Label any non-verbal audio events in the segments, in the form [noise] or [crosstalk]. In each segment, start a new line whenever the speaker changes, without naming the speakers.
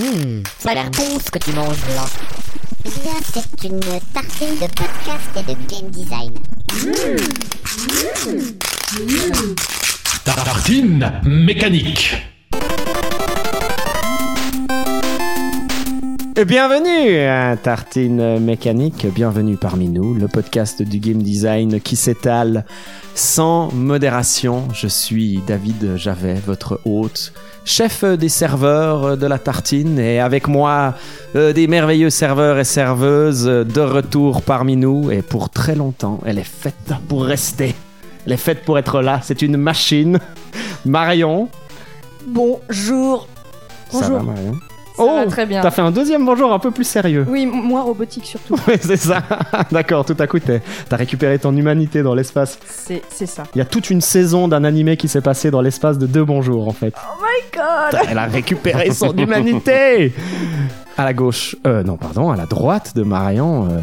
Hum, ça a l'air bon ce que tu manges là. Eh bien, c'est une tartine de podcast et de game design.
Tartine mécanique.
Et bienvenue à Tartine Mécanique, bienvenue parmi nous, le podcast du game design qui s'étale sans modération. Je suis David Javet, votre hôte, chef des serveurs de la Tartine, et avec moi euh, des merveilleux serveurs et serveuses de retour parmi nous, et pour très longtemps, elle est faite pour rester. Elle est faite pour être là, c'est une machine. Marion.
Bonjour.
Ça
Bonjour.
va Marion?
Ça va très bien.
T'as fait un deuxième bonjour un peu plus sérieux.
Oui, moi robotique surtout. [laughs]
Oui, c'est ça. D'accord, tout à coup, t'as récupéré ton humanité dans l'espace.
C'est ça.
Il y a toute une saison d'un animé qui s'est passé dans l'espace de deux bonjours, en fait.
Oh my god.
Elle a récupéré son [laughs] humanité À la gauche, euh, non, pardon, à la droite de Marion, euh...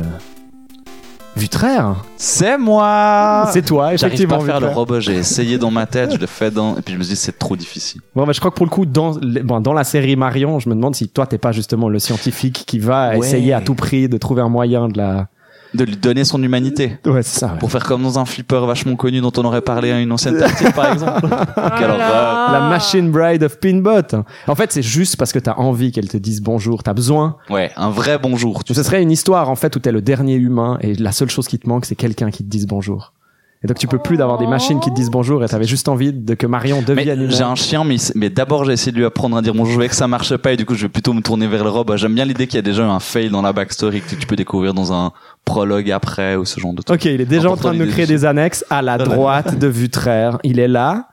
Vutraire.
C'est moi
C'est toi,
J'arrive
effectivement.
pas à faire le robot, j'ai essayé dans ma tête, je le fais dans... Et puis je me suis dit c'est trop difficile.
Bon, bah, je crois que pour le coup, dans, les- bon, dans la série Marion, je me demande si toi, t'es pas justement le scientifique qui va
Ouais.
essayer à tout prix de trouver un moyen de la...
De lui donner son humanité.
Ouais, c'est ça. ouais.
Pour faire comme dans un flipper vachement connu dont on aurait parlé à une ancienne [laughs] tartine par exemple. Horreur.
La Machine Bride of Pinbot. En fait, c'est juste parce que t'as envie qu'elle te dise bonjour. T'as besoin
Ouais, un vrai bonjour. Tu
Ce serait une histoire en fait où t'es le dernier humain et la seule chose qui te manque c'est quelqu'un qui te dise bonjour. Et donc tu peux plus d'avoir des machines qui te disent bonjour et t'avais juste envie de que Marion devienne humaine.
j'ai un chien, mais, d'abord j'ai essayé de lui apprendre à dire bonjour, je voyais que ça marche pas et du coup je vais plutôt me tourner vers le robot. J'aime bien l'idée qu'il y a déjà eu un fail dans la backstory que tu peux découvrir dans un prologue après ou ce genre de truc.
Ok, il est déjà en train de nous créer des annexes à la droite de Vutraire. Il est là.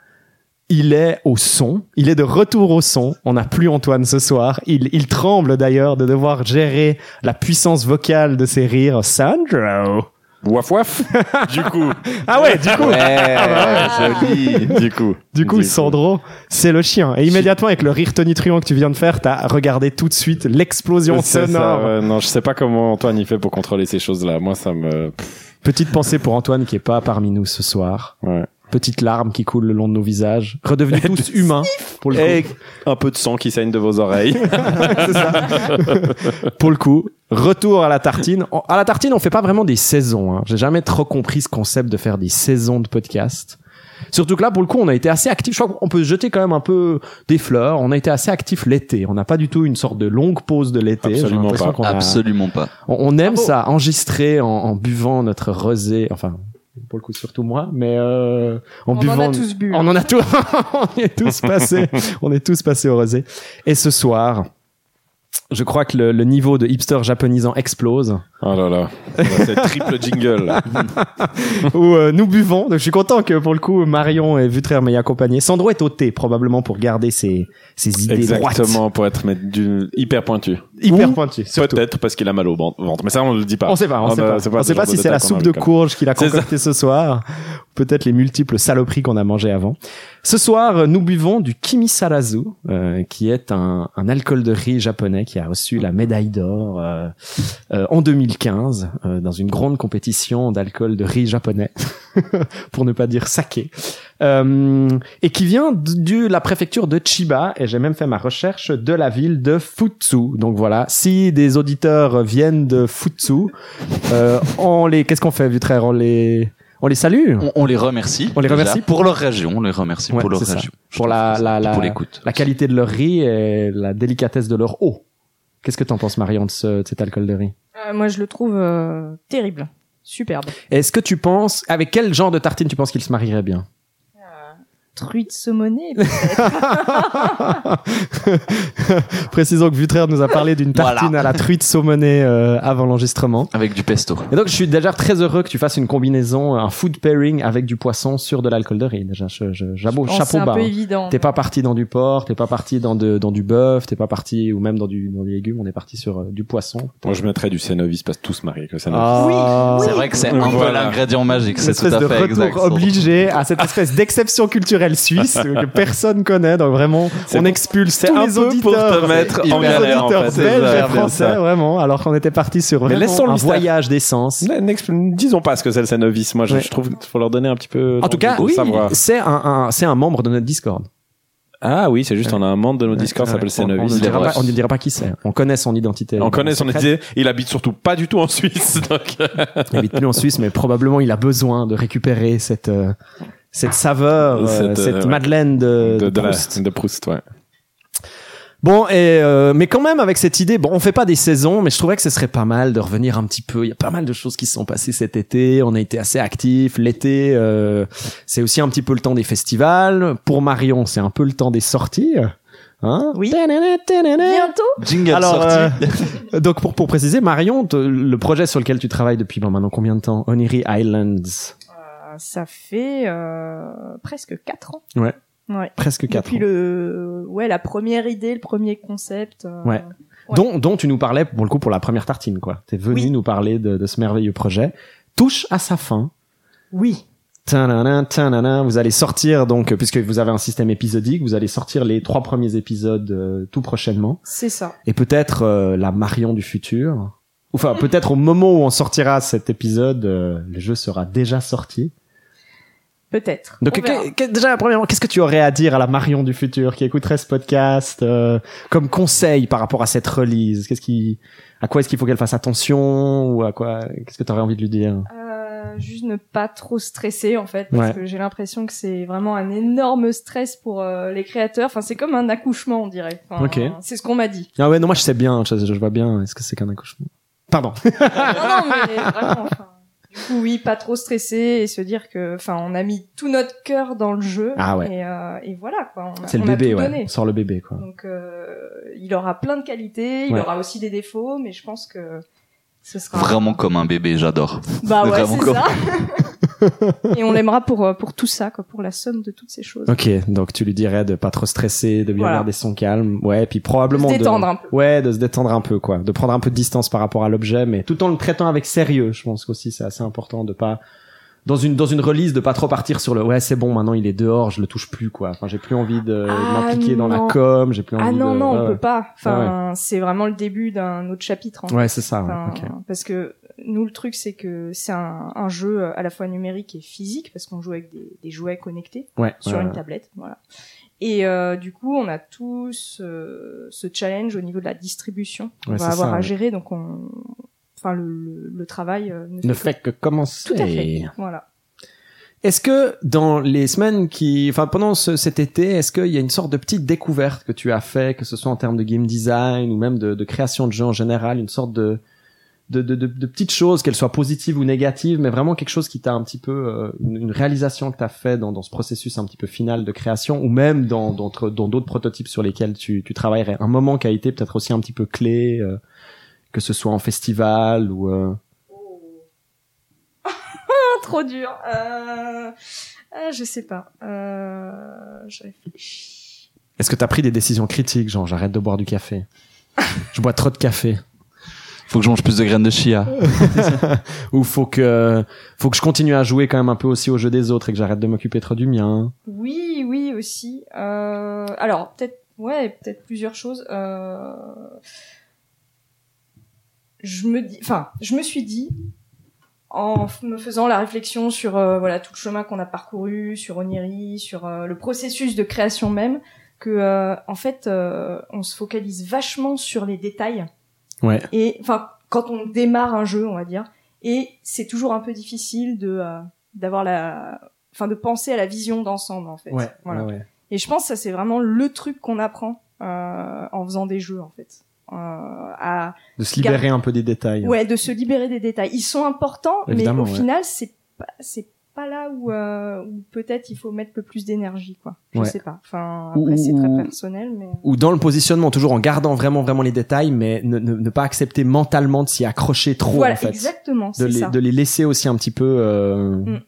Il est au son. Il est de retour au son. On n'a plus Antoine ce soir. Il, il tremble d'ailleurs de devoir gérer la puissance vocale de ses rires. Sandro.
Waf waf. [laughs] du coup.
Ah ouais, du coup.
Ouais, joli.
Du coup.
Du coup, Sandro, c'est le chien. Et immédiatement, avec le rire tonitruant que tu viens de faire, t'as regardé tout de suite l'explosion
C'est ça,
sonore.
ouais. non, je sais pas comment Antoine il fait pour contrôler ces choses-là. Moi, ça me.
Petite pensée pour Antoine qui est pas parmi nous ce soir.
Ouais.
Petite larme qui coule le long de nos visages. Redevenus [laughs] tous humains. Pour le,
Et
coup.
un peu de sang qui saigne de vos oreilles. [laughs]
C'est ça. [laughs] pour le coup, retour à la tartine. À la tartine, on fait pas vraiment des saisons. Hein. J'ai jamais trop compris ce concept de faire des saisons de podcast. Surtout que là, pour le coup, on a été assez actifs. Je crois qu'on peut se jeter quand même un peu des fleurs. On a été assez actifs l'été. On n'a pas du tout une sorte de longue pause de l'été.
Absolument pas.
a-
Absolument pas.
On, on aime
Bravo.
ça, enregistrer en, en buvant notre rosé, enfin pour le coup surtout moi, mais euh, en
On en
buvant.
a tous bu.
On en a tous, [laughs] on est tous passés, on est tous passés au rosé. Et ce soir, je crois que le, le niveau de hipster japonisant explose.
Oh là là. C'est triple jingle. [laughs]
où euh, nous buvons. Donc je suis content que pour le coup Marion et Vutraire m'aient accompagné. Sandro est au thé probablement pour garder ses, ses idées droites,
Exactement, pour être du hyper pointu.
hyper
Ou
surtout.
Peut-être parce qu'il a mal au ventre. Mais ça, on le dit pas.
On sait pas, on
Ah
sait
bah,
pas.
c'est
on sait pas si c'est la soupe de courge qu'il a
C'est ça.
concocté ce soir, peut-être les multiples saloperies qu'on a mangées avant. Ce soir, nous buvons du Kimisarazu, euh, qui est un, un alcool de riz japonais qui a reçu la médaille d'or euh, euh, en 2015 euh, dans une grande compétition d'alcool de riz japonais, [laughs] pour ne pas dire saké, euh, et qui vient de la préfecture de Chiba, et j'ai même fait ma recherche de la ville de Futsu. Donc voilà, si des auditeurs viennent de Futsu, euh, on les, qu'est-ce qu'on fait, Vutraire On les, on les salue
On, on les remercie.
On les
déjà.
remercie.
pour leur région. On les remercie
Ouais,
pour leur région.
Pour la-
que c'est-
la- la-
pour l'écoute.
la qualité de leur riz et la délicatesse de leur eau. Qu'est-ce que t'en penses, Marion, de, ce- de cet alcool de riz?
Euh, moi, je le trouve euh, terrible. Superbe.
Est-ce que tu penses, avec quel genre de tartine tu penses qu'il se marierait bien?
Truite saumonée. [laughs]
Précisons que Vutraire nous a parlé d'une tartine
Voilà.
à la truite saumonée euh, avant l'enregistrement.
Avec du pesto.
Et donc, je suis déjà très heureux que tu fasses une combinaison, un food pairing avec du poisson sur de l'alcool de riz. Déjà, je, je,
que
chapeau
C'est un
bas.
peu
hein.
évident.
T'es pas parti dans du porc, t'es pas parti dans, de, dans du bœuf, t'es pas parti, ou même dans du, dans des légumes, on est parti sur euh, du poisson.
Moi, je mettrais du Cénovis parce que tous se marient avec le Cénovis.
Ah.
C'est vrai que c'est un peu
Voilà.
l'ingrédient magique.
Une
C'est tout
espèce
à
de
fait
retour
exact.
obligé à cette espèce d'exception culturelle suisse que [laughs] personne connaît. Donc vraiment, on
pour-
expulse tous
un
les
peu pour te mettre
en galère, en
fait,
belges et français,
ça.
vraiment, alors qu'on était parti sur
Mais laissons le
un voyage d'essence.
Disons pas ce que c'est le Cénovis. Moi, je,
Ouais.
je trouve qu'il faut leur donner un petit peu.
En tout cas,
savoir.
c'est un, un- c'est un membre de notre Discord.
Ah oui, c'est juste, on a un membre de nos Discord qui s'appelle
on, on, ne dira dira pas qui c'est. On connaît son identité.
On connaît son idée. Il habite surtout pas du tout en Suisse. [laughs] Donc,
Il habite plus en Suisse, mais probablement il a besoin de récupérer cette euh, cette saveur, euh,
Cette,
cette,
euh, ouais.
madeleine de,
de,
de
de, la-
Proust.
de Proust, ouais.
Bon, et euh, mais quand même avec cette idée, bon, on fait pas des saisons, mais je trouvais que ce serait pas mal de revenir un petit peu. Il y a pas mal de choses qui se sont passées cet été. On a été assez actifs. L'été, euh, c'est aussi un petit peu le temps des festivals. Pour Marion, c'est un peu le temps des sorties. Hein
Oui.
Tanana, tanana.
Bientôt
Jingle
Alors,
sorti.
euh, [laughs] donc pour, pour préciser, Marion, te- le projet sur lequel tu travailles depuis bon, maintenant combien de temps? Oniri Islands,
Ça fait euh, presque 4 ans.
Ouais.
Ouais.
presque 4
Depuis
ans.
le, ouais, la première idée, le premier concept. euh,
Ouais.
Ouais.
Dont, dont tu nous parlais pour le coup pour la première tartine, quoi. T'es venu
Oui.
nous parler de, de ce merveilleux projet. Touche à sa fin.
Oui.
Tanana, tanana. Vous allez sortir donc, puisque vous avez un système épisodique, vous allez sortir les trois premiers épisodes euh, tout prochainement.
C'est ça.
Et peut-être euh, la Marion du futur. Enfin, peut-être au moment où on sortira cet épisode, euh, le jeu sera déjà sorti.
Peut-être.
Donc, que- que- déjà, premièrement, qu'est-ce que tu aurais à dire à la Marion du futur qui écouterait ce podcast euh, comme conseil par rapport à cette release? Qu'est-ce qui, à quoi est-ce qu'il faut qu'elle fasse attention ou à quoi Qu'est-ce que tu aurais envie de lui dire?
Euh, juste ne pas trop stresser en fait parce
Ouais.
que j'ai l'impression que c'est vraiment un énorme stress pour euh, les créateurs enfin c'est comme un accouchement on dirait Enfin,
Ok.
c'est ce qu'on m'a dit
Ah ouais, non, moi je sais bien, je, je vois bien. Est-ce que c'est qu'un accouchement? Pardon. [laughs]
non non mais vraiment enfin, oui pas trop stresser et se dire que enfin on a mis tout notre cœur dans le jeu
Ah ouais.
et, euh, et voilà quoi on a,
C'est le
a
bébé, ouais. On sort le bébé, quoi.
donc euh, il aura plein de qualités il
Ouais.
aura aussi des défauts mais je pense que ce sera
Vraiment comme un bébé, j'adore.
bah [laughs] ouais
vraiment
c'est
comme-
ça [laughs] et on l'aimera pour euh, pour tout ça quoi pour la somme de toutes ces choses
Ok, donc tu lui dirais de pas trop stresser, de bien
Voilà.
garder son calme, ouais, puis probablement
De se détendre un peu.
ouais, de se détendre un peu, quoi, de prendre un peu de distance par rapport à l'objet, mais tout en le traitant avec sérieux. Je pense qu'aussi c'est assez important de pas dans une dans une release de pas trop partir sur le ouais c'est bon maintenant il est dehors je le touche plus quoi enfin j'ai plus envie de
Ah,
m'impliquer dans la com j'ai plus envie
Ah non,
de
non,
ouais,
on
ouais.
peut pas. Enfin, c'est vraiment le début d'un autre chapitre. en
ouais
fait.
c'est ça ouais,
Enfin,
ok.
Parce que nous, le truc, c'est que c'est un, un jeu à la fois numérique et physique, parce qu'on joue avec des, des jouets connectés
ouais
sur
ouais,
une
ouais.
tablette. Voilà. Et euh, du coup, on a tous euh, ce challenge au niveau de la distribution. On
Ouais,
va avoir
ça,
à
ouais.
gérer, donc on... Enfin, le, le, le travail euh, ne,
ne
fait
fait que commencer.
Tout à fait. Voilà.
Est-ce que dans les semaines qui, enfin pendant ce- cet été, est-ce qu'il y a une sorte de petite découverte que tu as fait, que ce soit en termes de game design ou même de, de création de jeux en général, une sorte de de, de, de, de petites choses, qu'elles soient positives ou négatives, mais vraiment quelque chose qui t'a un petit peu euh, une, une réalisation que t'as fait dans, dans ce processus un petit peu final de création, ou même dans dans d'autres prototypes sur lesquels tu, tu travaillerais? Un moment qui a été peut-être aussi un petit peu clé, euh, que ce soit en festival ou euh, [laughs]
trop dur. Euh... ah, je sais pas. Euh... Je réfléchis.
Est-ce que t'as pris des décisions critiques, genre j'arrête de boire du café, [laughs] je bois trop de café,
Faut que je mange plus de graines de chia. [laughs]
ou faut que faut que je continue à jouer quand même un peu aussi au jeu des autres et que j'arrête de m'occuper trop du mien.
Oui, oui aussi. Euh, alors peut-être, ouais, peut-être plusieurs choses. Euh, je me dis, enfin, je me suis dit, en me faisant la réflexion sur euh, voilà tout le chemin qu'on a parcouru, sur Oniri, sur euh, le processus de création même, que euh, en fait, euh, on se focalise vachement sur les détails.
Ouais.
Et enfin, quand on démarre un jeu, on va dire, et c'est toujours un peu difficile de euh, d'avoir la, enfin de penser à la vision d'ensemble en fait. Voilà.
ouais, ouais.
Et je pense que ça c'est vraiment le truc qu'on apprend euh, en faisant des jeux en fait. Euh, à
De se libérer un peu des détails.
ouais de se libérer des détails. Ils sont importants,
Évidemment,
mais au
ouais.
final c'est pas c'est pas là où, euh, où peut-être il faut mettre le plus d'énergie quoi. Je
Ouais.
sais pas. Enfin après c'est très personnel mais
Ou dans le positionnement, toujours en gardant vraiment vraiment les détails, mais ne, ne, ne pas accepter mentalement de s'y accrocher trop
voilà
en fait.
exactement
De
c'est
les,
ça.
de les laisser aussi un petit peu. euh,
Mm.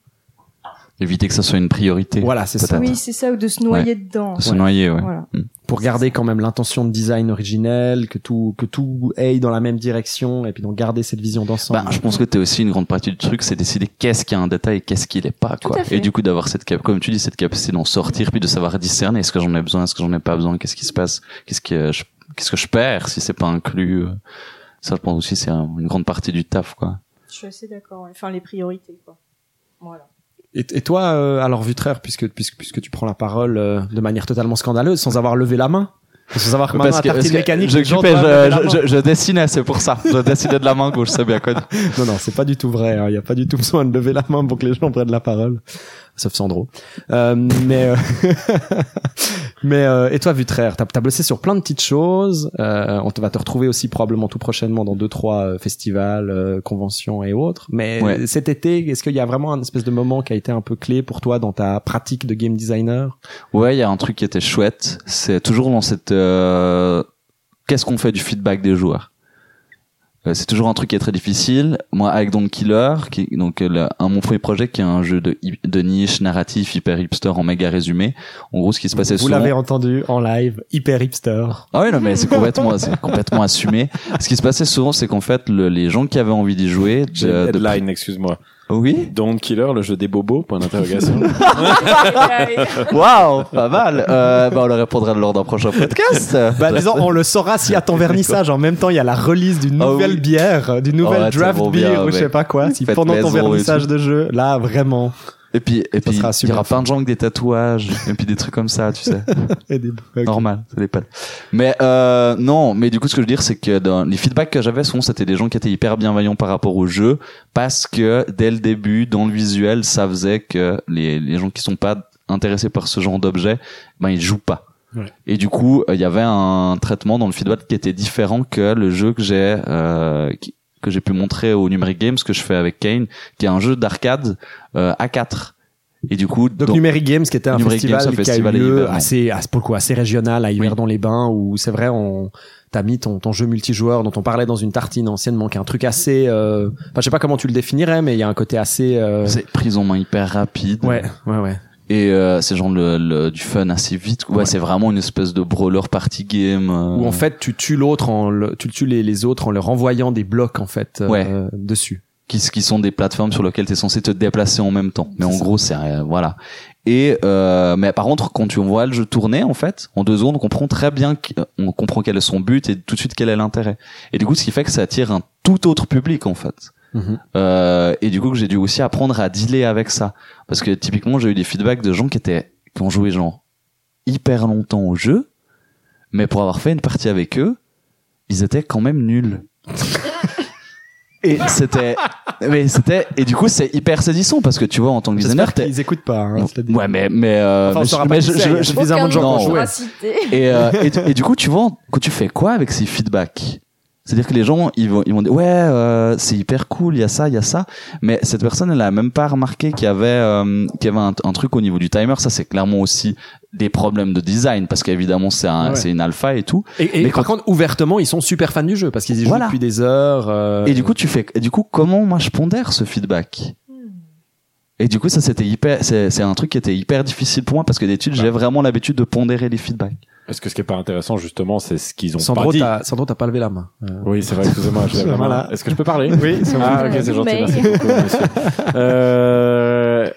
Éviter que ça soit une priorité.
Voilà, c'est ça.
Oui c'est ça ou de se noyer dedans.
De se
Ouais.
noyer, ouais.
Voilà.
Pour garder quand même l'intention de design originelle, que tout que tout aille dans la même direction, et puis donc garder cette vision d'ensemble.
Bah, je pense que t'es aussi une grande partie du truc, c'est décider qu'est-ce qui a un détail et qu'est-ce qui l'est pas,
Tout
quoi.
à fait.
Et du coup, d'avoir cette cap, comme tu dis, cette capacité d'en sortir, puis de savoir discerner est-ce que j'en ai besoin, est-ce que j'en ai pas besoin, qu'est-ce qui se passe, qu'est-ce que je, qu'est-ce que je perds si c'est pas inclus. euh. Ça, je pense aussi, c'est un- une grande partie du taf, quoi.
Je suis assez d'accord. ouais. Enfin les priorités quoi. Voilà.
Et, et toi, euh, alors Vutraire, puisque, puisque puisque tu prends la parole euh, de manière totalement scandaleuse, sans avoir levé la main, sans savoir que
Parce que, parce que
mécanique,
je,
gens
je, je, je dessinais, c'est pour ça. Je dessinais de la main gauche, c'est bien connu. [laughs]
Non, non, c'est pas du tout vrai. Il n'y a pas du tout besoin de lever la main pour que les gens prennent la parole. Sauf Sandro. Euh, mais, euh, [laughs] mais euh, et toi, Vutraire, t'as as bossé sur plein de petites choses. Euh, on te va te retrouver aussi probablement tout prochainement dans deux, trois euh, festivals, euh, conventions et autres. Mais
Ouais.
cet été, est-ce qu'il y a vraiment un espèce de moment qui a été un peu clé pour toi dans ta pratique de game designer?
Ouais, il y a un truc qui était chouette. C'est toujours dans cette, euh, qu'est-ce qu'on fait du feedback des joueurs? Euh, C'est toujours un truc qui est très difficile. Moi, avec Don Killer, qui, donc euh, le- un mon premier projet, qui est un jeu de, niche narratif hyper hipster en méga résumé. En gros, ce qui se passait
Vous
souvent.
l'avez entendu en live, hyper hipster.
Ah oui, non, mais c'est [laughs] complètement, c'est complètement assumé. Ce qui se passait souvent, c'est qu'en fait, le- les gens qui avaient envie d'y jouer,
J'ai
de, de-
excuse-moi.
Oui,
Don't Killer, le jeu des bobos, point d'interrogation. [laughs]
waouh, pas mal. Euh, bah, on le répondra lors d'un prochain podcast.
Bah, disons, on le saura si à ton [laughs] vernissage, en même temps, il y a la release d'une
Ah
nouvelle
oui.
bière, euh, d'une nouvelle
Ouais,
draft beer
bien,
ou je sais pas quoi. Si pendant ton vernissage de jeu, là, vraiment.
Et puis, et puis, il y aura plein de gens avec des tatouages, et puis des trucs comme ça, tu sais. [laughs]
Et des-.
Normal, ça dépend. Mais euh, non, mais du coup, ce que je veux dire, c'est que dans les feedbacks que j'avais, souvent, c'était des gens qui étaient hyper bienveillants par rapport au jeu, parce que dès le début, dans le visuel, ça faisait que les, les gens qui sont pas intéressés par ce genre d'objet, ben ils jouent pas.
Ouais.
Et du coup, euh, il y avait un traitement dans le feedback qui était différent que le jeu que j'ai euh, qui- que j'ai pu montrer au Numeric Games que je fais avec Kane, qui est un jeu d'arcade euh, à 4 Et du coup,
Donc Numeric Games, qui était un
Numeric
festival,
Games, un
qui a
festival
eu lieu assez, assez, pour le coup, assez régional à Yverdon-les-Bains, où c'est vrai, on, t'as mis ton, ton jeu multijoueur dont on parlait dans une tartine anciennement, qui est un truc assez, euh, enfin, je sais pas comment tu le définirais, mais il y a un côté assez, euh,
c'est prise en main hyper rapide.
ouais, ouais, ouais.
Et euh, c'est genre le, le- du fun assez vite. Ouais,
Ouais.
c'est vraiment une espèce de brawler party game. euh,
Où en fait, tu tues l'autre en, le- tu tues les, les autres en leur envoyant des blocs, en fait, euh,
Ouais.
dessus.
qui, qui sont des plateformes sur lesquelles tu es censé te déplacer en même temps. Mais en
ça.
gros, c'est euh, voilà. Et euh, mais par contre, quand tu vois le jeu tourner, en fait, en deux secondes, on comprend très bien, on comprend quel est son but et tout de suite quel est l'intérêt. Et du coup, ce qui fait que ça attire un tout autre public, en fait.
Mhm.
Euh, et du coup, que j'ai dû aussi apprendre à dealer avec ça, parce que typiquement, j'ai eu des feedbacks de gens qui étaient, qui ont joué genre hyper longtemps au jeu, mais pour avoir fait une partie avec eux, ils étaient quand même nuls. [laughs] Et c'était, mais c'était, et du coup, c'est hyper saisissant parce que tu vois, en tant que designer,
qu'ils écoutent pas, hein,
ouais, mais, mais, euh,
Enfin, on
mais je- mais je- je- je-
de gens
Non,
citer.
et, euh, et, et du coup, tu vois, quand tu fais quoi avec ces feedbacks? C'est-à-dire que les gens, ils vont, ils vont dire, ouais, euh, c'est hyper cool, il y a ça, il y a ça. Mais cette personne, elle a même pas remarqué qu'il y avait, euh, qu'il y avait un, un truc au niveau du timer. Ça, c'est clairement aussi des problèmes de design parce qu'évidemment, c'est un,
Ouais.
c'est une alpha et tout.
Et, et
Mais
par contre, ouvertement, ils sont super fans du jeu parce qu'ils y jouent
Voilà.
depuis des heures. euh,
Et du coup, tu fais, et du coup, comment moi je pondère ce feedback? Et du coup, ça, c'était hyper, c'est, c'est un truc qui était hyper difficile pour moi parce que d'études, j'ai vraiment l'habitude de pondérer les feedbacks.
Est-ce que ce qui est pas intéressant, justement, c'est ce qu'ils ont
Sandro,
pas dit
t'as, Sandro, t'as pas levé la main. Euh,
Oui, c'est vrai, excusez-moi. je lève la main.
Voilà.
Est-ce que je peux parler
Oui, c'est
Ah, ok, c'est gentil, merci beaucoup, monsieur. Euh,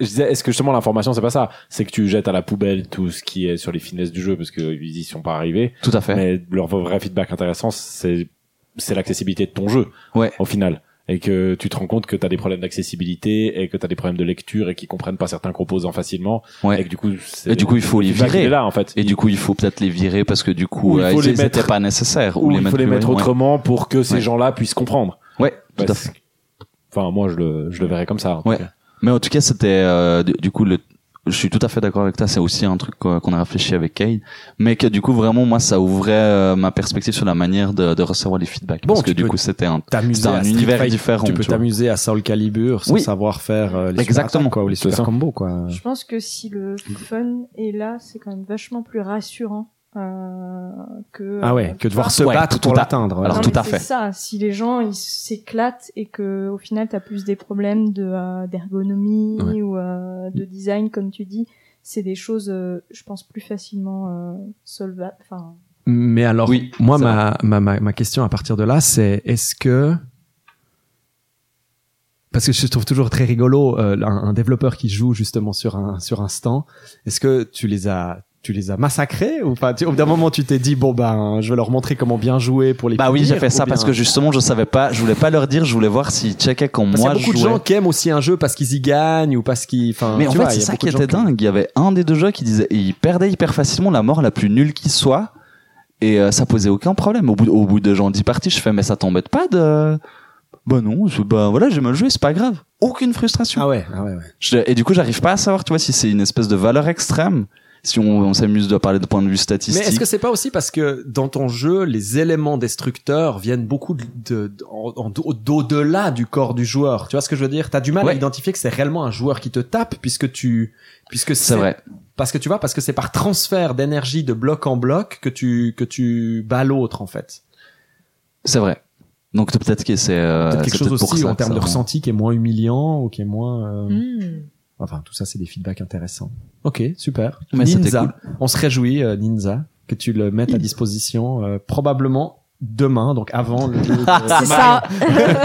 je disais, est-ce que justement l'information, c'est pas ça? C'est que tu jettes à la poubelle tout ce qui est sur les finesses du jeu parce qu'ils y sont pas arrivés.
Tout à fait.
Mais leur vrai feedback intéressant, c'est c'est l'accessibilité de ton jeu,
Ouais.
au final. Et que tu te rends compte que tu as des problèmes d'accessibilité et que tu as des problèmes de lecture et qu'ils comprennent pas certains composants facilement.
Ouais.
Et que du coup, c'est-
Et du coup, il faut
le
les virer.
là, en fait.
Et du coup, il faut peut-être les virer parce que du coup,
Ou il
euh,
les
c'était
mettre-
pas nécessaire.
ou il faut les mettre
ouais.
autrement pour que ces
Ouais.
gens-là puissent comprendre.
Ouais, tout à fait.
Enfin, moi, je le, je le verrais comme ça. en tout
Ouais.
cas.
Mais en tout cas, c'était euh, du, du coup le. Je suis tout à fait d'accord avec toi. C'est aussi un truc qu'on a réfléchi avec Kay, mais que du coup vraiment moi ça ouvrait euh, ma perspective sur la manière de, de recevoir les feedbacks
Bon,
parce que du coup c'était un c'était un univers
Fighter,
différent.
Tu peux t'amuser à Soul Calibur sans
Oui.
savoir faire euh, les super
Exactement.
attaques, quoi, ou les
C'est
super
ça.
combos, quoi.
Je pense que si le fun est là, c'est quand même vachement plus rassurant euh, que.
Ah ouais,
euh,
que de voir
enfin,
se
Ouais,
battre pour l'atteindre.
alors
non,
tout à
c'est
fait.
ça. Si les gens ils s'éclatent et que au final t'as plus des problèmes de euh, d'ergonomie
Ouais.
ou euh, de design comme tu dis, c'est des choses, euh, je pense plus facilement euh, solvables. Enfin,
Mais alors,
Oui,
moi, ma, ma, ma, ma question à partir de là, c'est est-ce que parce que je trouve toujours très rigolo euh, un, un développeur qui joue justement sur un sur un stand. Est-ce que tu les as tu les as massacrés ou pas tu, Au bout d'un moment, tu t'es dit bon ben, je vais leur montrer comment bien jouer pour les.
Bah oui,
punir,
j'ai fait ça
bien-
parce que justement, je savais pas, je voulais pas leur dire, je voulais voir s'ils checkaient quand
Parce qu'il y
moi
a beaucoup de gens qui aiment aussi un jeu parce qu'ils y gagnent ou parce qu'ils. Enfin,
Mais en fait,
il
c'est
y
ça qui était dingue. Il y avait un des deux jeux qui disait, il perdait hyper facilement la mort la plus nulle qui soit. Et euh, ça posait aucun problème. Au bout, au bout de genre 10 parties, je fais, mais ça t'embête pas de... Bah non, je- bah voilà, j'ai mal joué, c'est pas grave. Aucune frustration.
Ah ouais, ah ouais, ouais.
Je- et du coup, j'arrive pas à savoir, tu vois, si c'est une espèce de valeur extrême. Si on, on s'amuse de parler de point de vue
Mais
statistique.
est-ce que c'est pas aussi parce que dans ton jeu, les éléments destructeurs viennent beaucoup de, de- d'au-delà du corps du joueur Tu vois ce que je veux dire? T'as du mal à identifier que c'est réellement un joueur qui te tape puisque tu, puisque
C'est vrai.
Parce que tu vois, parce que c'est par transfert d'énergie de bloc en bloc que tu que tu bats l'autre en fait.
C'est vrai. Donc peut-être que c'est euh,
Peut-être quelque
c'est
chose aussi
ça
en termes de ressenti qui est moins humiliant ou qui est moins. euh,
Hmm.
Enfin, tout ça, c'est des feedbacks intéressants. Ok, super.
Mais
Ninza,
cool.
on se réjouit, euh, Ninza, que tu le mettes à disposition euh, probablement demain, donc avant le jeu. de-
C'est ça.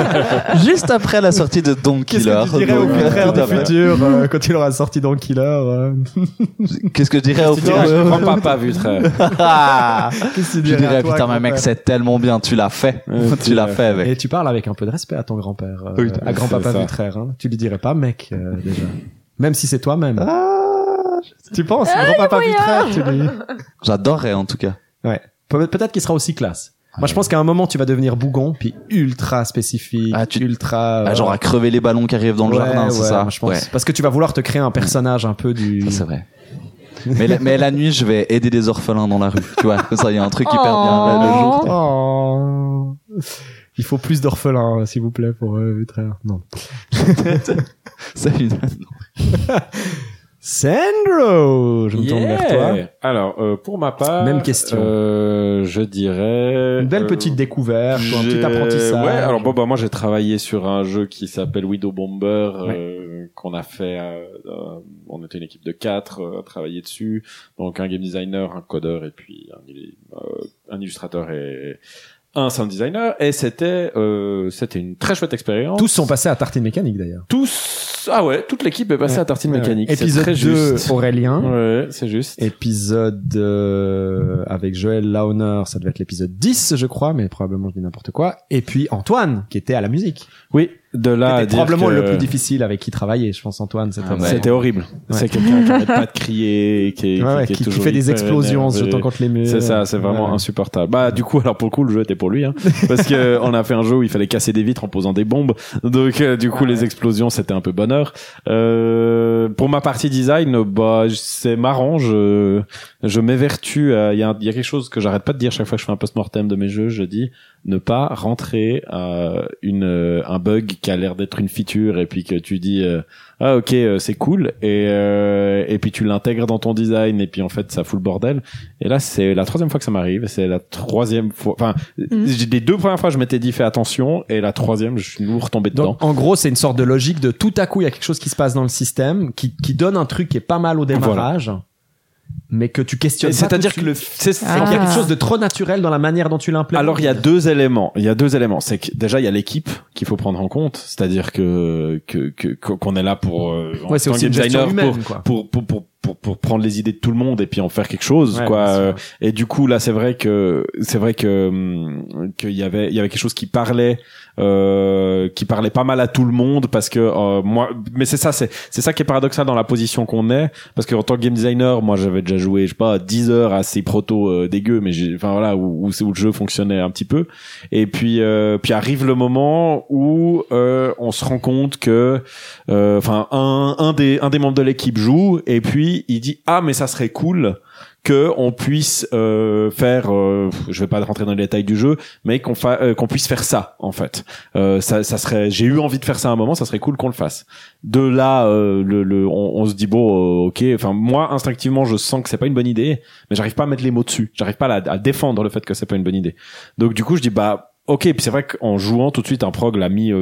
[laughs]
Juste après la sortie de Don
Qu'est-ce
Killer.
que tu dirais au contraire
à
du futur euh, quand il aura sorti dans Killer euh, [laughs]
Qu'est-ce que je dirais au [laughs]
Tu dirais, je prends vu.
Qu'est-ce que tu
Je
dirais à
dirais putain mais mec c'est tellement bien tu l'as fait
Euh,
tu l'as fait
Et
avec
tu parles avec un peu de respect à ton grand-père, euh,
Oui,
à grand-papa. Vutraire. Hein. Tu lui dirais pas mec euh, déjà, même si c'est toi-même.
Ah,
tu penses, grand-papa Vutraire, tu lui. [laughs]
j'adorerais en tout cas
Ouais. Pe- Peut-être qu'il sera aussi classe. Moi, je pense qu'à un moment, tu vas devenir bougon, puis ultra spécifique,
Ah, tu-
ultra. euh,
Ah, genre à crever les ballons qui arrivent dans le
ouais,
jardin c'est
ouais,
ça?
moi, je pense.
ouais
Parce que tu vas vouloir te créer un personnage un peu du.
ça c'est vrai [laughs] mais la, mais la nuit je vais aider des orphelins dans la rue tu vois ça il y a un truc hyper bien le, le jour
Oh. Il faut plus d'orphelins, s'il vous plaît, pour euh, Vutraire. Non. [laughs]
c'est une... [laughs]
Sandro, je me tourne vers toi.
Alors, euh, pour ma part,
Même question.
euh, je dirais
Une belle
euh,
petite découverte, ou un petit apprentissage.
Ouais, alors bon, bah moi j'ai travaillé sur un jeu qui s'appelle Widow Bomber euh, qu'on a fait. euh, on était une équipe de quatre à travailler dessus. Donc un game designer, un codeur et puis un, euh, un illustrateur et un sound designer. Et c'était euh, c'était une très chouette expérience.
Tous sont passés à Tartine Mécanique d'ailleurs.
tous ah ouais, toute l'équipe est passée à Tartine
Ouais.
Mécanique.
Épisode
très
2,
juste.
Aurélien.
Ouais, c'est juste.
Épisode euh, avec Joël Launer, ça devait être l'épisode 10, je crois, mais probablement je dis n'importe quoi. Et puis Antoine, qui était à la musique.
Oui, de là à
C'était
dire
probablement
que-
le plus difficile avec qui travailler, je pense Antoine. C'était
Ah ouais.
C'était horrible.
Ouais.
C'est quelqu'un qui arrête pas de crier, qui, est-
Ouais, ouais,
qui, est
fait des explosions en
énervé.
sautant contre les murs.
C'est ça, c'est vraiment
Ouais.
insupportable. Bah du coup, alors pour le coup, le jeu était pour lui, hein, [laughs] parce que on a fait un jeu où il fallait casser des vitres en posant des bombes. Donc euh, du coup, les explosions, c'était un peu bonheur. Euh, pour ma partie design, bah c'est marrant. Je je m'évertue. à- Il y a, il y a quelque chose que j'arrête pas de dire chaque fois que je fais un post-mortem de mes jeux. Je dis ne pas rentrer euh, une euh, un bug qui a l'air d'être une feature et puis que tu dis euh, ah ok euh, c'est cool et euh, et puis tu l'intègres dans ton design et puis en fait ça fout le bordel. Et là c'est la troisième fois que ça m'arrive c'est la troisième fois enfin j'ai- les deux premières fois je m'étais dit fais attention et la troisième je suis nous retombé dedans.
Donc, en gros, c'est une sorte de logique de tout à coup, il y a quelque chose qui se passe dans le système, qui, qui donne un truc qui est pas mal au démarrage, mais que tu questionnes
c'est-à-dire que le c'est
C'est qu'il y a
Ah.
quelque chose de trop naturel dans la manière dont tu l'implémentes.
Alors il y a deux éléments. Il y a deux éléments. C'est que déjà il y a l'équipe qu'il faut prendre en compte, c'est-à-dire que que que- qu'on est là pour euh, en
ouais, c'est
tant
aussi
designer
humaine,
pour
quoi.
pour, pour, pour, pour, pour prendre les idées de tout le monde et puis en faire quelque chose,
Ouais,
quoi. Et du coup, là, c'est vrai que, c'est vrai que, hum, qu'il y avait, il y avait quelque chose qui parlait, euh, qui parlait pas mal à tout le monde parce que, euh, moi, mais c'est ça, c'est, c'est ça qui est paradoxal dans la position qu'on est parce que en tant que game designer, moi, j'avais déjà joué, je sais pas, 10 heures à ces protos euh, dégueux, mais enfin voilà, où, où le jeu fonctionnait un petit peu. Et puis, euh, puis arrive le moment où euh, on se rend compte que, euh, enfin, un, un des, un des membres de l'équipe joue et puis il dit ah mais ça serait cool que on puisse euh, faire, euh, je vais pas rentrer dans les détails du jeu, mais qu'on euh, qu'on puisse faire ça en fait. Euh, ça, ça serait, j'ai eu envie de faire ça à un moment, ça serait cool qu'on le fasse. De là, euh, le, le, on, on se dit bon, euh, ok. Enfin moi instinctivement, je sens que c'est pas une bonne idée, mais j'arrive pas à mettre les mots dessus. J'arrive pas à, défendre le fait que c'est pas une bonne idée. Donc du coup, je dis bah Ok, puis c'est vrai qu'en jouant tout de suite un prog l'a mis,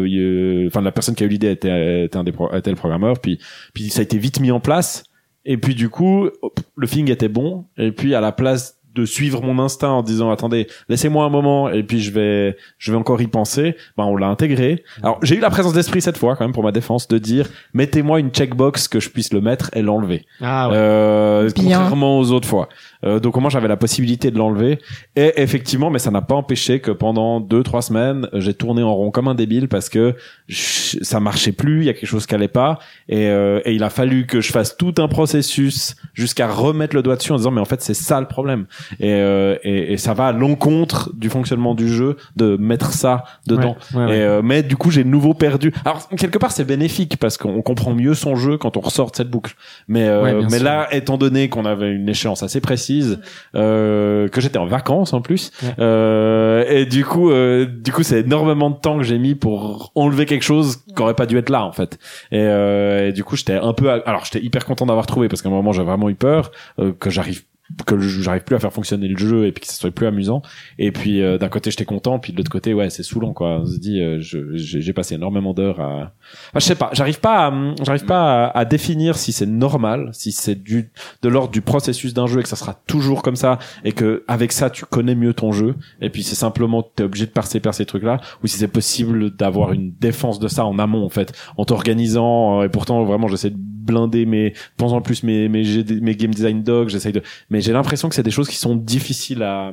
enfin la personne qui a eu l'idée était, était un des pro- était le programmeur, puis puis ça a été vite mis en place. Et puis du coup, le feeling était bon. Et puis à la place de suivre mon instinct en disant attendez laissez-moi un moment et puis je vais je vais encore y penser ben on l'a intégré. Alors j'ai eu la présence d'esprit cette fois quand même pour ma défense de dire mettez-moi une checkbox que je puisse le mettre et l'enlever.
Ah ouais.
euh, contrairement aux autres fois. Euh, donc au moins j'avais la possibilité de l'enlever. Et effectivement mais ça n'a pas empêché que pendant deux trois semaines j'ai tourné en rond comme un débile parce que je- ça marchait plus il y a quelque chose qui allait pas. Et, euh, et il a fallu que je fasse tout un processus jusqu'à remettre le doigt dessus en disant mais en fait c'est ça le problème et, euh, et, et ça va à l'encontre du fonctionnement du jeu de mettre ça dedans.
Ouais, ouais, ouais.
et euh, mais du coup j'ai de nouveau perdu. Alors quelque part c'est bénéfique parce qu'on comprend mieux son jeu quand on ressort de cette boucle. Mais euh, mais
sûr.
là étant donné qu'on avait une échéance assez précise euh, que j'étais en vacances en plus euh, et du coup euh, du coup c'est énormément de temps que j'ai mis pour enlever quelque chose qui aurait pas dû être là en fait. Et, euh, et du coup j'étais un peu à- alors j'étais hyper content d'avoir trouvé parce qu'à un moment j'ai vraiment eu peur que j'arrive que j'arrive plus à faire fonctionner le jeu et puis que ça soit plus amusant. Et puis euh, d'un côté j'étais content puis de l'autre côté ouais c'est saoulant quoi. On se dit euh, j'ai passé énormément d'heures à Enfin, je sais pas j'arrive pas à, j'arrive pas à, à définir si c'est normal si c'est du de l'ordre du processus d'un jeu et que ça sera toujours comme ça et que avec ça tu connais mieux ton jeu et puis c'est simplement t'es obligé de passer par ces trucs là ou si c'est possible d'avoir une défense de ça en amont en fait en t'organisant euh, et pourtant vraiment j'essaie de blinder mes plus en plus mes mes, mes game design dogs j'essaie de mais j'ai l'impression que c'est des choses qui sont difficiles à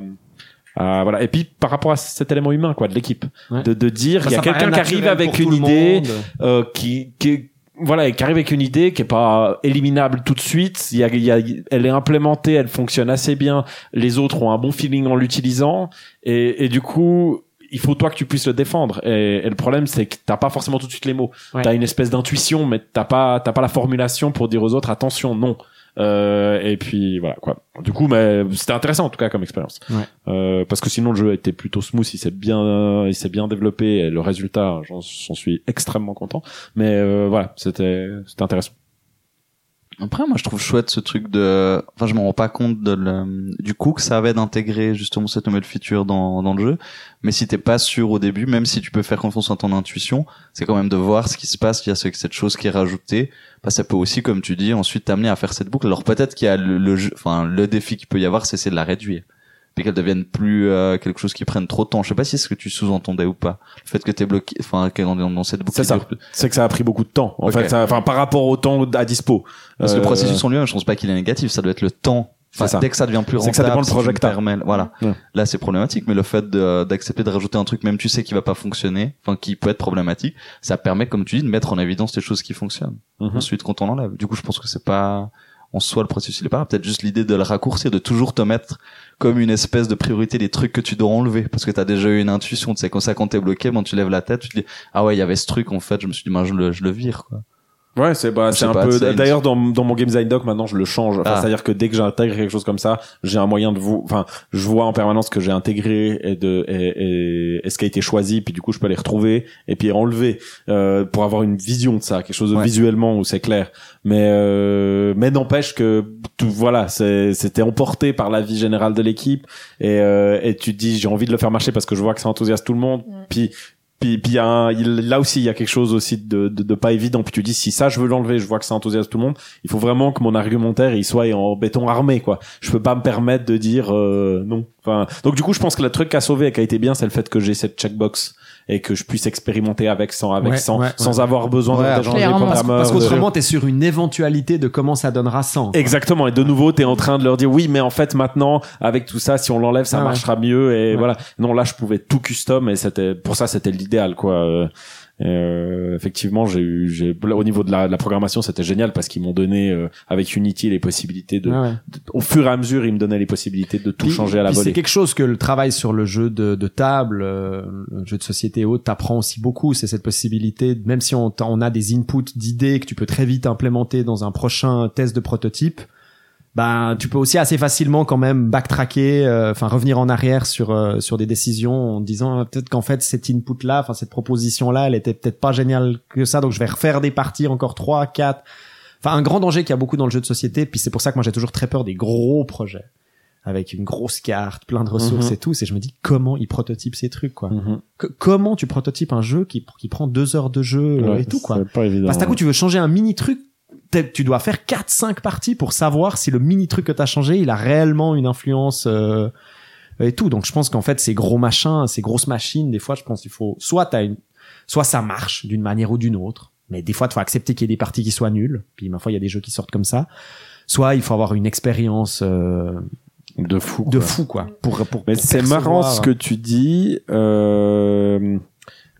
à- voilà. Et puis par rapport à cet élément humain quoi de l'équipe.
Ouais.
de, de dire il y a quelqu'un qui arrive avec une idée euh, qui, qui voilà et qui arrive avec une idée qui est pas éliminable tout de suite. Il y a, il y a elle est implémentée elle fonctionne assez bien. Les autres ont un bon feeling en l'utilisant. Et, et du coup il faut toi que tu puisses le défendre. Et, et le problème c'est que t'as pas forcément tout de suite les mots.
Ouais.
t'as une espèce d'intuition mais t'as pas t'as pas la formulation pour dire aux autres attention non. Euh, et puis voilà quoi. Du coup mais c'était intéressant en tout cas comme expérience.
Ouais.
euh, parce que sinon le jeu était plutôt smooth il s'est bien il s'est bien développé et le résultat j'en suis extrêmement content. Mais euh, voilà c'était c'était intéressant
Après, moi, je trouve chouette ce truc de. Enfin, je m'en rends pas compte de le... du coup que ça avait d'intégrer justement cette nouvelle feature dans, dans le jeu. Mais si t'es pas sûr au début, même si tu peux faire confiance en ton intuition, c'est quand même de voir ce qui se passe via ce- cette chose qui est rajoutée. Bah, ça peut aussi, comme tu dis, ensuite t'amener à faire cette boucle. Alors peut-être qu'il y a le, le enfin, le défi qu'il peut y avoir, c'est de la réduire. Puis qu'elle devienne plus euh, quelque chose qui prenne trop de temps. Je sais pas si c'est ce que tu sous-entendais ou pas. Le fait que t'es bloqué, enfin, que dans, dans cette boucle.
C'est ça.
dure
c'est que ça a pris beaucoup de temps en
Ok.
fait enfin par rapport au temps à dispo
Parce que le
Euh,
processus en lui-même, je pense pas qu'il est négatif. Ça doit être le temps. Enfin,
C'est ça.
dès que ça devient plus
C'est
rentable,
que ça dépend le
permets- voilà.
Ouais.
Là, c'est problématique, mais le fait d'accepter de, rajouter un truc, même tu sais qui va pas fonctionner, enfin, qui peut être problématique, ça permet, comme tu dis, de mettre en évidence les choses qui fonctionnent.
Mhm.
Ensuite, quand on l'enlève. Du coup, je pense que c'est pas, en soi, le processus, il est pas, peut-être juste l'idée de le raccourcir, de toujours te mettre comme une espèce de priorité des trucs que tu dois enlever. Parce que t'as déjà eu une intuition, tu sais, comme ça, quand t'es bloqué, ben, tu lèves la tête, tu te dis, ah ouais, il y avait ce truc, en fait, je me suis dit, ben, je le, je le vire, quoi.
Ouais, c'est bah, c'est un
pas,
peu. D'ailleurs, dans, dans mon game design doc, maintenant, je le change. Enfin,
Ah.
c'est-à-dire que dès que j'intègre quelque chose comme ça, j'ai un moyen de vous. Enfin, je vois en permanence ce que j'ai intégré et de et, et, et ce qui a été choisi, puis du coup, je peux les retrouver et puis enlever euh, pour avoir une vision de ça, quelque chose de
Ouais.
visuellement où c'est clair. Mais euh, mais n'empêche que tout voilà, c'est- c'était emporté par la vie générale de l'équipe et euh, et tu te dis j'ai envie de le faire marcher parce que je vois que ça enthousiasme tout le monde.
Mm.
Puis puis, puis y a un, là aussi, il y a quelque chose aussi de, de, de pas évident. Puis tu dis, si ça, je veux l'enlever, je vois que ça enthousiasme tout le monde. Il faut vraiment que mon argumentaire, il soit en béton armé, quoi. Je peux pas me permettre de dire euh, non. Enfin, donc du coup, je pense que le truc a sauvé et qui a été bien, c'est le fait que j'ai cette checkbox et que je puisse expérimenter avec, sans, avec,
Ouais,
sans,
ouais,
sans
ouais.
avoir besoin le
clairement.
Parce, parce
de-
qu'autrement, t'es sur une éventualité de comment ça donnera 100.
Exactement. Et de nouveau, t'es en train de leur dire oui, mais en fait maintenant, avec tout ça, si on l'enlève, ça
Ah ouais.
marchera mieux. Et
Ouais.
voilà. Non, là, je pouvais tout custom et c'était pour ça, c'était l'idéal, quoi. Euh, effectivement, j'ai eu, j'ai au niveau de la, de la programmation, c'était génial parce qu'ils m'ont donné euh, avec Unity les possibilités de,
ouais.
de- au fur et à mesure, ils me donnaient les possibilités de tout
Puis-
changer à la
puis C'est
volée.
quelque chose que le travail sur le jeu de, de table, euh, le jeu de société et autres, t'apprend aussi beaucoup. C'est cette possibilité, même si on, on a des inputs d'idées que tu peux très vite implémenter dans un prochain test de prototype, ben tu peux aussi assez facilement quand même backtracker, euh, enfin revenir en arrière sur euh, sur des décisions en disant euh, peut-être qu'en fait cet input là, enfin cette proposition là, elle était peut-être pas géniale que ça, donc je vais refaire des parties encore trois, quatre. Enfin un grand danger qu'il y a beaucoup dans le jeu de société, puis c'est pour ça que moi j'ai toujours très peur des gros projets avec une grosse carte, plein de ressources
Mhm.
et tout. C'est je me dis comment ils prototypent ces trucs quoi?
Mhm.
Que- comment tu prototypes un jeu qui qui prend deux heures de jeu euh,
Ouais,
et tout quoi?
c'est pas évident.
Parce que d'un coup tu veux changer un mini truc, tu dois faire 4 5 parties pour savoir si le mini truc que t'as changé, il a réellement une influence euh, et tout. Donc je pense qu'en fait ces gros machins, ces grosses machines, des fois je pense qu'il faut soit t'as une soit ça marche d'une manière ou d'une autre, mais des fois il faut accepter qu'il y ait des parties qui soient nulles. Puis ma foi il y a des jeux qui sortent comme ça. Soit il faut avoir une expérience euh,
De fou.
de
quoi.
fou quoi pour pour
Mais
pour
c'est marrant ce que tu dis, euh,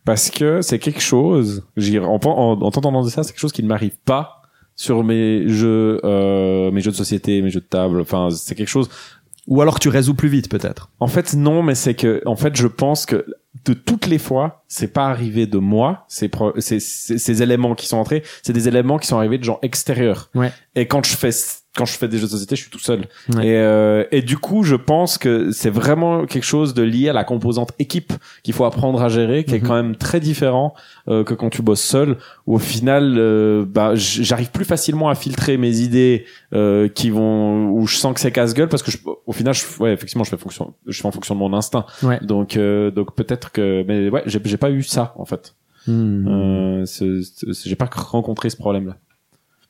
parce que c'est quelque chose, en, en, en t'entendant dire ça, c'est quelque chose qui ne m'arrive pas sur mes jeux, euh, mes jeux de société, mes jeux de table. Enfin, c'est quelque chose.
ou alors tu résous plus vite peut-être.
En fait, non, mais c'est que, en fait, je pense que de toutes les fois, c'est pas arrivé de moi. C'est- c'est- ces éléments qui sont entrés, c'est des éléments qui sont arrivés de gens extérieurs.
Ouais.
Et quand je fais quand je fais des jeux de société, je suis tout seul.
Ouais.
Et, euh, et du coup, je pense que c'est vraiment quelque chose de lié à la composante équipe qu'il faut apprendre à gérer, qui est
Mhm.
quand même très différent euh, que quand tu bosses seul. Où au final, euh, bah, j'arrive plus facilement à filtrer mes idées euh, qui vont où je sens que c'est casse-gueule parce que je, au final, je, ouais, effectivement, je fais fonction, je fais en fonction de mon instinct.
Ouais.
Donc, euh, donc peut-être que, mais ouais, j'ai pas eu ça en fait. Ce- j'ai pas rencontré ce problème-là.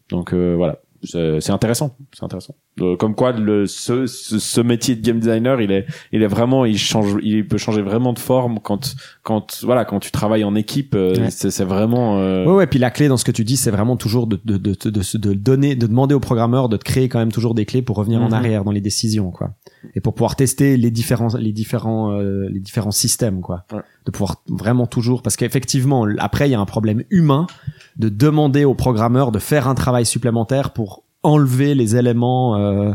Donc euh, voilà, c'est intéressant, c'est intéressant. Euh, comme quoi, le ce, ce, ce métier de game designer, il est il est vraiment, il change, il peut changer vraiment de forme quand quand voilà quand tu travailles en équipe. euh,
Ouais.
C'est c'est vraiment. euh,
Ouais, ouais, puis la clé dans ce que tu dis, c'est vraiment toujours de, de, de, de, de, de donner, de demander au programmeur de te créer quand même toujours des clés pour revenir en
Mhm.
arrière dans les décisions, quoi. Et pour pouvoir tester les différents, les différents, euh, les différents systèmes, quoi.
Ouais.
De pouvoir vraiment toujours, parce qu'effectivement, après, il y a un problème humain de demander au programmeur de faire un travail supplémentaire pour enlever les éléments, euh,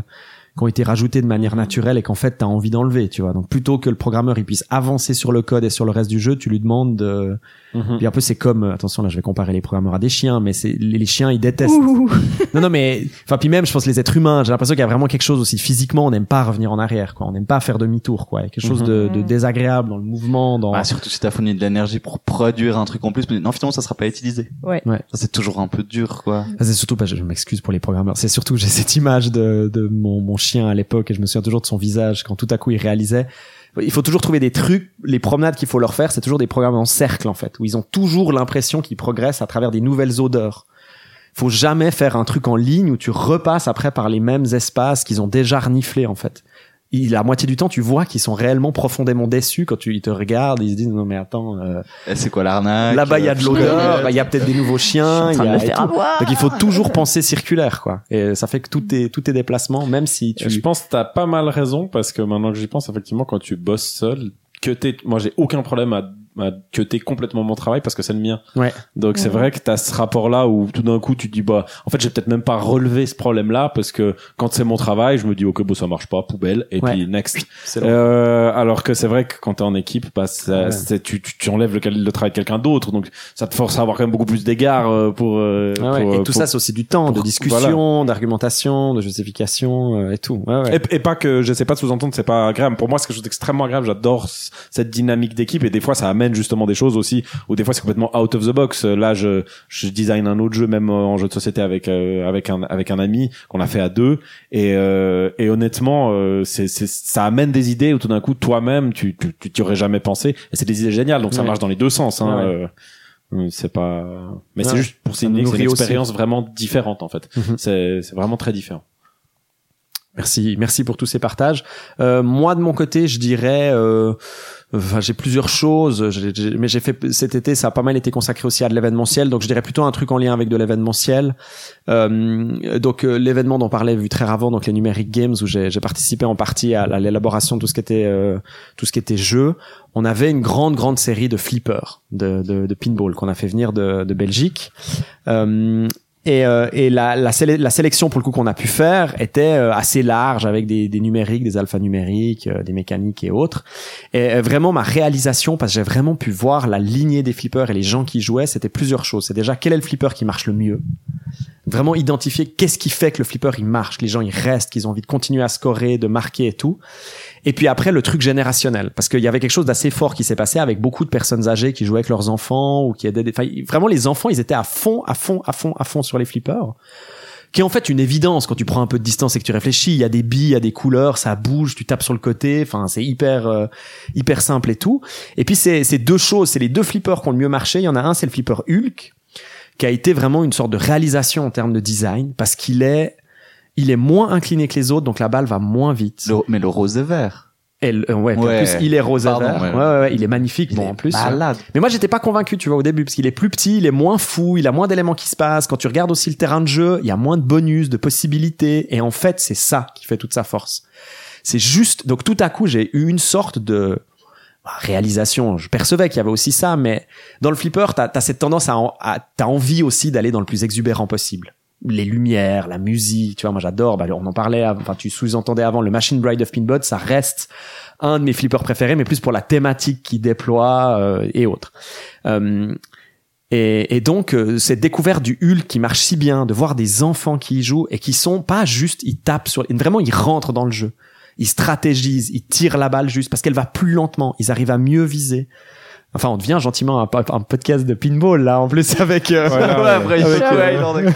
qui ont été rajoutés de manière naturelle et qu'en fait t'as envie d'enlever, tu vois. Donc plutôt que le programmeur il puisse avancer sur le code et sur le reste du jeu, tu lui demandes de,
mhm.
puis un peu c'est comme euh, attention là je vais comparer les programmeurs à des chiens mais c'est les, les chiens ils détestent.
Ouh.
Non non mais enfin puis même je pense les êtres humains j'ai l'impression qu'il y a vraiment quelque chose aussi physiquement on n'aime pas revenir en arrière quoi on n'aime pas faire demi-tour quoi il y a quelque chose de, de
Mhm.
désagréable dans le mouvement dans
Bah, surtout si t'as fourni de l'énergie pour produire un truc en plus, mais non, finalement, ça sera pas utilisé.
Ouais.
Ouais.
Ça, c'est toujours un peu dur, quoi.
Ah, c'est surtout pas je, je m'excuse pour les programmeurs c'est surtout j'ai cette image de, de mon, mon chien à l'époque et je me souviens toujours de son visage quand tout à coup il réalisait. Il faut toujours trouver des trucs les promenades qu'il faut leur faire c'est toujours des programmes en cercle en fait où ils ont toujours l'impression qu'ils progressent à travers des nouvelles odeurs. Faut jamais faire un truc en ligne où tu repasses après par les mêmes espaces qu'ils ont déjà reniflés en fait il, la moitié du temps tu vois qu'ils sont réellement profondément déçus quand tu ils te regardent ils se disent non mais attends euh,
Et c'est quoi l'arnaque?
là-bas il y a de
Euh,
l'odeur [laughs] il y a peut-être des nouveaux chiens il y a et tout.
avoir.
Donc il faut toujours penser circulaire, quoi. Et ça fait que tous tes tous tes déplacements, même si tu.
Je pense que t'as pas mal raison parce que maintenant que j'y pense, effectivement, quand tu bosses seul, que t'es, moi j'ai aucun problème à, à que t'es complètement mon travail parce que c'est le mien.
Ouais.
Donc c'est vrai que t'as ce rapport-là où tout d'un coup tu te dis bah, en fait j'ai peut-être même pas relevé ce problème-là parce que quand c'est mon travail, je me dis ok bon ça marche pas, poubelle et
Ouais.
puis next. Euh, alors que c'est vrai que quand t'es en équipe, bah, ça- tu, tu, tu enlèves le, le travail de quelqu'un d'autre, donc ça te force à avoir quand même beaucoup plus d'égards euh, pour, euh,
Ouais, ouais.
pour,
et
euh,
tout
pour-
ça, c'est aussi du temps, de discussion, d'argumentation, de justification euh, et tout. Ouais, ouais.
Et, et pas que je sais pas de sous-entendre c'est pas agréable pour moi c'est quelque chose d'extrêmement agréable j'adore cette dynamique d'équipe et des fois ça amène justement des choses aussi ou des fois c'est complètement out of the box Euh, là je je design un autre jeu même euh, en jeu de société avec euh, avec un avec un ami qu'on a fait à deux et euh, et honnêtement euh, c'est c'est ça amène des idées où tout d'un coup toi-même tu tu tu t'y aurais jamais pensé et c'est des idées géniales donc ça
Ouais.
marche dans les deux sens hein
Ouais,
c'est pas mais
Ouais.
c'est juste pour c'est une,
nous
c'est une
nourrit aussi.
expérience vraiment différente en fait
Mhm.
c'est c'est vraiment très différent
Merci, merci pour tous ces partages. Euh, moi de mon côté, je dirais, euh, j'ai plusieurs choses, j'ai- j'ai- mais j'ai fait cet été, ça a pas mal été consacré aussi à de l'événementiel, donc je dirais plutôt un truc en lien avec de l'événementiel. Euh, donc euh, l'événement dont parlait vu très avant, donc les numériques games où j'ai participé en partie à, la- l'élaboration de tout ce qui était euh, tout ce qui était jeu. On avait une grande grande série de flippers, de, de, de pinball qu'on a fait venir de, de Belgique. Et, euh, et la, la sélection pour le coup qu'on a pu faire était euh, assez large avec des, des numériques, des alphanumériques, euh, des mécaniques et autres. Et euh, vraiment ma réalisation, parce que j'ai vraiment pu voir la lignée des flippers et les gens qui jouaient, c'était plusieurs choses. C'est déjà quel est le flipper qui marche le mieux? Vraiment identifier qu'est-ce qui fait que le flipper il marche, que les gens ils restent, qu'ils ont envie de continuer à scorer, de marquer et tout. Et puis après le truc générationnel, parce qu'il y avait quelque chose d'assez fort qui s'est passé avec beaucoup de personnes âgées qui jouaient avec leurs enfants ou qui aidaient des... Enfin, vraiment les enfants ils étaient à fond, à fond, à fond, à fond sur les flippers qui est en fait une évidence quand tu prends un peu de distance et que tu réfléchis. Il y a des billes, il y a des couleurs, ça bouge, tu tapes sur le côté. Enfin, c'est hyper euh, hyper simple et tout. Et puis c'est c'est deux choses, c'est les deux flippers qui ont le mieux marché. Il y en a un, c'est le flipper Hulk qui a été vraiment une sorte de réalisation en termes de design parce qu'il est il est moins incliné que les autres donc la balle va moins vite.
Le- mais le rose est vert.
Et le- euh, ouais, en plus il est rose et vert.
ouais.
Ouais, il est magnifique
Il
bon
est
en plus.
malade.
Mais moi, j'étais pas convaincu, tu vois, au début, parce qu'il est plus petit, il est moins fou, il a moins d'éléments qui se passent. Quand tu regardes aussi le terrain de jeu, il y a moins de bonus, de possibilités. Et en fait, c'est ça qui fait toute sa force. C'est juste, donc tout à coup, j'ai eu une sorte de réalisation. Je percevais qu'il y avait aussi ça, mais dans le flipper, t'as as cette tendance à, à t'as envie aussi d'aller dans le plus exubérant possible. Les lumières, la musique, tu vois, moi j'adore. Bah, on en parlait, enfin tu sous-entendais avant, le Machine Bride of Pinbot, ça reste un de mes flippers préférés, mais plus pour la thématique qu'il déploie euh, et autres. Euh, et, et donc euh, cette découverte du Hulk qui marche si bien, de voir des enfants qui y jouent et qui sont pas juste, ils tapent sur, vraiment ils rentrent dans le jeu, ils stratégisent, ils tirent la balle juste parce qu'elle va plus lentement, ils arrivent à mieux viser. Enfin, on devient gentiment un, po- un podcast de pinball là, en plus avec euh,
Voilà, ouais. [laughs]
avec, euh,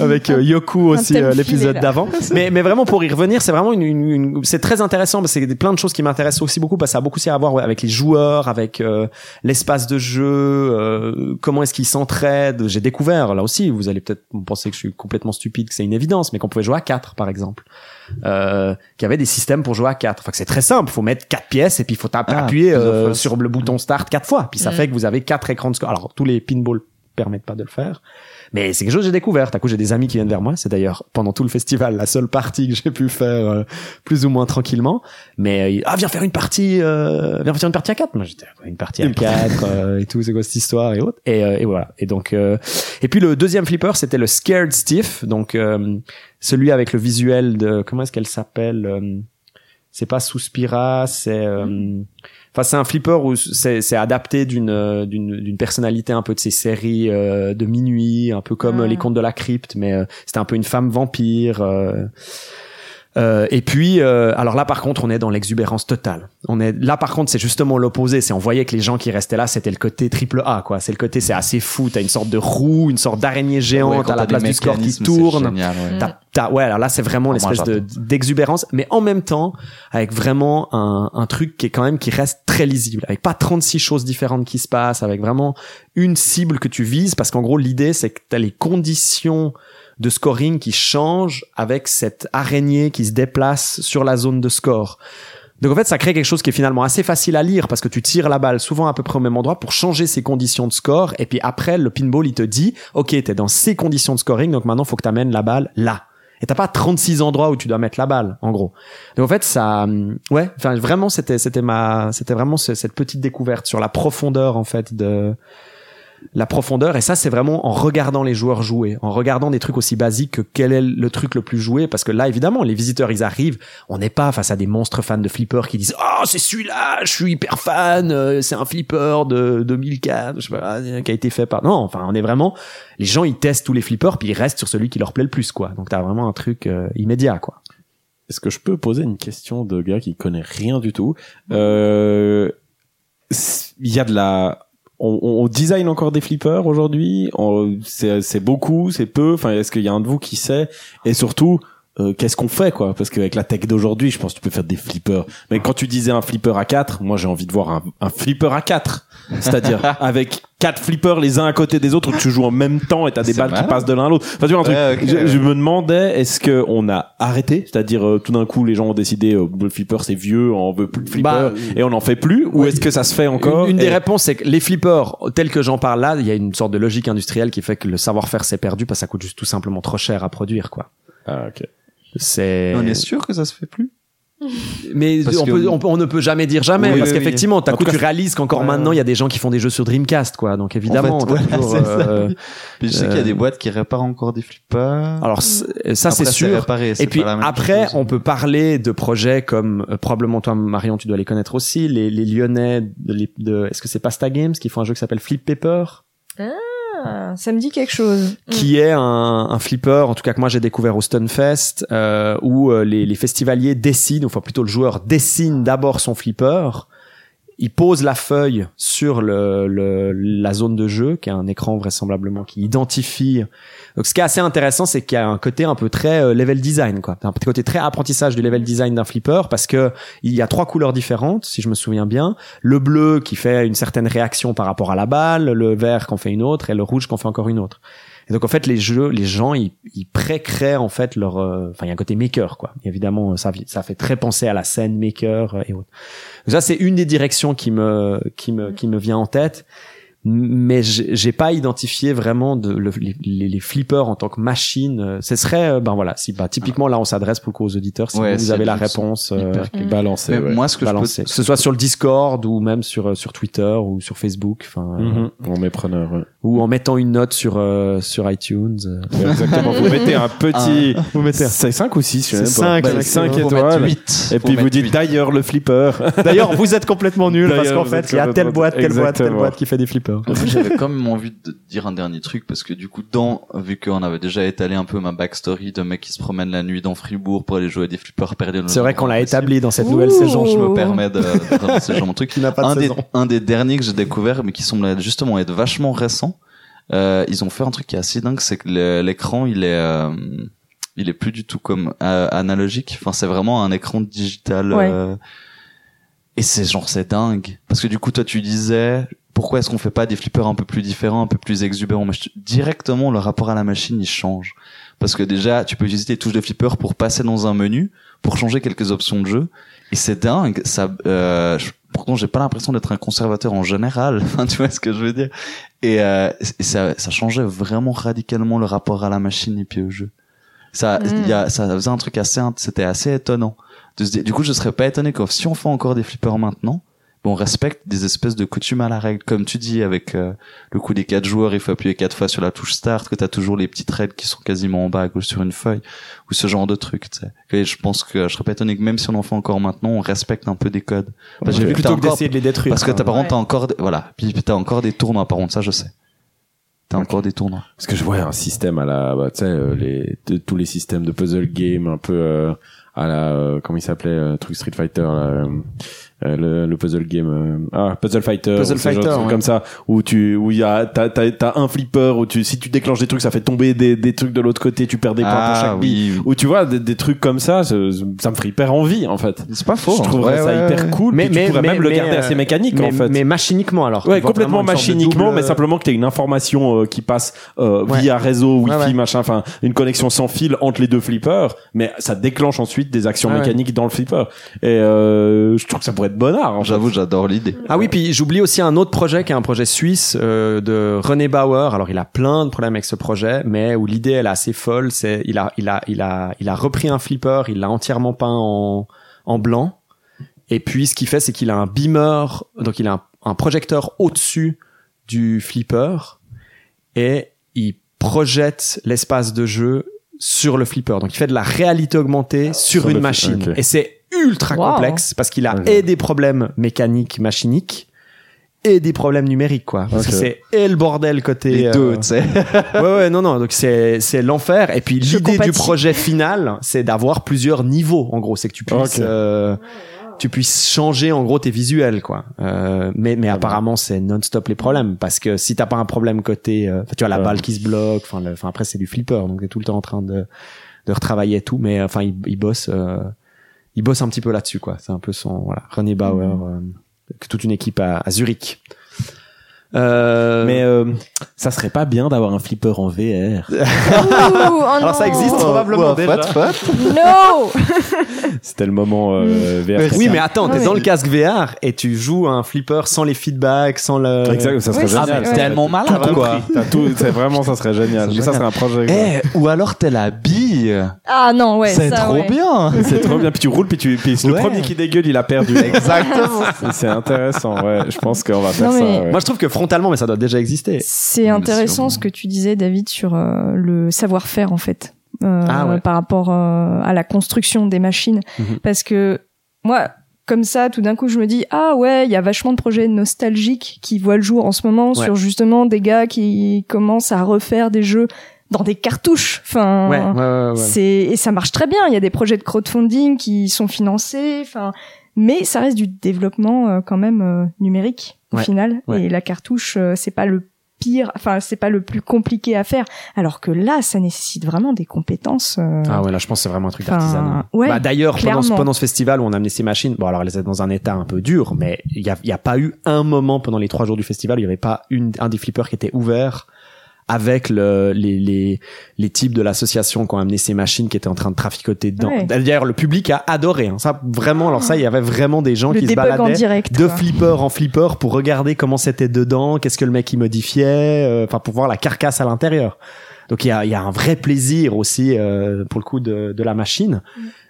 [laughs] avec euh, Yoku aussi euh, l'épisode d'avant. [laughs] mais mais vraiment pour y revenir, c'est vraiment une, une- une- c'est très intéressant parce que c'est des- plein de choses qui m'intéressent aussi beaucoup parce que ça a beaucoup aussi à voir ouais, avec les joueurs, avec euh, l'espace de jeu, euh, comment est-ce qu'ils s'entraident. J'ai découvert là aussi, vous allez peut-être penser que je suis complètement stupide, que c'est une évidence, mais qu'on pouvait jouer à quatre par exemple. Euh, qu'il y avait des systèmes pour jouer à quatre. Enfin que c'est très simple, faut mettre quatre pièces et puis il faut taper-
Ah,
appuyer euh, sur le bouton start quatre fois, puis ça
Mm.
fait que vous avez quatre écrans de score. Alors tous les pinballs permettent pas de le faire. Mais c'est quelque chose que j'ai découvert. À coup, j'ai des amis qui viennent vers moi. C'est d'ailleurs pendant tout le festival la seule partie que j'ai pu faire euh, plus ou moins tranquillement. Mais euh, ah viens faire une partie, euh, viens faire une partie à quatre. Moi j'étais une partie à quatre euh, et tout, c'est quoi cette histoire et autres? Et, euh, et voilà. Et donc euh, et puis le deuxième flipper c'était le Scared Stiff, donc euh, celui avec le visuel de comment est-ce qu'elle s'appelle euh, C'est pas Suspira, c'est euh, Enfin, c'est un flipper où c'est adapté d'une euh, d'une d'une personnalité un peu de ces séries euh, de minuit, un peu comme
Ah.
euh, les contes de la crypte, mais euh, c'était un peu une femme vampire. Euh, et puis, euh, alors là, par contre, on est dans l'exubérance totale. On est là, par contre, c'est justement l'opposé. C'est on voyait que les gens qui restaient là, c'était le côté triple A, quoi. C'est le côté, c'est assez fou. T'as une sorte de roue, une sorte d'araignée géante à la place du score qui tourne.
Génial, ouais.
T'as- t'as- ouais, alors là, c'est vraiment l'espèce de d'exubérance, mais en même temps, avec vraiment un, un truc qui est quand même qui reste très lisible, avec pas 36 choses différentes qui se passent, avec vraiment une cible que tu vises, parce qu'en gros, l'idée, c'est que t'as les conditions de scoring qui changent avec cette araignée qui se déplace sur la zone de score. Donc en fait, ça crée quelque chose qui est finalement assez facile à lire parce que tu tires la balle souvent à peu près au même endroit pour changer ses conditions de score. Et puis après, le pinball, il te dit, OK, t'es dans ces conditions de scoring, donc maintenant, faut que t'amènes la balle là. Et t'as pas 36 endroits où tu dois mettre la balle, en gros. Donc en fait, ça, hum, ouais, enfin vraiment, c'était, c'était ma, c'était vraiment ce- cette petite découverte sur la profondeur en fait de la profondeur. Et ça, c'est vraiment en regardant les joueurs jouer, en regardant des trucs aussi basiques que quel est le truc le plus joué. Parce que là, évidemment, les visiteurs, ils arrivent. On n'est pas face à des monstres fans de flipper qui disent oh c'est celui-là, je suis hyper fan, euh, c'est un flipper de 2004, je sais pas, qui a été fait par. Non, enfin, on est vraiment. Les gens, ils testent tous les flippers puis ils restent sur celui qui leur plaît le plus, quoi. Donc t'as vraiment un truc euh, immédiat, quoi.
Est-ce que je peux poser une question de gars qui connaît rien du tout? Euh, Il y a de la on, on- design encore des flippers aujourd'hui c'est beaucoup, c'est peu. Enfin, est-ce qu'il y a un de vous qui sait? Et surtout, euh, qu'est-ce qu'on fait quoi? Parce qu'avec la tech d'aujourd'hui, je pense que tu peux faire des flippers. Mais quand tu disais un flipper à 4 moi j'ai envie de voir un, un flipper à 4 C'est-à-dire [laughs] avec quatre flippers les uns à côté des autres où tu joues en même temps et t'as des balles qui passent de l'un à l'autre. Enfin, tu vois un truc.
Ouais,
je,
ouais.
je me demandais est-ce que on a arrêté, c'est-à-dire euh, tout d'un coup les gens ont décidé euh, le flipper c'est vieux, on veut plus de flipper
Bah,
et on n'en fait plus ou
ouais.
est-ce que ça se fait encore
Une, une des
Et-
réponses, c'est que les flippers, tels que j'en parle là, il y a une sorte de logique industrielle qui fait que le savoir-faire s'est perdu parce que ça coûte juste tout simplement trop cher à produire, quoi.
Ah, ok.
C'est.
On est sûr que ça se fait plus [laughs]
Mais on, peut, on, peut- on ne peut jamais dire jamais
Oui,
parce
oui,
qu'effectivement, t'as
En
coup
tout
tu
cas,
réalises qu'encore
ouais,
maintenant
ouais.
il y a des gens qui font des jeux sur Dreamcast, quoi. Donc évidemment,
En fait,
toujours, [laughs] euh,
Puis je sais qu'il y a
Euh,
des boîtes qui réparent encore des flippers.
alors ça c'est sûr.
réparé,
Et puis après,
chose.
on peut parler de projets comme euh, probablement toi Marion, tu dois les connaître aussi, les, les Lyonnais de est-ce que c'est Pasta Games qui font un jeu qui s'appelle Flip Paper,
Ah, ça me dit quelque chose.
qui est un, un flipper, en tout cas que moi j'ai découvert au Stunfest, euh, où euh, les, les festivaliers dessinent, ou enfin plutôt le joueur dessine d'abord son flipper. il pose la feuille sur le, le- la zone de jeu, qui est un écran vraisemblablement qui identifie. Donc, ce qui est assez intéressant, c'est qu'il y a un côté un peu très euh, level design, quoi. Un côté très apprentissage du level design d'un flipper, parce que il y a trois couleurs différentes, si je me souviens bien. Le bleu qui fait une certaine réaction par rapport à la balle, le vert qui en fait une autre, et le rouge qui en fait encore une autre. Et donc en fait les jeux, les gens ils, ils pré-créent en fait leur, euh, enfin il y a un côté maker quoi. Évidemment ça ça fait très penser à la scène maker euh, et autres. Donc ça c'est une des directions qui me qui me qui me vient en tête. Mais j'ai j'ai pas identifié vraiment de, le- les, les- les flippers en tant que machine. Euh, Ce serait, euh, ben voilà, si bah, typiquement là on s'adresse pour le coup aux auditeurs. Si
Ouais,
vous avez la réponse, euh,
hyper.
Balancé,
Mais
ouais.
moi, ce que
balancez.
je
que
peux,
ce soit sur le Discord ou même sur euh, sur Twitter ou sur Facebook, enfin, euh,
Mhm. On met preneur. ouais.
ou en mettant une note sur euh, sur iTunes.
Ouais, Exactement. Vous mettez un petit. [laughs]
Vous mettez.
C'est 5 ou 6
C'est cinq,
Bah,
maximum.
5
faut mettre
étoiles.
huit.
Et
Faut
puis vous dites d'ailleurs le flipper. [laughs]
D'ailleurs, vous êtes complètement nul parce qu'en fait, il y a telle boîte, telle boîte, telle boîte qui fait des flippers.
Moi, j'avais quand même envie de dire un dernier truc parce que du coup, dans, vu qu'on avait déjà étalé un peu ma backstory de mec qui se promène la nuit dans Fribourg pour aller jouer à des flippers perdus.
C'est vrai qu'on l'a établi dans cette nouvelle
Ouh.
saison.
Je me permets de, de ce genre de truc.
Qui n'a pas de
un des,
saison.
un des derniers que j'ai découvert, mais qui semble justement être vachement récent, euh, ils ont fait un truc qui est assez dingue, c'est que l'écran, il est, euh, il est plus du tout comme euh, analogique. Enfin, c'est vraiment un écran digital.
Ouais.
euh, et c'est genre, c'est dingue. Parce que du coup, toi, tu disais, pourquoi est-ce qu'on fait pas des flippers un peu plus différents, un peu plus exubérants? Mais directement, le rapport à la machine, il change. Parce que déjà, tu peux utiliser tes touches de flipper pour passer dans un menu, pour changer quelques options de jeu. Et c'est dingue. Ça, euh, je- pourtant, j'ai pas l'impression d'être un conservateur en général. [laughs] Tu vois ce que je veux dire. Et, euh, et ça, ça changeait vraiment radicalement le rapport à la machine et puis au jeu. Ça,
Mm.
y a, ça faisait un truc assez, c'était assez étonnant. De se dire, du coup, je serais pas étonné que si on fait encore des flippers maintenant, on respecte des espèces de coutumes à la règle, comme tu dis avec euh, le coup des quatre joueurs, il faut appuyer quatre fois sur la touche start, que t'as toujours les petites raids qui sont quasiment en bas à gauche sur une feuille, ou ce genre de truc. Tu sais. Et je pense que je serais pas étonné que même si on en fait encore maintenant, on respecte un peu des codes. Parce que
Plutôt que
encore-
d'essayer de les détruire.
parce que t'as par contre t'as encore des- voilà, puis t'as encore des tournois par contre ça je sais. T'as encore des tournois.
Parce que je vois un système à la, bah, tu sais, euh, les, de- tous les systèmes de puzzle game un peu euh, à la, euh, comment il s'appelait, euh, truc Street Fighter, là, euh, le, le puzzle game, euh, ah, Puzzle Fighter,
Puzzle
genre
Fighter,
truc
ouais.
comme ça, où tu, où il y a, t'as, t'as, t'as un flipper où tu, si tu déclenches des trucs, ça fait tomber des, des trucs de l'autre côté, tu perds des points pour chaque bille.
oui.
Ou tu vois, des, des trucs comme ça, ça, ça me ferait hyper envie, en fait.
C'est pas faux.
je trouverais
Ouais,
ça
ouais,
hyper
ouais.
cool, mais, tu pourrais même le garder
euh,
assez mécanique,
mais,
en fait.
Mais machiniquement alors.
Ouais, complètement machiniquement,
double-
mais simplement que tu as une information euh, qui passe euh,
Ouais.
via réseau, wifi,
Ouais, ouais.
machin, enfin une connexion sans fil entre les deux flippers, mais ça déclenche ensuite des actions
Ouais, ouais.
mécaniques dans le flipper. Et euh, je trouve que ça pourrait être bonnard. En fait.
J'avoue, j'adore l'idée.
Ah oui, puis j'oublie aussi un autre projet qui est un projet suisse euh, de René Bauer. Alors il a plein de problèmes avec ce projet, mais où l'idée elle est assez folle. C'est il a il a il a il a repris un flipper, il l'a entièrement peint en en blanc. Et puis ce qu'il fait, c'est qu'il a un beamer, donc il a un, un projecteur au-dessus du flipper et il projette l'espace de jeu sur le flipper. Donc il fait de la réalité augmentée sur,
Sur
une machine. Et c'est ultra
Wow.
complexe parce qu'il a et des problèmes mécaniques, machiniques et des problèmes numériques quoi. Parce que c'est et le bordel côté
Les
euh,
deux, tu sais. [laughs]
ouais ouais non non donc c'est c'est l'enfer et puis l'idée du projet final c'est d'avoir plusieurs niveaux en gros c'est que tu puisses euh, tu puisses changer en gros tes visuels quoi. Euh, mais mais apparemment c'est non-stop les problèmes parce que si t'as pas un problème côté euh, tu vois la balle qui se bloque enfin enfin après c'est du flipper donc t'es tout le temps en train de de retravailler et tout mais enfin il, il bosse euh, il bosse un petit peu là-dessus quoi. C'est un peu son voilà René Bauer euh, avec toute une équipe à, à Zurich euh,
Mais euh, ça serait pas bien d'avoir un flipper en VR. [laughs]
Ouh, oh
alors ça existe probablement déjà
No [laughs]
C'était le moment euh, VR.
Oui, mais attends, t'es dans le casque VR et tu joues à un flipper sans les feedbacks, sans le.
Exact, ça serait
Oui,
génial.
c'est-.
Tellement malin,
Tout
quoi.
tout, c'est vraiment, ça serait génial.
C'est
Mais ça serait un projet.
Eh, ou alors t'es la bille.
Ah non, ouais,
c'est trop
ouais.
bien. [laughs]
C'est trop bien. Puis tu roules, puis tu, puis le premier qui dégueule, il a perdu.
Exactement.
C'est- C'est intéressant, ouais. Je pense qu'on va faire
Non,
ça.
mais-
ouais.
Moi, je trouve que frontalement, mais ça doit déjà exister.
C'est intéressant ce que tu disais, David, sur euh, le savoir-faire en fait, euh,
Ah ouais.
par rapport euh, à la construction des machines,
Mhm.
parce que moi, comme ça, tout d'un coup, je me dis ah ouais, il y a vachement de projets nostalgiques qui voient le jour en ce moment
Ouais.
sur justement des gars qui commencent à refaire des jeux dans des cartouches. Enfin,
Ouais, ouais, ouais. ouais.
c'est et ça marche très bien. Il y a des projets de crowdfunding qui sont financés. Enfin, mais ça reste du développement euh, quand même euh, numérique au
Ouais,
final.
ouais.
Et la cartouche, euh, c'est pas le pire, enfin c'est pas le plus compliqué à faire. Alors que là, ça nécessite vraiment des compétences. euh,
Ah ouais, là, je pense que c'est vraiment un truc
Enfin,
artisanal.
ouais,
bah, D'ailleurs, pendant, pendant ce festival où on a amené ces machines, bon, alors elles étaient dans un état un peu dur, mais il y a, y a pas eu un moment pendant les trois jours du festival où il y avait pas une, un des flippers qui était ouvert avec le, les, les, les types de l'association qui ont amené ces machines qui étaient en train de traficoter dedans.
Ouais.
D'ailleurs, le public a adoré. Hein. Ça, vraiment, alors ça, il y avait vraiment des gens
le
qui se baladaient
direct.
de
quoi.
flipper en flipper pour regarder comment c'était dedans, qu'est-ce que le mec y modifiait, euh, enfin pour voir la carcasse à l'intérieur. Donc il y a, il y a un vrai plaisir aussi euh, pour le coup de, de la machine,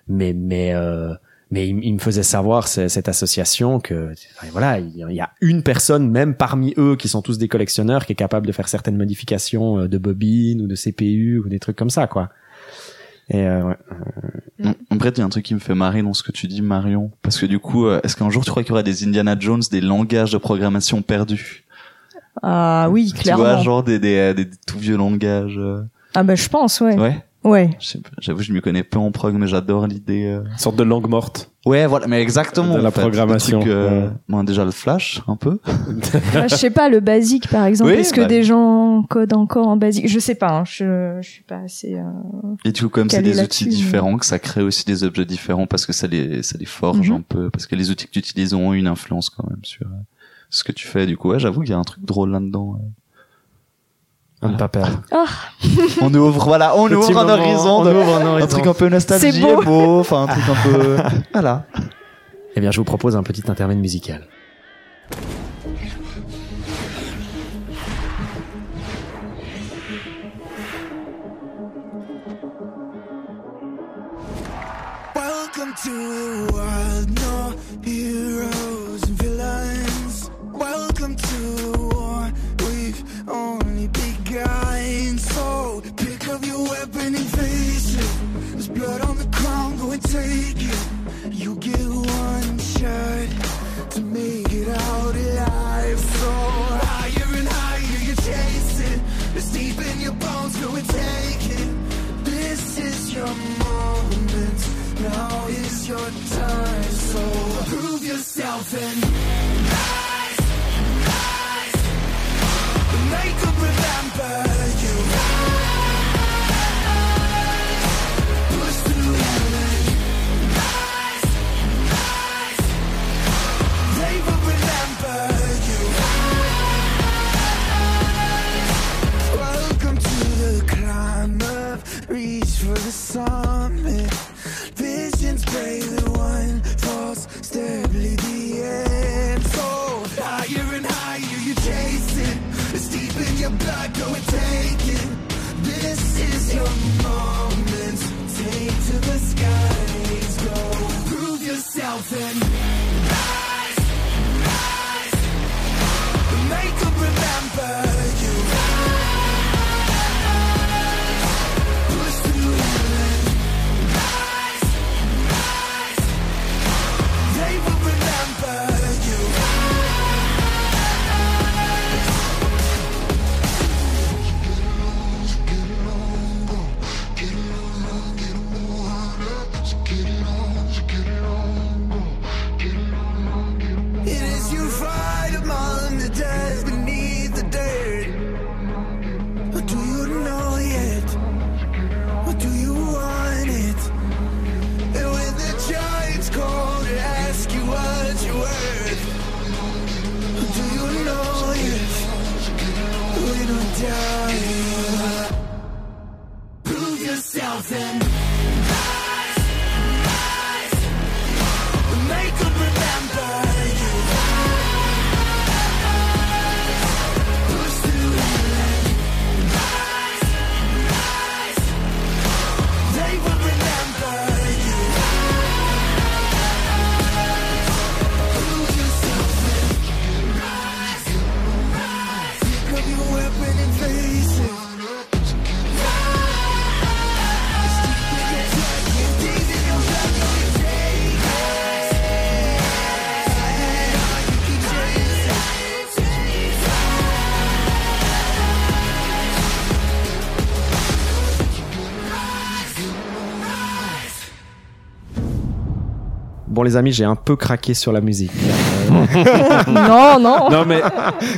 mais mais euh, mais il, il me faisait savoir ce- cette association que voilà il y a- une personne même parmi eux qui sont tous des collectionneurs qui est capable de faire certaines modifications euh, de bobines ou de CPU ou des trucs comme ça quoi. Et euh, ouais.
En- vrai, il y a un truc qui me fait marrer dans ce que tu dis, Marion. Parce que du coup, euh, est-ce qu'un jour tu crois qu'il y aura des Indiana Jones, des langages de programmation perdus?
Ah oui,
Tu
clairement.
vois, genre des, des, des, tout vieux langages. euh,
Ah bah je pense, ouais.
Ouais.
Ouais.
J'avoue, je m'y connais peu en prog, mais j'adore l'idée. euh.
Une sorte de langue morte.
Ouais, voilà, mais exactement.
De la
en fait.
programmation,
trucs, euh,
ouais.
bon, déjà le flash, un peu.
Bah, je sais pas, le basique par exemple.
Oui,
Est-ce que
bah-
des gens codent encore en basique? Je sais pas, hein, je, je suis pas assez. euh,
Et du coup, comme c'est des outils
mais-
différents, que ça crée aussi des objets différents parce que ça les, ça les forge
Mhm.
un peu. Parce que les outils que tu utilises ont une influence quand même sur euh, ce que tu fais. Du coup, ouais, j'avoue qu'il y a un truc drôle là-dedans. ouais.
À ne pas perdre.
on ouvre, voilà, on
Petit
ouvre un horizon,
on
de-
ouvre un
un
horizon.
truc un peu nostalgie
C'est beau.
et beau, enfin un truc un peu, [laughs] voilà.
Eh bien, je vous propose un petit intermède musical.
Welcome to a world, no heroes go and take it. This is your moment. Now is your time. So prove yourself and
les amis, j'ai un peu craqué sur la musique. [laughs]
non, non.
Non mais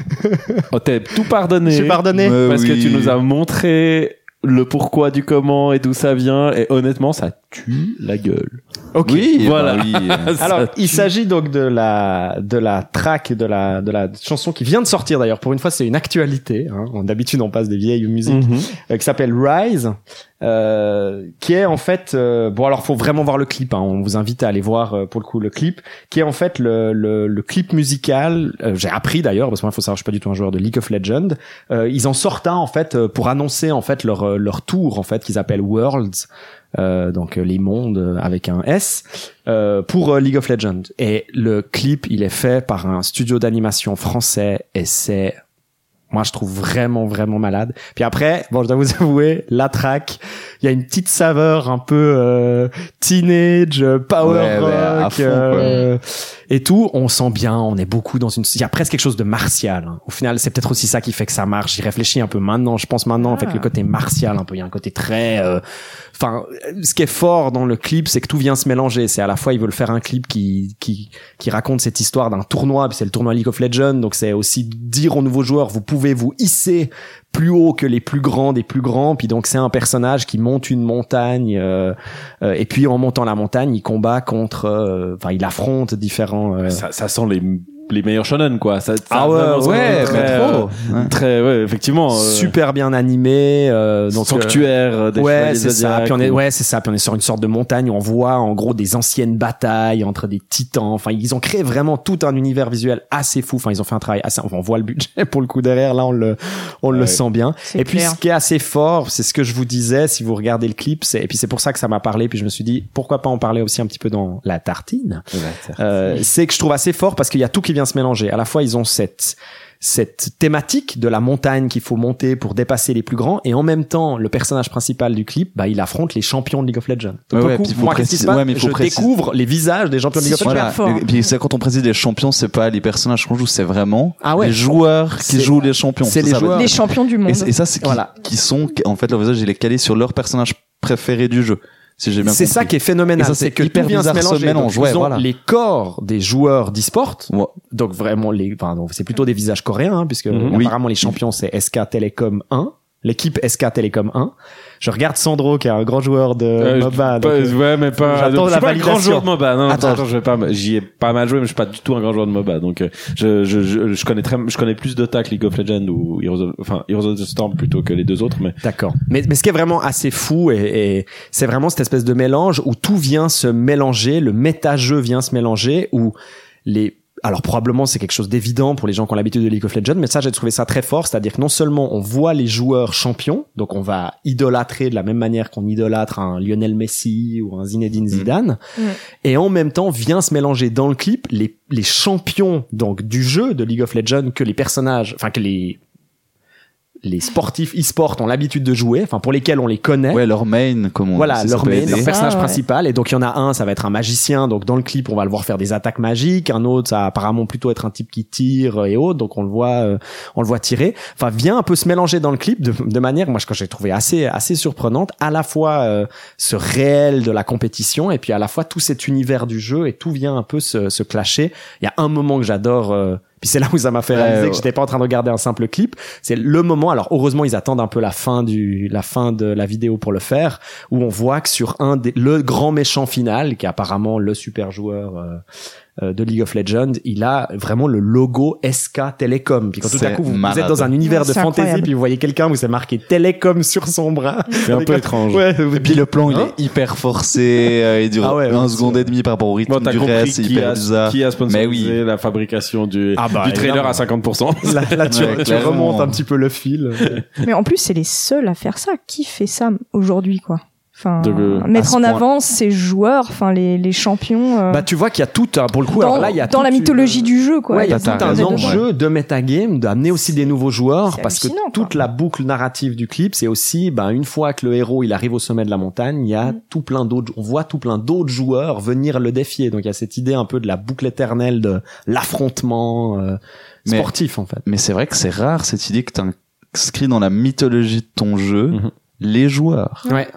[laughs] on t'a tout pardonné.
J'ai pardonné.
Parce que tu nous as montré le pourquoi du comment et d'où ça vient et honnêtement ça tue la gueule.
Ok.
Oui,
Voilà.
bah oui. [laughs]
Alors, il s'agit donc de la de la track de la de la chanson qui vient de sortir d'ailleurs. Pour une fois, c'est une actualité. Hein. D'habitude, on passe des vieilles musiques
Mhm.
euh, qui s'appelle Rise, euh, qui est en fait euh, bon alors faut vraiment voir le clip. Hein. On vous invite à aller voir euh, pour le coup le clip, qui est en fait le le, le clip musical. euh, J'ai appris d'ailleurs parce que moi, faut savoir, je suis pas du tout un joueur de League of Legends. Euh, ils en sortent un en fait pour annoncer en fait leur leur tour en fait qu'ils appellent Worlds. Donc les mondes avec un S pour League of Legends et le clip il est fait par un studio d'animation français et c'est moi je trouve vraiment vraiment malade. Puis après bon je dois vous [laughs] avouer la track il y a une petite saveur un peu euh, teenage euh, power
Ouais,
rock
fond,
euh, et tout. On sent bien on est beaucoup dans une il y a presque quelque chose de martial hein. au final c'est peut-être aussi ça qui fait que ça marche. J'y réfléchis un peu maintenant. Je pense maintenant en fait
Ah.
le côté martial un peu. Il y a un côté très euh, enfin ce qui est fort dans le clip c'est que tout vient se mélanger. C'est à la fois ils veulent faire un clip qui qui qui raconte cette histoire d'un tournoi puis c'est le tournoi League of Legends donc c'est aussi dire aux nouveaux joueurs vous pouvez vous hisser plus haut que les plus grands des plus grands. Puis donc c'est un personnage qui monte une montagne euh, euh, et puis en montant la montagne il combat contre euh, enfin il affronte différents euh,
Ça, ça sent les les meilleurs shonen quoi. Ça, ça
Ah ouais,
ouais,
très,
trop.
euh,
Ouais.
Très ouais effectivement. euh,
super bien animé euh, donc euh,
sanctuaire euh, des
ouais,
chevaliers
c'est ça. Puis on est,
ou-
ouais, c'est ça. Puis on est sur une sorte de montagne où on voit en gros des anciennes batailles entre des titans. Enfin, ils ont créé vraiment tout un univers visuel assez fou. Enfin, ils ont fait un travail assez. On voit le budget pour le coup derrière. Là, on le, on le
Ouais.
sent bien. Et puis, ce qui est assez fort, c'est ce que je vous disais. Si vous regardez le clip, c'est et puis c'est pour ça que ça m'a parlé. Puis je me suis dit pourquoi pas en parler aussi un petit peu dans la tartine. Euh, c'est que je trouve assez fort parce qu'il y a tout qui vient se mélanger. À la fois, ils ont cette cette thématique de la montagne qu'il faut monter pour dépasser les plus grands et en même temps le personnage principal du clip bah il affronte les champions de League of Legends Donc,
ouais,
coup,
puis
moi
ouais, mais
je
préciser-
découvre les visages des champions de League of
C'est
Legends.
Et puis c'est quand on précise les champions, c'est pas les personnages qu'on joue, c'est vraiment
Ah ouais.
les joueurs qui jouent les champions.
c'est les
ça
joueurs.
Les champions du monde.
Et, et ça, c'est qui,
Voilà.
qui sont, en fait, leur visage, il est calé sur leur personnage préféré du jeu. Si j'ai bien
c'est
compris.
ça qui est phénoménal
ça,
c'est
c'est
que
hyper
tout vient se mélanger,
mélange,
Donc,
ouais,
ils ont
voilà.
les corps des joueurs d'e-sport
Ouais.
donc vraiment les enfin donc c'est plutôt des visages coréens hein, puisque
Mhm.
apparemment les champions c'est SK Telecom 1 l'équipe SK Telecom 1 je regarde Sandro qui est un grand joueur de
Euh,
MOBA
pas-
donc,
ouais, mais pas.
j'attends la
pas un grand
validation.
joueur de MOBA. Non,
Attends.
attends, je vais pas. J'y ai pas mal joué, mais je suis pas du tout un grand joueur de MOBA. Donc, euh, je, je, je, je connais très, je connais plus de que League of Legends ou Heroes of, enfin Heroes of the Storm plutôt que les deux autres. Mais
D'accord. Mais, mais ce qui est vraiment assez fou, et, et c'est vraiment cette espèce de mélange où tout vient se mélanger, le méta-jeu vient se mélanger, où les... Alors probablement c'est quelque chose d'évident pour les gens qui ont l'habitude de League of Legends, mais ça j'ai trouvé ça très fort, c'est-à-dire que non seulement on voit les joueurs champions, donc on va idolâtrer de la même manière qu'on idolâtre un Lionel Messi ou un Zinedine Zidane,
Mm.
et en même temps vient se mélanger dans le clip les, les champions donc du jeu de League of Legends que les personnages, enfin que les les sportifs e-sport ont l'habitude de jouer, enfin pour lesquels on les connaît.
Ouais, leur main, comme on
Voilà, leur main, leur personnage
Ah, ouais.
principal. Et donc, il y en a un, ça va être un magicien. Donc, dans le clip, on va le voir faire des attaques magiques. Un autre, ça va apparemment plutôt être un type qui tire euh, et autres. Donc, on le voit, euh, on le voit tirer. Enfin, vient un peu se mélanger dans le clip de, de manière, moi, que j'ai trouvé assez, assez surprenante. À la fois, euh, ce réel de la compétition et puis à la fois tout cet univers du jeu et tout vient un peu se, se clasher. Il y a un moment que j'adore, euh, puis c'est là où ça m'a fait réaliser
ouais.
que j'étais pas en train de regarder un simple clip. C'est le moment. Alors heureusement ils attendent un peu la fin du la fin de la vidéo pour le faire, où on voit que sur un des le grand méchant final, qui est apparemment le super joueur euh, de League of Legends, il a vraiment le logo SK Telecom. Puis quand tout à coup vous, êtes dans un univers
Ouais,
de fantasy,
incroyable.
puis vous voyez quelqu'un où c'est marqué Telecom sur son bras.
c'est un peu étrange.
Ouais,
Et puis le plan, il
Hein
est hyper forcé, euh, il dure
Ah ouais,
un seconde et demi par rapport au rythme
Bon,
du reste, c'est
qui
hyper
a,
bizarre.
qui a sponsorisé
Mais oui.
la fabrication du,
Ah bah,
du trailer à 50%.
Là, là, tu,
Ouais,
tu
clairement.
remontes un petit peu le fil.
Mais en plus, c'est les seuls à faire ça. Qui fait ça aujourd'hui, quoi? Enfin,
De-
mettre en
point.
avant ces joueurs, enfin les, les champions. euh,
Bah tu vois qu'il y a tout un- pour le coup
dans,
alors là il y a
dans la
une-
mythologie du jeu, quoi.
Ouais, il y a tout un enjeu de metagame, d'amener aussi des nouveaux joueurs, parce que toute
quoi.
la boucle narrative du clip, c'est aussi, ben, une fois que le héros il arrive au sommet de la montagne, il y a
Mm.
tout plein d'autres, on voit tout plein d'autres joueurs venir le défier. Donc il y a cette idée un peu de la boucle éternelle de l'affrontement euh,
Mais-
sportif en fait.
Mais c'est vrai que c'est rare cette idée que t'inscris dans la mythologie de ton jeu
Mhm.
les joueurs.
Ouais.
Ouais,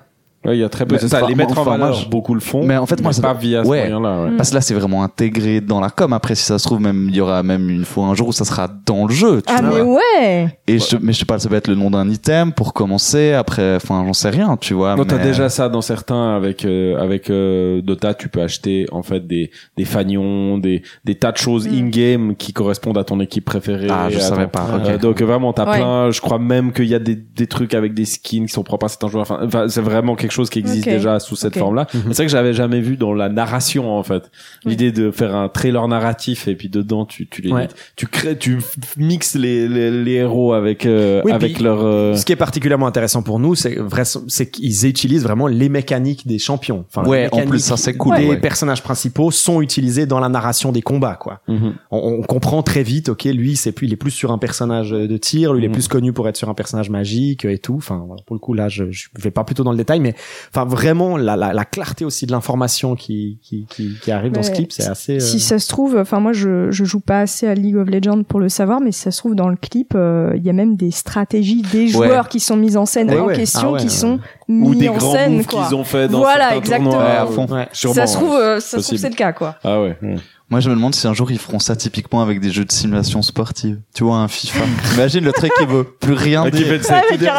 il y a très peu. C'est ça, les mettre en
enfin, moi,
valeur,
je-
beaucoup le font.
Mais en fait, moi, ça-
pas via ce
ouais.
moyen-là. ouais.
Parce que là, c'est vraiment intégré dans la com. Après, si ça se trouve, même, il y aura même une fois un jour où ça sera dans le jeu. Tu
Ah,
vois.
mais ouais
Et je, mais je sais pas, ça peut être le nom d'un item pour commencer. Après, enfin, j'en sais rien, tu vois.
Non, t'as
mais-
déjà ça dans certains avec euh, avec euh, Dota, tu peux acheter en fait des des fanions, des des tas de choses
Mm.
in-game qui correspondent à ton équipe préférée.
Ah, je savais
ton-
pas,
Euh, donc vraiment, t'as
Ouais.
plein. Je crois même qu'il y a des des trucs avec des skins qui sont propres à certains joueurs. Enfin, enfin, c'est vraiment quelque chose qui existe déjà sous cette forme-là. Mais C'est vrai que j'avais jamais vu dans la narration en fait. L'idée de faire un trailer narratif et puis dedans tu tu les
Ouais.
tu crées tu mixes les les, les héros avec euh,
Oui,
avec
puis-
leur euh,
Ce qui est particulièrement intéressant pour nous, c'est vrai, c'est qu'ils utilisent vraiment les mécaniques des champions. Enfin, les
Ouais, en plus, ça, c'est cool, ouais.
personnages principaux sont utilisés dans la narration des combats, quoi.
mhm.
On, on comprend très vite, ok, lui, c'est plus, il est plus sur un personnage de tir, lui, il est
Mhm.
plus connu pour être sur un personnage magique et tout. Enfin, voilà, pour le coup, là, je, je vais pas plutôt dans le détail, mais enfin, vraiment, la, la, la clarté aussi de l'information qui, qui, qui, qui arrive dans ce clip, c'est assez. euh,
Si ça se trouve, enfin moi je, je joue pas assez à League of Legends pour le savoir, mais si ça se trouve dans le clip, euh, il y a même des stratégies des joueurs qui sont mises en scène
Ouais,
en
ouais.
question,
Ah ouais,
qui
ouais.
sont
ou
mis
des
en
grands
scène
qu'ils ont fait dans
Voilà,
certains
exactement.
tournois.
Ouais, à fond.
Ouais.
Sûrement,
ça se trouve,
ouais.
euh, ça se trouve c'est le cas quoi.
Ah ouais.
Moi, je me demande si un jour ils feront ça typiquement avec des jeux de simulation sportive. Tu vois, un FIFA. [laughs] Imagine le truc qui veut plus rien
Ah, qui
dire.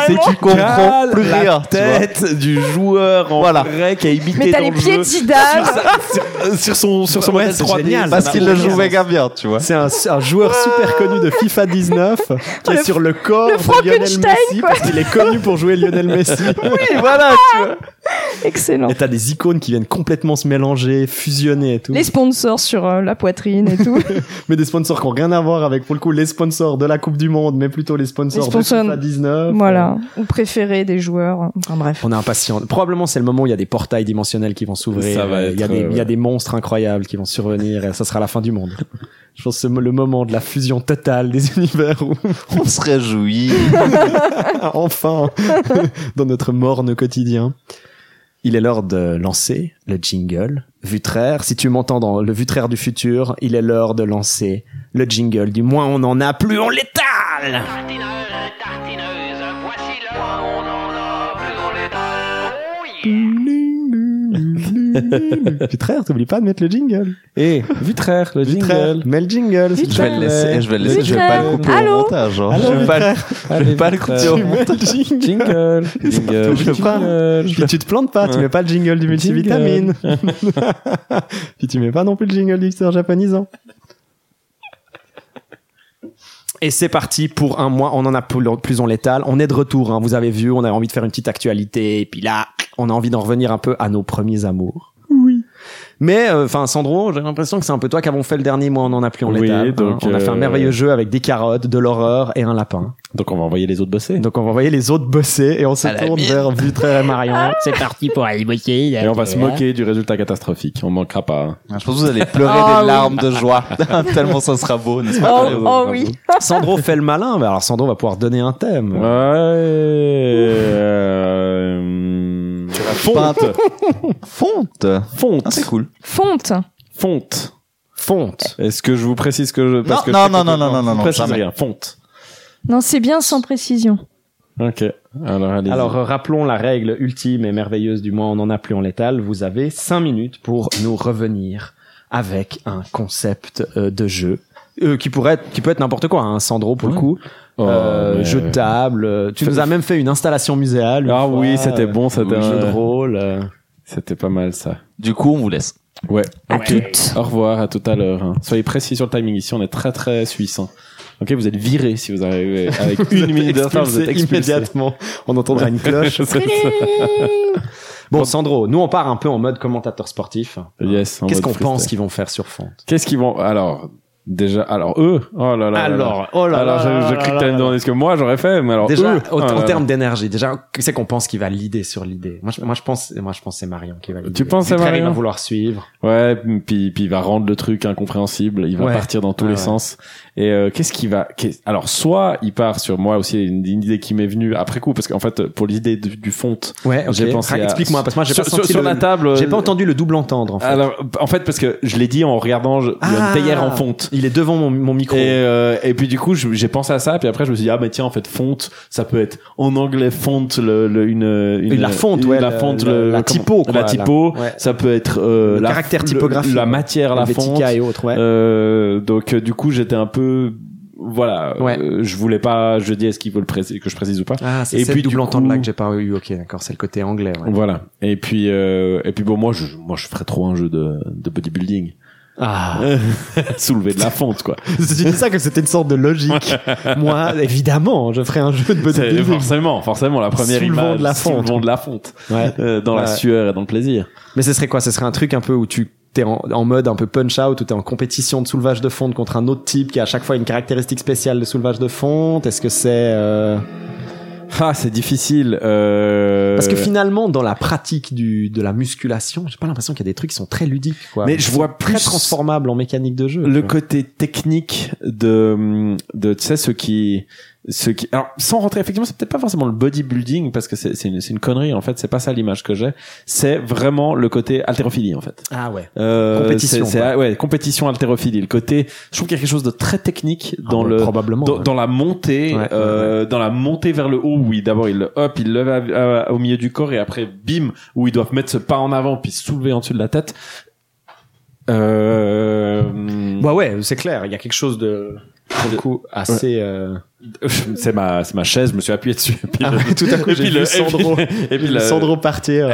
c'est qui comprend plus
la
rien.
tu vois.
Tête du joueur en
Voilà.
vrai qui a imité
Mais t'as les
le
pieds de Zidane.
sur, sur son sur son
Ouais,
modèle
c'est
3D.
génial.
Parce qu'il le joue méga bien, tu vois.
C'est un, un joueur super connu de FIFA 19 qui est sur le corps
le
de Lionel
Frankenstein,
Messi parce qu'il est connu pour jouer Lionel Messi. [laughs]
Oui, voilà, tu vois. [laughs]
Excellent.
Et t'as des icônes qui viennent complètement se mélanger, fusionner et tout.
Les sponsors sur euh, la poitrine et tout. [laughs]
Mais des sponsors qui ont rien à voir avec, pour le coup, les sponsors de la Coupe du Monde, mais plutôt les sponsors,
Les sponsors-
de FIFA 19.
voilà. Ou préféré des joueurs. Enfin bref.
On est impatient. Probablement, c'est le moment où il y a des portails dimensionnels qui vont s'ouvrir.
Ça va
Euh, Il y a
euh,
il y a
ouais.
des monstres incroyables qui vont survenir et ça sera la fin du monde. [laughs] Je pense que c'est le moment de la fusion totale des [laughs] univers où,
On se réjouit.
enfin, dans notre morne quotidien. Il est l'heure de lancer le jingle. Vutraire, si tu m'entends dans le Vutraire du futur, il est l'heure de lancer le jingle. Du moins on en a, plus on l'étale
Tartineuse, tartineuse, voici le point, on en a plus. Oh yeah. [laughs]
Vutraire, t'oublies pas de mettre le jingle.
Et Vitraire, le
Vutraire,
jingle.
mets le jingle.
Je vais le laisser, je vais le laisser, je vais pas le couper
Allô
au montage. hein.
Allô,
Je vais pas le, je vais pas le couper au montage.
le jingle.
Jingle, jingle,
Je le prends. Puis tu te plantes pas, tu mets pas le jingle du multivitamine. [laughs] Puis tu mets pas non plus le jingle du japonisant. Et c'est parti pour un mois. On en a plus, on l'étale. On est de retour. hein. Vous avez vu, on a envie de faire une petite actualité. Et puis là, on a envie d'en revenir un peu à nos premiers amours. Mais euh, enfin, Sandro, j'ai l'impression que c'est un peu toi qui avons fait le dernier mois. On en a plus on
Oui,
l'étale. hein.
donc,
On a fait un
euh,
merveilleux jeu avec des carottes, de l'horreur et un lapin.
Donc on va envoyer les autres bosser.
Donc on va envoyer les autres bosser et on se tourne
mine.
vers Vutraire et Marion. [laughs]
C'est parti pour aller bosser.
Et on va se moquer du résultat catastrophique. On manquera pas. hein.
Je pense que vous allez pleurer
Ah [laughs]
des
oui.
larmes de joie. [laughs] Tellement ça sera beau, n'est-ce pas
Oh, oh oui.
Sandro fait le malin, mais alors Sandro va pouvoir donner un thème.
Ouais. Euh... Fonte.
Fonte.
Fonte.
Ah, c'est cool.
Fonte.
Fonte.
Fonte.
Est-ce que je vous précise que je... parce
Non,
que
non,
je-
non, non, non, non, non, non,
précise
jamais.
rien. Fonte.
Non, c'est bien sans précision.
Ok. Alors allez.
Alors euh, rappelons la règle ultime et merveilleuse du mois on en a plus en létal. Vous avez cinq minutes pour nous revenir avec un concept euh, de jeu. euh, qui pourrait être, qui peut être n'importe quoi, hein, Sandro pour le
Ouais.
coup.
Oh,
Euh,
mais-
Jeu de table. euh, Tu nous as même fait une installation muséale. une
Ah
fois,
oui, c'était
euh,
bon, c'était
un jeu de
un-
rôle.
C'était pas mal ça.
Du coup, on vous laisse.
Ouais.
À toutes.
Au revoir, à tout à l'heure. hein. Soyez précis sur le timing ici, on est très très suisse. hein. Ok, vous êtes viré si vous arrivez avec [laughs] une minute de retard, vous êtes
Expulsé immédiatement. On entendra une cloche. [laughs] [laughs] Bon, Sandro, nous on part un peu en mode commentateur sportif.
Yes. en
Qu'est-ce
mode
qu'on
freestyle.
pense qu'ils vont faire sur Fonte
Qu'est-ce qu'ils vont alors déjà alors eux oh là là.
Alors, oh là
alors
là
je, je crie que t'allais me demander ce que moi j'aurais fait mais alors
Déjà,
eux,
au-
oh
en
là.
termes d'énergie, déjà, c'est qu'on pense qu'il va l'idée sur l'idée? Moi, je, moi, je pense, moi, je pense c'est Marion qui va l'idée.
Tu penses c'est
Vitraire, Il
Marion?
va vouloir suivre.
ouais puis puis il va rendre le truc incompréhensible il va
Ouais.
partir dans tous les
ouais.
sens Et euh, qu'est-ce qui va qu'est- Alors soit il part sur moi aussi une, une idée qui m'est venue après coup parce qu'en fait pour l'idée du, du font,
Ouais, ok.
j'ai pensé. à-
Explique-moi, parce que moi j'ai pas
sur-
senti
sur
le-
la table.
J'ai
euh,
pas entendu le double entendre en fait.
Alors en fait parce que je l'ai dit en regardant je-
Ah,
le théière en fonte.
Il est devant mon, mon micro.
Et, euh, et puis du coup j'ai pensé à ça puis après je me suis dit ah mais tiens en fait fonte ça peut être en anglais fonte le, le- une, une
la fonte, ouais,
la fonte
le-
le-
la typo, quoi,
la typo
Ouais.
ça peut être euh,
Le
la,
caractère typographique.
la matière la fonte
et autres, ouais.
euh, donc euh, du coup j'étais un peu voilà
Ouais.
euh, je voulais pas je dis est-ce qu'il veut le préciser que je précise ou pas
Ah, c'est
Et
ce
puis,
double
du
entendre là
coup-
que j'ai pas eu. Ok, d'accord, c'est le côté anglais. Ouais.
voilà et puis euh, et puis bon moi je moi je ferais trop un jeu de, de bodybuilding
Ah. [laughs]
soulever de la fonte quoi [laughs]
tu dis ça que c'était une sorte de logique. [laughs] Moi, évidemment, je ferai un jeu de bodybuilding.
forcément forcément la première image
de la fonte.
de la fonte
Ouais.
euh, dans la sueur et dans le plaisir
Mais ce serait quoi? Ce serait un truc un peu où tu t'es en, en mode un peu punch out, où t'es en compétition de soulevage de fonte contre un autre type qui a à chaque fois une caractéristique spéciale de soulevage de fonte. Est-ce que c'est euh...
ah c'est difficile euh...
parce que finalement dans la pratique du de la musculation, j'ai pas l'impression qu'il y a des trucs qui sont très ludiques. Quoi.
Mais je vois
très
plus
transformables en mécanique de jeu.
le côté technique de de tu sais ceux qui ceux qui alors sans rentrer effectivement c'est peut-être pas forcément le bodybuilding parce que c'est c'est une, une connerie en fait c'est pas ça l'image que j'ai c'est vraiment le côté haltérophilie en fait
Ah ouais.
euh,
Compétition,
c'est, ouais compétition haltérophilie le côté je trouve qu'il y a quelque chose de très technique dans
Ah,
le
probablement.
dans,
ouais.
dans la montée
Ouais,
euh, dans la montée vers le haut où d'abord il le hop il le à- à- au milieu du corps et après bim où ils doivent mettre ce pas en avant puis se soulever en dessus de la tête euh,
Bah ouais, c'est clair. Il y a quelque chose de pour le coup assez. euh, [laughs]
c'est ma c'est ma chaise je me suis appuyé dessus et puis
Ah ouais, tout à coup,
et
j'ai
puis
vu
le-
Sandro,
et puis, [laughs] et puis le-
Sandro partir.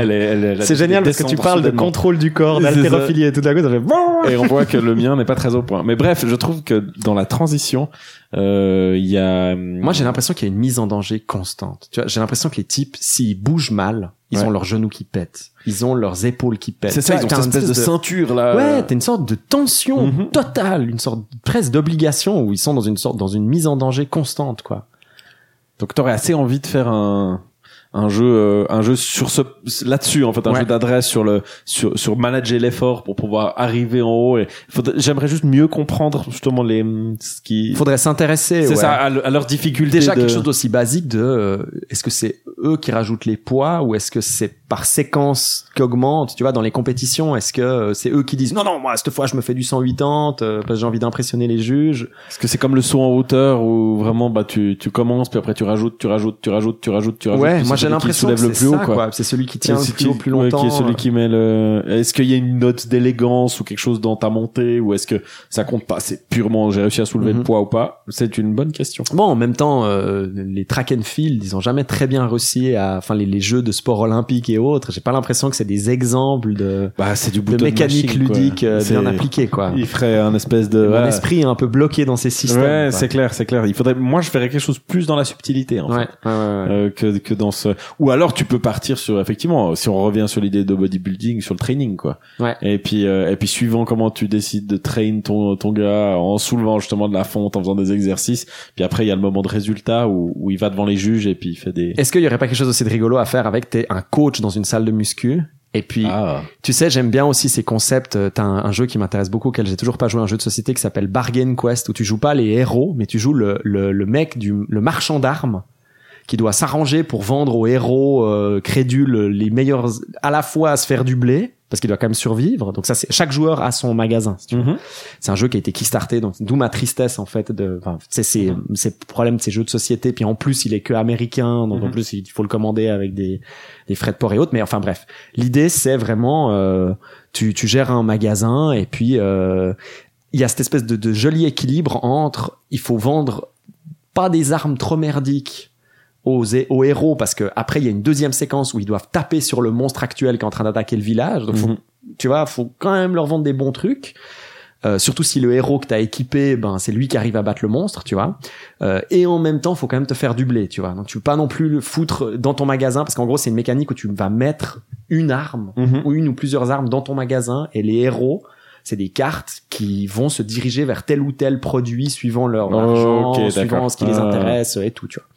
C'est génial parce que tu parles de contrôle du corps, [laughs] d'haltérophilie et tout à coup ça fait.
et on voit que le mien n'est pas très au point mais bref je trouve que dans la transition euh, il y a
Moi, j'ai l'impression qu'il y a une mise en danger constante. Tu vois, j'ai l'impression que les types, s'ils bougent mal, ils
Ouais.
ont leurs genoux qui pètent, ils ont leurs épaules qui pètent.
c'est ça ils ont cette espèce de ceinture là
Ouais, t'as une sorte de tension
Mhm.
totale, une sorte presque d'obligation où ils sont dans une sorte dans une mise en danger constante,
donc t'aurais assez envie de faire un un jeu euh, un jeu sur ce là-dessus en fait un
Ouais.
jeu d'adresse sur le sur sur manager l'effort pour pouvoir arriver en haut et j'aimerais juste mieux comprendre justement les ce qui
faudrait s'intéresser.
c'est
ouais.
ça à, le- à leur difficulté
Déjà
de...
quelque chose d'aussi basique de euh, est-ce que c'est eux qui rajoutent les poids ou est-ce que c'est par séquence qu'augmente tu vois dans les compétitions est-ce que euh, c'est eux qui disent non non moi cette fois je me fais du 180 euh, parce que j'ai envie d'impressionner les juges
Est-ce que c'est comme le saut en hauteur où vraiment bah tu tu commences puis après tu rajoutes tu rajoutes tu rajoutes tu rajoutes tu rajoutes
ouais moi j'ai l'impression que
le
c'est
plus haut
ça,
quoi.
quoi. c'est celui qui tient le plus haut plus
ouais,
longtemps
qui est celui
euh.
qui met le est-ce qu'il y a une note d'élégance ou quelque chose dans ta montée ou est-ce que ça compte pas c'est purement j'ai réussi à soulever
Mhm.
le poids ou pas? C'est une bonne question
Bon, en même temps, euh, les track and field, ils ont jamais très bien réussi à, enfin, les, les jeux de sport olympique et autres. J'ai pas l'impression que c'est des exemples de,
bah c'est du
de mécanique
machine,
ludique euh, bien appliquée, quoi.
il ferait un espèce de
Mon esprit est un peu bloqué dans ces systèmes.
ouais c'est clair c'est clair il faudrait moi je ferais quelque chose plus dans la subtilité en fait
ouais, ouais, ouais.
euh, que que dans ce ou alors tu peux partir sur effectivement si on revient sur l'idée de bodybuilding sur le training quoi.
Ouais.
et puis euh, et puis suivant comment tu décides de train ton ton gars en soulevant justement de la fonte en faisant des exercices puis après il y a le moment de résultat où où il va devant les juges et puis il fait des
Est-ce qu'il y aurait pas quelque chose aussi de rigolo à faire avec t'es un coach dans une salle de muscu et puis
ah.
tu sais j'aime bien aussi ces concepts Euh, t'as un, un jeu qui m'intéresse beaucoup auquel j'ai toujours pas joué un jeu de société qui s'appelle Bargain Quest où tu joues pas les héros mais tu joues le le, le mec du le marchand d'armes qui doit s'arranger pour vendre aux héros euh, crédules les meilleurs à la fois à se faire du blé parce qu'il doit quand même survivre donc ça c'est chaque joueur a son magasin si.
Mhm.
c'est un jeu qui a été kickstarté donc d'où ma tristesse en fait de enfin c'est c'est problème de ces jeux de société puis en plus il est que américain donc en
Mhm.
plus il faut le commander avec des des frais de port et autres mais enfin bref l'idée c'est vraiment euh, tu tu gères un magasin et puis euh, il y a cette espèce de, de joli équilibre entre il faut vendre pas des armes trop merdiques aux, aux héros parce que après il y a une deuxième séquence où ils doivent taper sur le monstre actuel qui est en train d'attaquer le village donc faut
Mhm.
tu vois, faut quand même leur vendre des bons trucs. Euh, surtout si le héros que t'as équipé, ben c'est lui qui arrive à battre le monstre, tu vois. Euh, et en même temps, faut quand même te faire du blé, tu vois. Donc tu peux pas non plus le foutre dans ton magasin parce qu'en gros c'est une mécanique où tu vas mettre une arme
Mhm.
ou une ou plusieurs armes dans ton magasin et les héros c'est des cartes qui vont se diriger vers tel ou tel produit suivant leur
Oh,
argent, suivant ce qui les
Ah.
intéresse et tout, tu vois.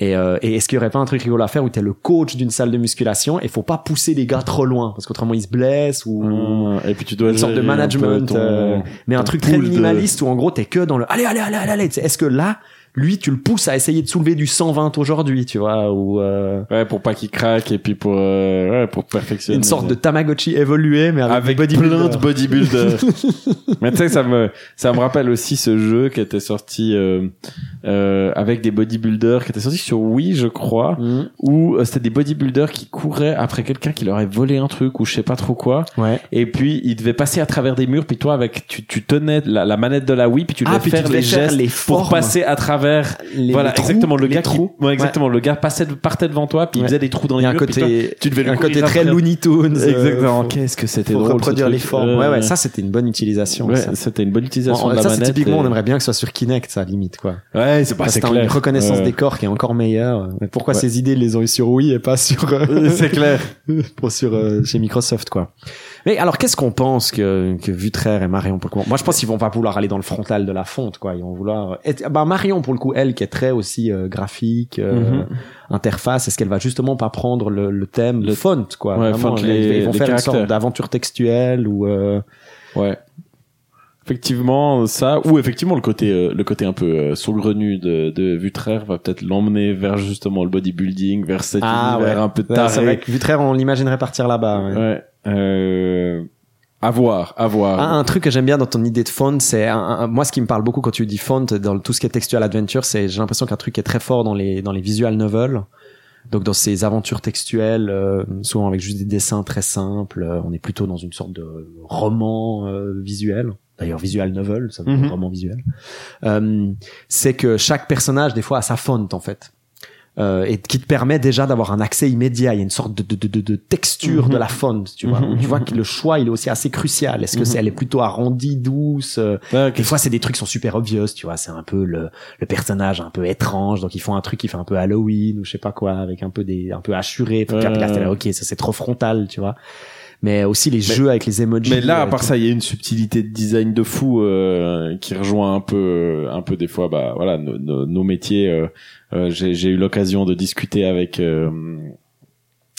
Et, euh, et est-ce qu'il y aurait pas un truc rigolo à faire où t'es le coach d'une salle de musculation et faut pas pousser les gars trop loin? Parce qu'autrement ils se blessent ou
Hum, Et puis tu dois
une sorte de
un
management,
ton-
euh, mais un truc très
de-
minimaliste où en gros t'es que dans le allez allez allez allez, allez. Est-ce que là lui tu le pousses à essayer de soulever du 120 aujourd'hui tu vois ou euh,
Ouais, pour pas qu'il craque et puis pour euh, ouais, pour perfectionner.
une sorte de Tamagotchi évolué mais avec,
avec plein de bodybuilders. [laughs] Mais tu sais, ça me ça me rappelle aussi ce jeu qui était sorti euh, euh, avec des bodybuilders qui était sorti sur Wii, je crois,
Mhm.
où euh, c'était des bodybuilders qui couraient après quelqu'un qui leur avait volé un truc ou je sais pas trop quoi.
ouais
Et puis ils devaient passer à travers des murs. Puis toi, avec tu, tu tenais la, la manette de la Wii, puis tu devais
Ah, puis tu
faire
devais
les
faire
gestes
les
pour passer à travers.
Les-
voilà,
les trous,
exactement. Le
les
gars
trous.
qui, ouais, exactement. Le gars passait partait devant toi, puis il faisait des trous dans les
un
murs. toi,
côté
tu devais
un côté très. Looney Tunes euh,
Exactement. Qu'est-ce que c'était drôle.
reproduire les formes ouais ouais ça c'était une bonne utilisation
c'était une bonne utilisation de la manette.
typiquement, on aimerait bien que ce soit sur Kinect, ça, limite, quoi.
Ouais, c'est pas c'est
une reconnaissance des corps qui est encore meilleure. Mais pourquoi ces idées, ils les ont eu sur Wii et pas sur, Euh, [laughs]
c'est clair. [laughs]
pour sur, euh, chez Microsoft, quoi. Mais alors, qu'est-ce qu'on pense que, que Vutraire et Marion, pour le coup, moi, je pense qu'ils vont pas vouloir aller dans le frontal de la fonte, quoi. Ils vont vouloir, être- bah, Marion, pour le coup, elle, qui est très aussi euh, graphique, euh,
Mhm.
interface, est-ce qu'elle va justement pas prendre le, le thème, le font, quoi?
Ouais,
Vraiment,
font
ils-
les-
ils vont
les
faire une sorte d'aventure textuelle ou, euh,
Ouais. Effectivement, ça, ou effectivement le côté, euh, le côté un peu euh, saugrenu de, de Vutraire va peut-être l'emmener vers justement le bodybuilding, vers cet univers un peu
Ouais, c'est vrai
taré.
que Vutraire, on l'imaginerait partir là-bas. ouais.
Ouais. Euh, à voir, à voir.
Un, un truc que j'aime bien dans ton idée de font, c'est moi ce qui me parle beaucoup quand tu dis font dans tout ce qui est textual adventure, c'est j'ai l'impression qu'un truc qui est très fort dans les dans les visual novels. Donc dans ces aventures textuelles, euh, souvent avec juste des dessins très simples, euh, on est plutôt dans une sorte de roman euh, visuel. D'ailleurs, visual novel, ça veut dire
Mhm.
roman visuel. C'est que chaque personnage, des fois, a sa font en fait. Euh, et qui te permet déjà d'avoir un accès immédiat. Il y a une sorte de, de, de, de- texture
Mhm.
de la font, tu vois.
Mhm.
Tu vois que le choix, il est aussi assez crucial. Est-ce que
Mhm.
c'est, elle est plutôt arrondie, douce euh,
Ouais,
Des fois, c'est des trucs qui sont super obvious, tu vois. C'est un peu le, le personnage un peu étrange, donc ils font un truc qui fait un peu Halloween ou je sais pas quoi, avec un peu des, un peu là, t'es là, ok, ça c'est trop frontal, tu vois. Mais aussi les jeux avec les emojis.
Mais là, à
euh,
part ça, il y a une subtilité de design de fou euh, qui rejoint un peu, un peu des fois, bah voilà, nos, métiers. euh, euh, J'ai eu l'occasion de discuter avec euh,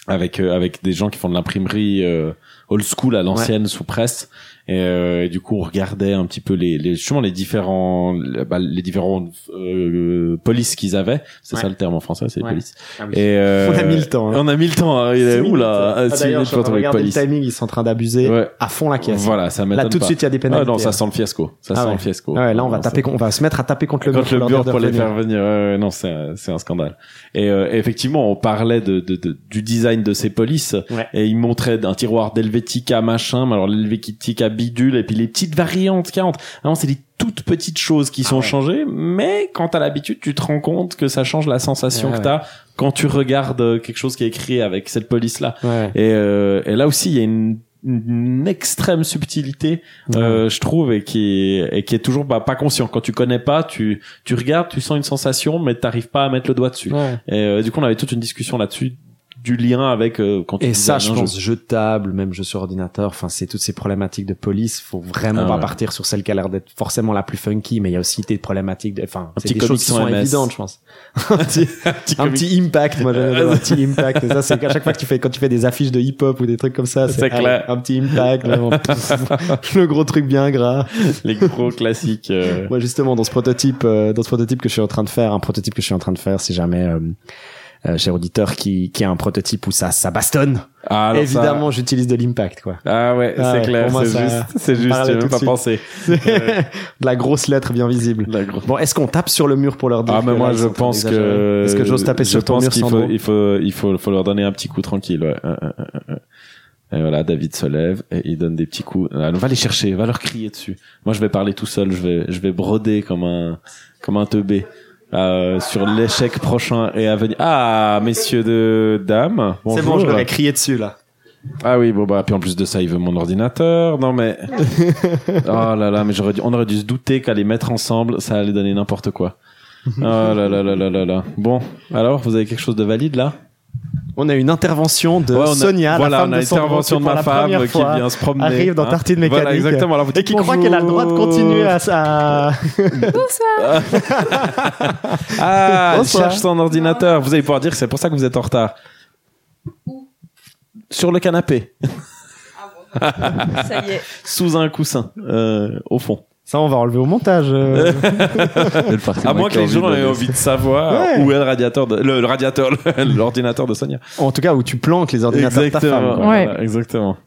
avec euh, avec des gens qui font de l'imprimerie euh, old school à l'ancienne sous presse. Et, euh, et du coup, on regardait un petit peu les, les justement les différents les, bah, les différents euh, polices qu'ils avaient. C'est
Ouais.
ça le terme en français, c'est
Ouais.
police.
ah oui.
Et euh,
On a mis le temps, hein.
On a mis le temps. hein. Il est où là.
Ah,
Six
D'ailleurs, je regarder le timing, ils sont en train d'abuser
Ouais.
à fond la caisse.
Voilà, ça m'étonne
Là, tout de suite, il y a des
Ah
pénalités.
non, ça
hein.
sent le fiasco. Ça
Ah
sent
ouais.
le fiasco.
Ouais, là, on va
Non,
taper, on va se mettre à taper contre le mur
contre le mur pour les faire venir. Non, c'est un, c'est un scandale. Et euh, effectivement, on parlait de, de, de- du design de ces polices
Ouais.
et ils montraient un tiroir d'Helvetica machin, mais alors l'Helvetica bidule et puis les petites variantes 40. Non, c'est des toutes petites choses qui sont
ouais.
changées, mais quand t'as l'habitude, tu te rends compte que ça change la sensation
Ouais,
que
ouais.
t'as quand tu regardes euh, quelque chose qui est écrit avec cette police là.
Ouais.
Et, euh, et là aussi, il y a une, une extrême subtilité, euh, je trouve, et qui est, et qui est toujours bah, pas conscient. Quand tu connais pas, tu, tu regardes, tu sens une sensation, mais t'arrives pas à mettre le doigt dessus.
Ouais.
Et euh, du coup, on avait toute une discussion là-dessus du lien avec euh, quand tu
Et ça,
designes
je pense,
jeu.
jeu de table, même jeu sur ordinateur, enfin, c'est toutes ces problématiques de police. Faut vraiment
Ah
pas
ouais.
partir sur celle qui a l'air d'être forcément la plus funky, mais il y a aussi des problématiques de, enfin, c'est des choses qui sont
MS.
évidentes, je pense. [laughs] un petit, un petit impact, moi, j'aime un petit [laughs] impact. Et ça, c'est qu'à chaque fois que tu fais, quand tu fais des affiches de hip-hop ou des trucs comme ça, c'est allez,
clair.
un petit impact, vraiment. [laughs] le gros truc bien gras.
les gros classiques. euh,
Moi, justement, dans ce prototype, euh, dans ce prototype que je suis en train de faire, un prototype que je suis en train de faire, si jamais, euh, cher auditeur, qui, qui a un prototype où ça, ça bastonne.
Ah, alors ça-
Évidemment, j'utilise de l'impact, quoi.
Ah ouais,
Ah
c'est
ouais,
clair, c'est
ça-
juste, c'est juste, j'ai même
de
pas pensé. [laughs]
de la grosse lettre bien visible.
Grosse-
Bon, est-ce qu'on tape sur le mur pour leur dire
Ah mais moi je pense que
Est-ce que j'ose taper
je
sur ton
pense
mur
qu'il faut, il faut il faut faut leur donner un petit coup tranquille ouais. Et voilà, David se lève et il donne des petits coups. Ah, va les chercher, va leur crier dessus. Moi je vais parler tout seul, je vais je vais broder comme un comme un teubé. Euh, sur l'échec prochain et à venir. Ah, messieurs de dames.
C'est bon, je leur ai crié dessus, là.
Ah oui, bon bah puis en plus de ça, il veut mon ordinateur. Non mais [laughs] oh là là, mais j'aurais dû, on aurait dû se douter qu'à les mettre ensemble, ça allait donner n'importe quoi. Oh là là là là là là. Bon, alors vous avez quelque chose de valide là?
On a une intervention de
Ouais, on a-
Sonia,
voilà,
la femme
on a
de
intervention
qui,
de ma femme qui
fois,
vient se promener.
arrive dans
hein.
Tartine Mécanique.
Voilà, exactement. Alors, vous
Et
dites
qui croit qu'elle a le droit de
bonjour.
continuer à... à...
Ah, elle
Bonsoir.
cherche son ordinateur. Vous allez pouvoir dire que c'est pour ça que vous êtes en retard. Sur le canapé,
Ça y est. [laughs]
sous un coussin, euh, au fond.
Ça, on va enlever au montage. euh. [laughs]
À moins que les gens aient envie de savoir
Ouais.
où est le radiateur, de- le, le radiateur, le- l'ordinateur de Sonia.
en tout cas, où tu planques les ordinateurs de ta femme. Quoi.
Ouais.
voilà, exactement.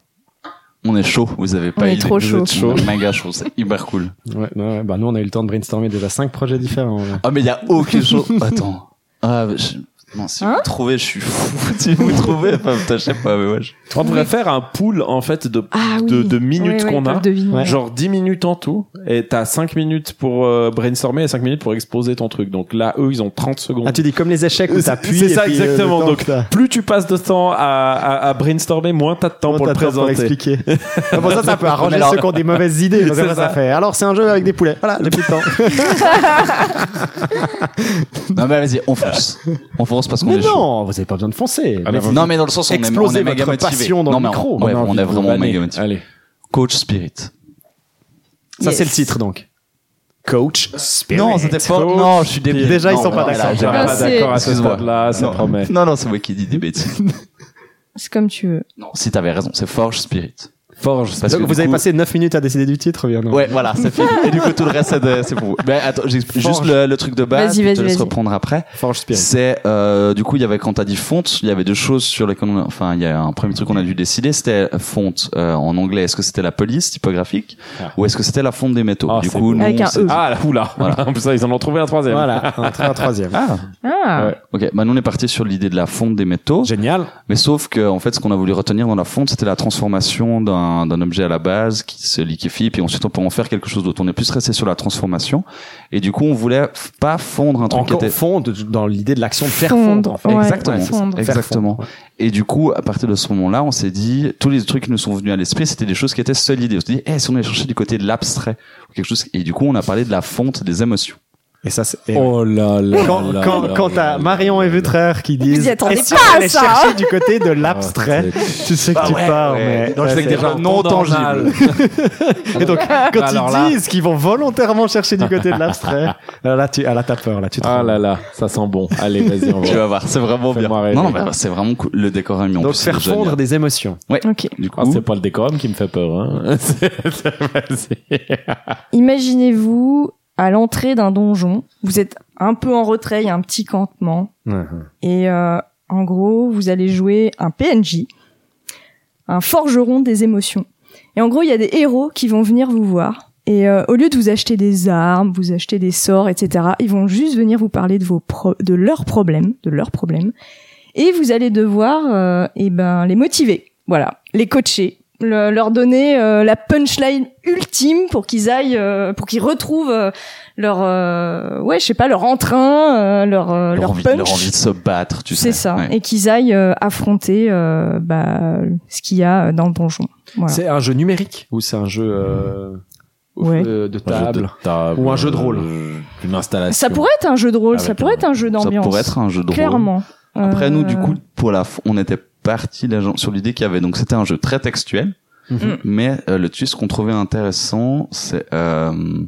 On est chaud, vous avez pas
On est
idée.
trop
Vous
chaud.
êtes chaud. Méga chaud, c'est hyper cool.
Ouais, ouais, bah nous, on a eu le temps de brainstormer déjà cinq projets différents. là.
Ah, mais il y a aucune chose. Attends. Ah, je- Non, si
Hein
vous trouvez, je suis fou. [laughs] si vous trouvez, enfin, putain, je sais pas, mais ouais. je-
On pourrait faire un pool, en fait, de,
Ah oui.
de, de minutes qu'on a. Genre 10 minutes en tout. Et t'as 5 minutes pour euh, brainstormer et 5 minutes pour exposer ton truc. Donc là, eux, ils ont 30 secondes.
Ah, tu dis comme les échecs où t'appuies.
c'est ça,
puis, euh,
exactement. Donc, plus tu passes de temps à, à, à brainstormer, moins t'as de temps pour le
pour
présenter.
expliquer. [laughs] Ah, bon, ça, ça peut arranger
alors-
ceux qui ont des mauvaises idées. [laughs] Après, ça
ça.
fait. Alors, c'est un jeu avec des poulets. Voilà, j'ai plus de temps.
Non, mais vas-y, on fonce. On fonce parce qu'on
Mais
est chaud.
non, vous avez pas besoin de foncer.
Ah,
Mais
non,
Non, mais dans le sens on est, on est méga
votre
motivé.
passion dans
non,
le
mais
micro.
On, ouais,
a
on
envie
est
de vous
vraiment méga motivé.
Allez.
Coach Spirit.
Ça, c'est le titre donc. Coach Spirit.
Non, c'était pas. Non, je suis débile.
Déjà, ils
Non,
sont pas d'accord.
On
rien.
pas d'accord à ce
Excuse-moi.
stade-là, ça
Non.
promet.
Non, non, c'est moi qui dis des bêtises.
C'est comme tu veux.
Non, si t'avais raison, c'est Forge Spirit.
Forge.
Parce
Donc,
que
vous avez
coup-
passé 9 minutes à décider du titre, bien
Ouais, voilà, c'est fini. [laughs] Et du coup, tout le reste, c'est pour vous. Mais attends, j'explique juste le, le truc de base. Je te laisse reprendre après.
Forge Spirit.
C'est euh, du coup il y avait quand t'as dit fonte, il y avait deux choses sur lesquelles on a, enfin il y a un premier truc qu'on a dû décider, c'était fonte euh, en anglais. Est-ce que c'était la police typographique
Ah.
ou est-ce que c'était la fonte des métaux
Ah,
Du coup, nous, on
E.
Ah, là, oula. [laughs]
Voilà.
En plus, ils en ont trouvé un troisième.
Voilà, [laughs] un, tra- un troisième.
Ah,
Ah.
Ouais.
ok. Bah nous on est parti sur l'idée de la fonte des métaux,
Génial.
mais sauf que en fait ce qu'on a voulu retenir dans la fonte, c'était la transformation d'un d'un objet à la base qui se liquéfie, puis ensuite on peut en faire quelque chose d'autre. On est plus resté sur la transformation, et du coup on voulait pas fondre un truc
Encore
qui était
fondre dans l'idée de l'action de faire
Fondre, ouais,
Exactement.
fondre.
Exactement. Et du coup, à partir de ce moment-là, on s'est dit, tous les trucs qui nous sont venus à l'esprit, c'était des choses qui étaient solide. On s'est dit, eh, si on allait chercher du côté de l'abstrait, ou quelque chose, et du coup, on a parlé de la fonte des émotions.
Et ça, c'est. et
Oh là là.
Quand,
là
quand,
là
quand
là
t'as Marion et Vutraire qui disent Eh, si
pas
on allait
ça,
chercher
hein
du côté de l'abstrait, tu sais que
Bah
tu
ouais,
pars,
ouais.
mais
Non, je sais que
c'est
déjà
non tangible. [laughs] Et donc, quand
Alors
ils
là-
disent qu'ils vont volontairement chercher du côté de l'abstrait, [laughs] là, là, tu, ah, là, t'as peur, là, tu te
Ah là là, ça sent bon. Allez, vas-y, on [laughs]
Tu
va.
vas voir, c'est vraiment bien.
Rêver.
Non, non, mais c'est vraiment cool. Le décor est mis en
Donc,
plus.
faire
génial.
fondre des émotions.
Ok.
Du
Ah,
coup,
c'est pas le décorum qui me fait peur, hein. C'est- c'est- vas-y.
Imaginez-vous à l'entrée d'un donjon. Vous êtes un peu en retrait, il y a un petit campement. Et euh, en gros, vous allez jouer un PNJ, un forgeron des émotions. Et en gros, il y a des héros qui vont venir vous voir. Et euh, au lieu de vous acheter des armes, vous acheter des sorts, etc., ils vont juste venir vous parler de vos pro- de leurs problèmes, de leurs problèmes. Et vous allez devoir, euh, eh ben, les motiver. Voilà, les coacher, le- leur donner euh, la punchline ultime pour qu'ils aillent, euh, pour qu'ils retrouvent euh, leur, euh, ouais, je sais pas, leur entrain, euh, leur, euh,
leur,
leur
envie,
punch.
leur envie de se battre, tu sais.
C'est ça,
Ouais.
et qu'ils aillent euh, affronter euh, bah, ce qu'il y a dans le donjon. Voilà.
C'est un jeu numérique ou c'est un jeu euh,
Ouais.
euh, de
Un jeu
table
de table,
Ou un jeu de rôle.
euh, Une installation.
Ça pourrait être un jeu de rôle, ça pourrait
un-
être un jeu
Ça
d'ambiance.
pourrait être un jeu de rôle.
Clairement.
Après, nous, du
Euh,
coup, pour la, on était parti là, genre, sur l'idée qu'il y avait, donc c'était un jeu très textuel,
Mhm.
mais euh, le twist qu'on trouvait intéressant, c'est, euh,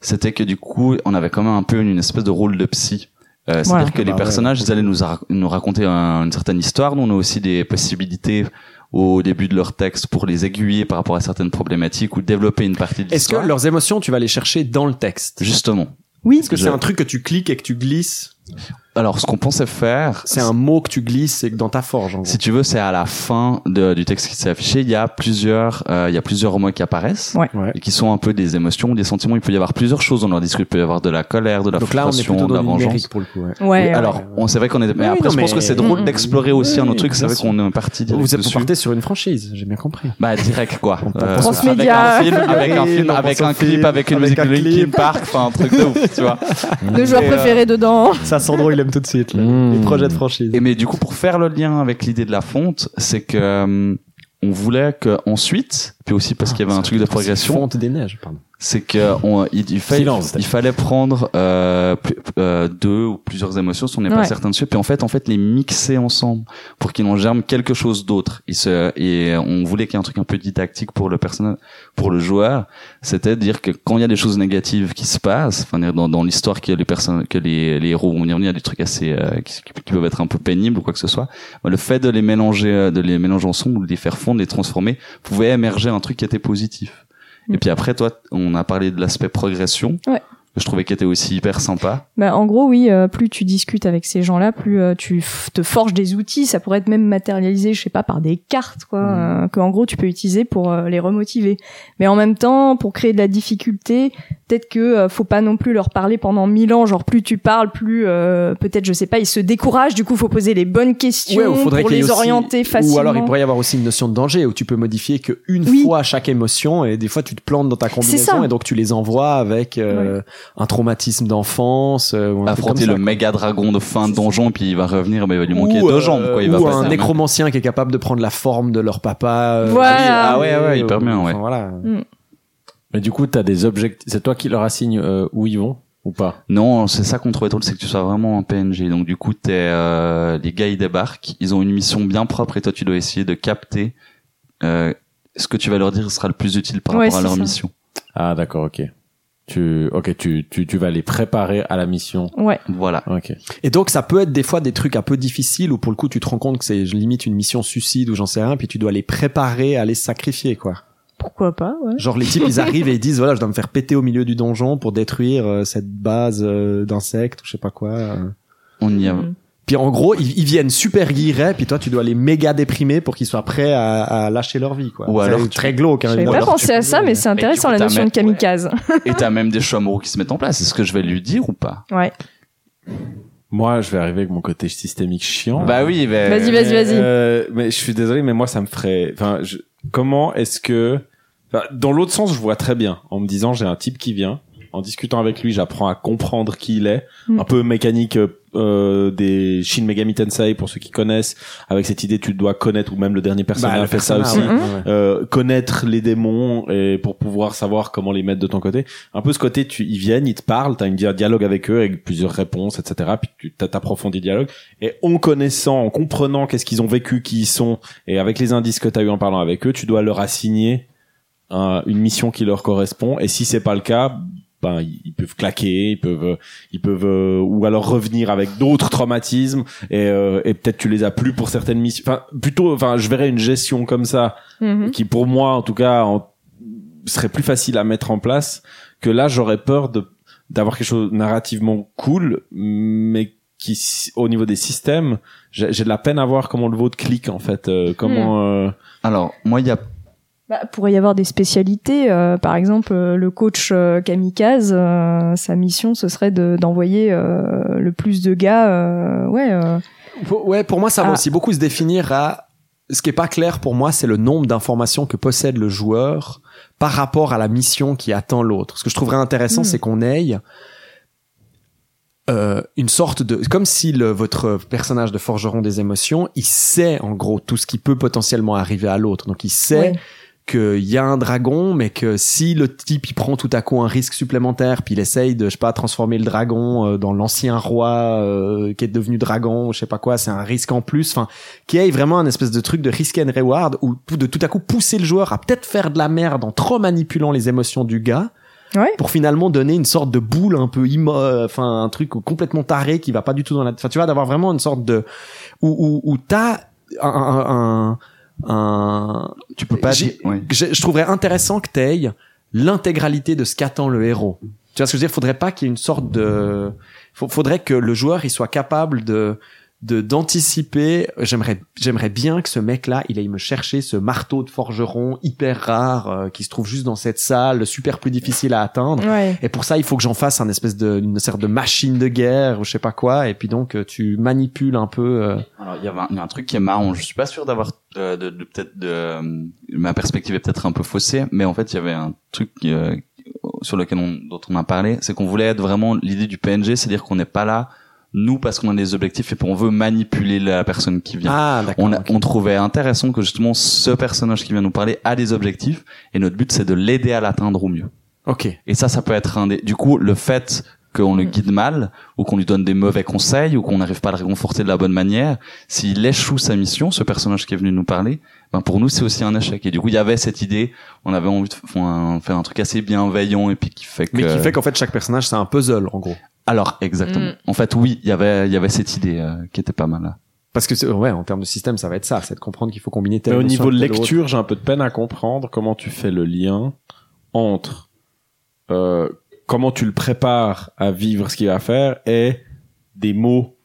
c'était que du coup, on avait quand même un peu une, espèce de rôle de psy. Euh, C'est-à-dire
Voilà.
que les
Bah ouais.
personnages, ils allaient nous, raconter un- une certaine histoire. Nous, on a aussi des possibilités au début de leur texte pour les aiguiller par rapport à certaines problématiques ou développer une partie de
Est-ce que
l'histoire.
leurs émotions, tu vas les chercher dans le texte?
Justement.
Oui.
Est-ce que c'est un truc que tu cliques et que tu glisses
Alors, ce qu'on pensait faire,
C'est un mot que tu glisses et que dans ta forge, en.
Si tu veux, c'est à la fin de- du texte qui s'est affiché. Il y a plusieurs, euh, il y a plusieurs mots qui apparaissent
Ouais.
Ouais.
et qui sont un peu des émotions, des sentiments. Il peut y avoir plusieurs choses dans leur discours. Il peut y avoir de la colère, de la
Donc là, on est
frustration, de la vengeance.
numérique pour le coup. ouais.
Ouais,
Oui,
ouais.
alors, on c'est vrai qu'on est. Mais
Oui,
après,
non,
je pense
mais-
que c'est drôle d'explorer aussi un autre truc. C'est vrai qu'on est parti direct
Vous êtes partez sur une franchise, j'ai bien compris.
Bah direct quoi. Euh,
Transmédia. [laughs]
Avec un film, avec un, film, avec clip, avec une musique
un
de Linkin
clip.
Park, enfin un truc de ouf, tu vois.
Le joueur
euh,
préféré dedans.
Ça, Sandro, il tout de suite. là.
Mmh.
Les projets de franchise.
Et mais du coup, pour faire le lien avec l'idée de la fonte, c'est que euh, on voulait que ensuite, puis aussi parce qu'il y avait un truc de progression.
Fonte des neiges, pardon.
c'est que on, il, il fallait,
Silence.
il fallait prendre euh, euh, deux ou plusieurs émotions si on n'est pas certain dessus. Puis en fait en fait les mixer ensemble pour qu'il en germe quelque chose d'autre. Se et on voulait qu'il y ait un truc un peu didactique pour le personnage pour le joueur. C'était de dire que quand il y a des choses négatives qui se passent enfin dans, dans l'histoire que les personnes que les, les héros vont y revenir il y a des trucs assez euh, qui, qui peuvent être un peu pénibles ou quoi que ce soit. Bah, le fait de les mélanger euh, de les mélanger ensemble ou de les faire fondre de les transformer pouvait émerger un truc qui était positif et puis après, toi, on a parlé de l'aspect progression.
Ouais.
Que je trouvais qu'il était aussi hyper sympa.
Bah, en gros, oui, euh, plus tu discutes avec ces gens-là, plus euh, tu te forges des outils. Ça pourrait être même matérialisé, je sais pas, par des cartes, quoi, euh, que en gros tu peux utiliser pour euh, les remotiver. Mais en même temps, pour créer de la difficulté, peut-être que euh, faut pas non plus leur parler pendant mille ans. Genre plus tu parles, plus euh, peut-être, je sais pas, ils se découragent. Du coup, faut poser les bonnes questions
Ouais, ou faudrait
pour les
aussi-
orienter facilement.
Ou alors il pourrait y avoir aussi une notion de danger où tu peux modifier qu'une
Oui.
fois chaque émotion et des fois tu te plantes dans ta
ça.
combinaison et donc tu les envoies avec euh, un traumatisme d'enfance euh, ou un truc
Affronter le méga dragon de fin de donjon, puis il va revenir, mais il va lui manquer
ou,
deux
euh,
jambes, quoi. Il va
ou un nécromancien qui est capable de prendre la forme de leur papa. euh,
Voilà.
Ah ouais, ouais, hyper bien, ouais.
enfin, voilà.
Mais du coup, t'as des objectifs. C'est toi qui leur assignes euh, où ils vont ou pas?
Non, c'est ça qu'on trouvait drôle, c'est que tu sois vraiment un PNG. Donc du coup, t'es, euh, les gars ils débarquent, ils ont une mission bien propre et toi tu dois essayer de capter euh, ce que tu vas leur dire sera le plus utile par
Ouais,
rapport à leur
ça.
mission.
Ah d'accord, ok. Tu, ok, tu, tu, tu vas les préparer à la mission.
Ouais.
Voilà.
Ok.
Et donc ça peut être des fois des trucs un peu difficiles où pour le coup tu te rends compte que c'est limite une mission suicide ou j'en sais rien puis tu dois les préparer à les sacrifier quoi.
Pourquoi pas, ouais.
Genre les types ils [laughs] arrivent et ils disent voilà je dois me faire péter au milieu du donjon pour détruire euh, cette base euh, d'insectes ou je sais pas quoi. euh.
On y a.
Mm.
Puis en gros ils, ils viennent super guillerets puis toi tu dois les méga déprimer pour qu'ils soient prêts à, à lâcher leur vie quoi.
Ou alors tu-
très glauque. Hein,
J'avais pas pensé à ça, mais c'est
Mais du
intéressant
coup,
la
t'as
notion
même-
de kamikaze.
Et t'as même des choix moraux qui se mettent en place. Est-ce que je vais lui dire ou pas?
Ouais.
Moi, je vais arriver avec mon côté systémique chiant.
Bah oui, mais...
Vas-y, vas-y, vas-y.
Euh, mais je suis désolé, mais moi, ça me ferait. Enfin, je... comment est-ce que enfin, dans l'autre sens, je vois très bien en me disant j'ai un type qui vient. En discutant avec lui, j'apprends à comprendre qui il est.
Mm.
Un peu mécanique euh, des Shin Megami Tensei pour ceux qui connaissent. Avec cette idée, tu dois connaître ou même le dernier personnage
Bah,
fait ça aussi.
ouais, ouais.
Euh, connaître les démons et pour pouvoir savoir comment les mettre de ton côté. Un peu ce côté, tu, ils viennent, ils te parlent, t'as un dia- dialogue avec eux avec plusieurs réponses, etc. Puis tu t'approfondis le dialogue et en connaissant, en comprenant qu'est-ce qu'ils ont vécu, qui ils sont et avec les indices que t'as eu en parlant avec eux, tu dois leur assigner un- une mission qui leur correspond. Et si c'est pas le cas, ben ils peuvent claquer, ils peuvent, euh, ils peuvent euh, ou alors revenir avec d'autres traumatismes et, euh, et peut-être tu les as plus pour certaines missions. Enfin plutôt, enfin je verrais une gestion comme ça
Mhm.
qui pour moi en tout cas en- serait plus facile à mettre en place que là j'aurais peur de d'avoir quelque chose narrativement cool mais qui au niveau des systèmes j'ai j'ai de la peine à voir comment le vôtre clique en fait euh, comment euh,
Alors, moi, il y a
Bah, pourrait y avoir des spécialités. euh, par exemple, euh, le coach euh, kamikaze, sa mission ce serait de- d'envoyer le plus de gars. ouais.
Pour- Ouais, pour moi, ça va
Ah.
aussi beaucoup se définir à ce qui est pas clair pour moi, c'est le nombre d'informations que possède le joueur par rapport à la mission qui attend l'autre. Ce que je trouverais intéressant,
Mm.
c'est qu'on ait euh, une sorte de comme si le, votre personnage de forgeron des émotions, il sait en gros tout ce qui peut potentiellement arriver à l'autre. Donc il sait. Qu'il y a un dragon, mais que si le type il prend tout à coup un risque supplémentaire, puis il essaye de je sais pas transformer le dragon euh, dans l'ancien roi euh, qui est devenu dragon, je sais pas quoi, c'est un risque en plus. Enfin, qui ait vraiment un espèce de truc de risk and reward ou de tout à coup pousser le joueur à peut-être faire de la merde en trop manipulant les émotions du gars.
Ouais.
Pour finalement donner une sorte de boule un peu immo, enfin un truc complètement taré qui va pas du tout dans la, enfin tu vois d'avoir vraiment une sorte de où où, où t'as un, un, un, un
tu peux pas ouais.
je, je trouverais intéressant que t'aies l'intégralité de ce qu'attend le héros. Tu vois ce que je veux dire? Faudrait pas qu'il y ait une sorte de, faudrait que le joueur il soit capable de de d'anticiper. J'aimerais j'aimerais bien que ce mec-là il aille me chercher ce marteau de forgeron hyper rare euh, qui se trouve juste dans cette salle, super plus difficile à atteindre.
Ouais.
Et pour ça, il faut que j'en fasse un espèce de une sorte de machine de guerre ou je sais pas quoi. Et puis donc euh, tu manipules un peu. euh,
Alors, il y, avait un, il y a un truc qui est marrant. Je suis pas sûr d'avoir euh, de, de peut-être de ma perspective est peut-être un peu faussée, mais en fait, il y avait un truc euh, sur lequel on, dont on a parlé, c'est qu'on voulait être vraiment l'idée du PNG, c'est-à-dire qu'on n'est pas là nous parce qu'on a des objectifs et puis on veut manipuler la personne qui vient.
Ah, d'accord.
on, a- on trouvait intéressant que justement ce personnage qui vient nous parler a des objectifs et notre but c'est de l'aider à l'atteindre au mieux.
Ok.
Et ça, ça peut être un des. Du coup, le fait qu'on le guide mal ou qu'on lui donne des mauvais conseils ou qu'on n'arrive pas à le réconforter de la bonne manière, s'il échoue sa mission, ce personnage qui est venu nous parler, ben pour nous c'est aussi un échec. Et du coup, il y avait cette idée, on avait envie de faire un, faire un truc assez bienveillant et puis qui fait que.
Mais qui fait qu'en fait chaque personnage c'est un puzzle en gros.
Alors exactement.
Mm.
En fait, oui, il y avait il y avait cette idée euh, qui était pas mal. Là.
Parce que c'est- ouais, en termes de système, ça va être ça, c'est de comprendre qu'il faut combiner tel
Mais au niveau de lecture, j'ai un peu de peine à comprendre comment tu fais le lien entre euh, comment tu le prépares à vivre ce qu'il va faire et des mots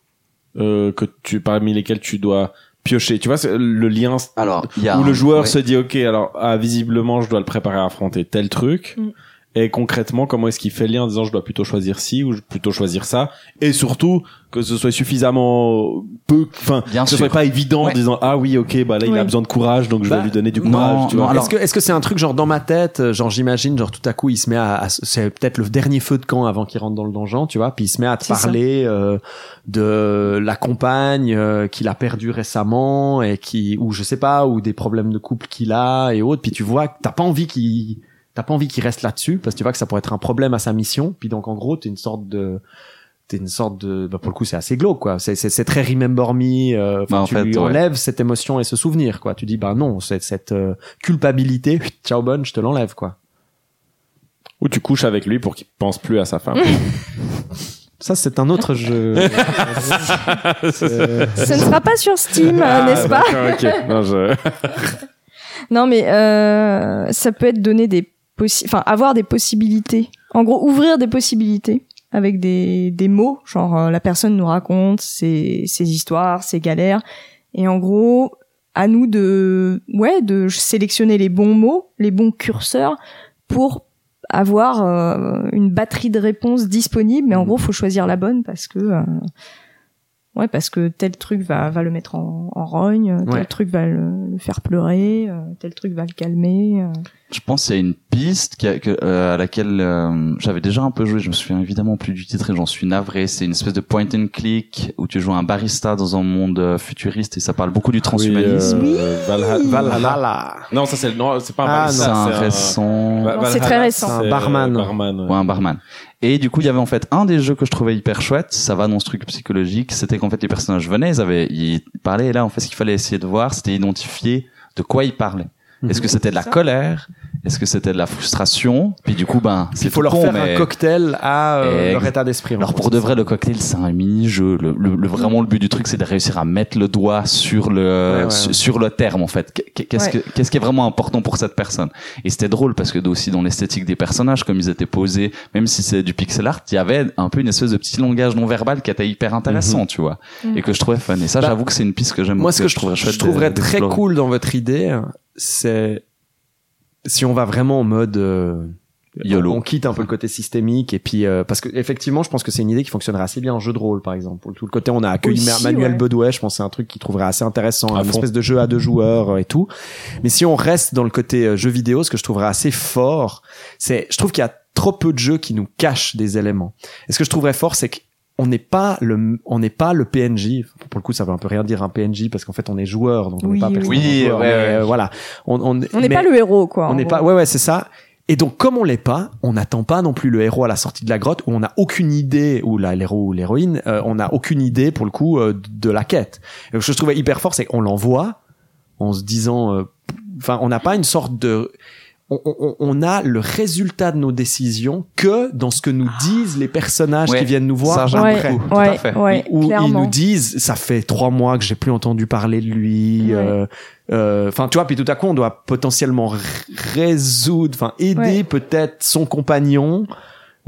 euh, que tu parmi lesquels tu dois piocher. Tu vois c'est le lien
Alors, il y a
où
un-
le joueur
ouais.
se dit ok alors ah, visiblement je dois le préparer à affronter tel truc.
Mm.
Et concrètement, comment est-ce qu'il fait le lien en disant je dois plutôt choisir ci ou je- plutôt choisir ça? Et surtout que ce soit suffisamment peu, enfin, que ce
sûr.
soit pas évident en disant ah oui ok bah là il a besoin de courage donc je
Bah,
vais lui donner du
non,
courage. tu
non,
vois.
alors-
Est-ce que est-ce que c'est un truc genre dans ma tête, euh, genre j'imagine genre tout à coup il se met à, à- c'est peut-être le dernier feu de camp avant qu'il rentre dans le donjon, tu vois, puis il se met à te parler euh, de la compagne euh, qu'il a perdue récemment et qui ou je sais pas ou des problèmes de couple qu'il a et autres, puis tu vois que t'as pas envie qu'il t'as pas envie qu'il reste là-dessus parce que tu vois que ça pourrait être un problème à sa mission, puis donc en gros t'es une sorte de t'es une sorte de bah pour le coup c'est assez glauque quoi c'est c'est c'est très remember me euh, enfin,
Bah, en
tu
fait,
lui
ouais.
enlèves cette émotion et ce souvenir quoi tu dis bah non c'est cette euh, culpabilité [laughs] ciao bonne je te l'enlève quoi
Ou tu couches avec lui pour qu'il pense plus à sa femme. [laughs]
ça c'est un autre jeu [laughs] Euh,
Ce ne sera pas sur Steam,
Ah,
euh, n'est-ce pas.
Non, je...
Non, mais euh, ça peut être donner des enfin avoir des possibilités. En gros, ouvrir des possibilités avec des des mots, genre euh, la personne nous raconte ses ses histoires, ses galères, et en gros, à nous de ouais de sélectionner les bons mots, les bons curseurs pour avoir euh, une batterie de réponses disponible. Mais en gros, faut choisir la bonne parce que euh, Ouais, parce que tel truc va, va le mettre en, en rogne, tel
Ouais.
truc va le, le faire pleurer, euh, tel truc va le calmer. euh.
Je pense qu'il y a une piste qui a- que, euh, à laquelle euh, j'avais déjà un peu joué. Je me souviens évidemment plus du titre et j'en suis navré. C'est une espèce de point and click où tu joues un barista dans un monde futuriste et ça parle beaucoup du transhumanisme.
Oui, euh, Valha-
Valhalla
Non, ça c'est non, c'est pas un
Ah,
barista,
c'est un récent.
C'est très récent.
C'est un barman.
barman. ouais.
Ouais, un barman. Et du coup, il y avait en fait un des jeux que je trouvais hyper chouette. Ça va dans ce truc psychologique. C'était qu'en fait les personnages venaient, ils avaient, ils parlaient. Et là, en fait, ce qu'il fallait essayer de voir, c'était identifier de quoi ils parlaient. Est-ce que c'était de la colère Est-ce que c'était de la frustration Puis du coup, ben, c'est
il faut leur
con,
faire
mais-
un cocktail à euh, leur état d'esprit en
Alors pour de vrai,
ça.
le cocktail, c'est un mini-jeu. Le, le, le- vraiment, le but du truc, c'est de réussir à mettre le doigt sur le
Ouais, ouais,
su-
ouais.
sur le terme en fait. Qu'est- Qu'est-ce
Ouais.
que qu'est-ce qui est vraiment important pour cette personne? Et c'était drôle parce que aussi dans l'esthétique des personnages, comme ils étaient posés, même si c'est du pixel art, il y avait un peu une espèce de petit langage non verbal qui était hyper intéressant, tu vois,
Mhm.
et que je trouvais fun. Et ça,
Bah,
j'avoue que c'est une piste que j'aime.
Moi, ce que je,
trouverais
je trouverais très cool dans votre idée, c'est si on va vraiment en mode euh,
YOLO.
on quitte un peu le côté systémique et puis euh, parce que effectivement, je pense que c'est une idée qui fonctionnerait assez bien en jeu de rôle, par exemple. Pour tout le côté, on a accueilli
Aussi,
Manuel
ouais.
Bedouet, je pense que c'est un truc qui trouverait assez intéressant,
À
une
fond.
espèce de jeu à deux joueurs euh, et tout. Mais si on reste dans le côté euh, jeu vidéo, ce que je trouverais assez fort, c'est, je trouve qu'il y a trop peu de jeux qui nous cachent des éléments. Et ce que je trouverais fort, c'est que on n'est pas le on n'est pas le PNJ pour le coup ça veut un peu rien dire un PNJ parce qu'en fait on est joueur donc on n'est
Oui,
pas
oui.
Oui,
joueur,
ouais,
mais,
ouais.
euh, voilà on
n'est pas le héros, quoi.
on n'est pas ouais ouais c'est ça et donc comme on l'est pas on n'attend pas non plus le héros à la sortie de la grotte où on n'a aucune idée ou la l'héros ou l'héroïne euh, on n'a aucune idée pour le coup euh, de la quête et ce que je trouvais hyper fort c'est qu'on l'envoie en se disant euh, enfin on n'a pas une sorte de on, on- on a le résultat de nos décisions que dans ce que nous disent les personnages
Ouais,
qui viennent nous voir
ça,
après.
beaucoup. Tout à
Ouais,
fait.
ouais,
où ils nous disent ça fait trois mois que j'ai plus entendu parler de lui
Ouais.
euh, euh, enfin tu vois puis tout à coup on doit potentiellement résoudre enfin aider
Ouais.
peut-être son compagnon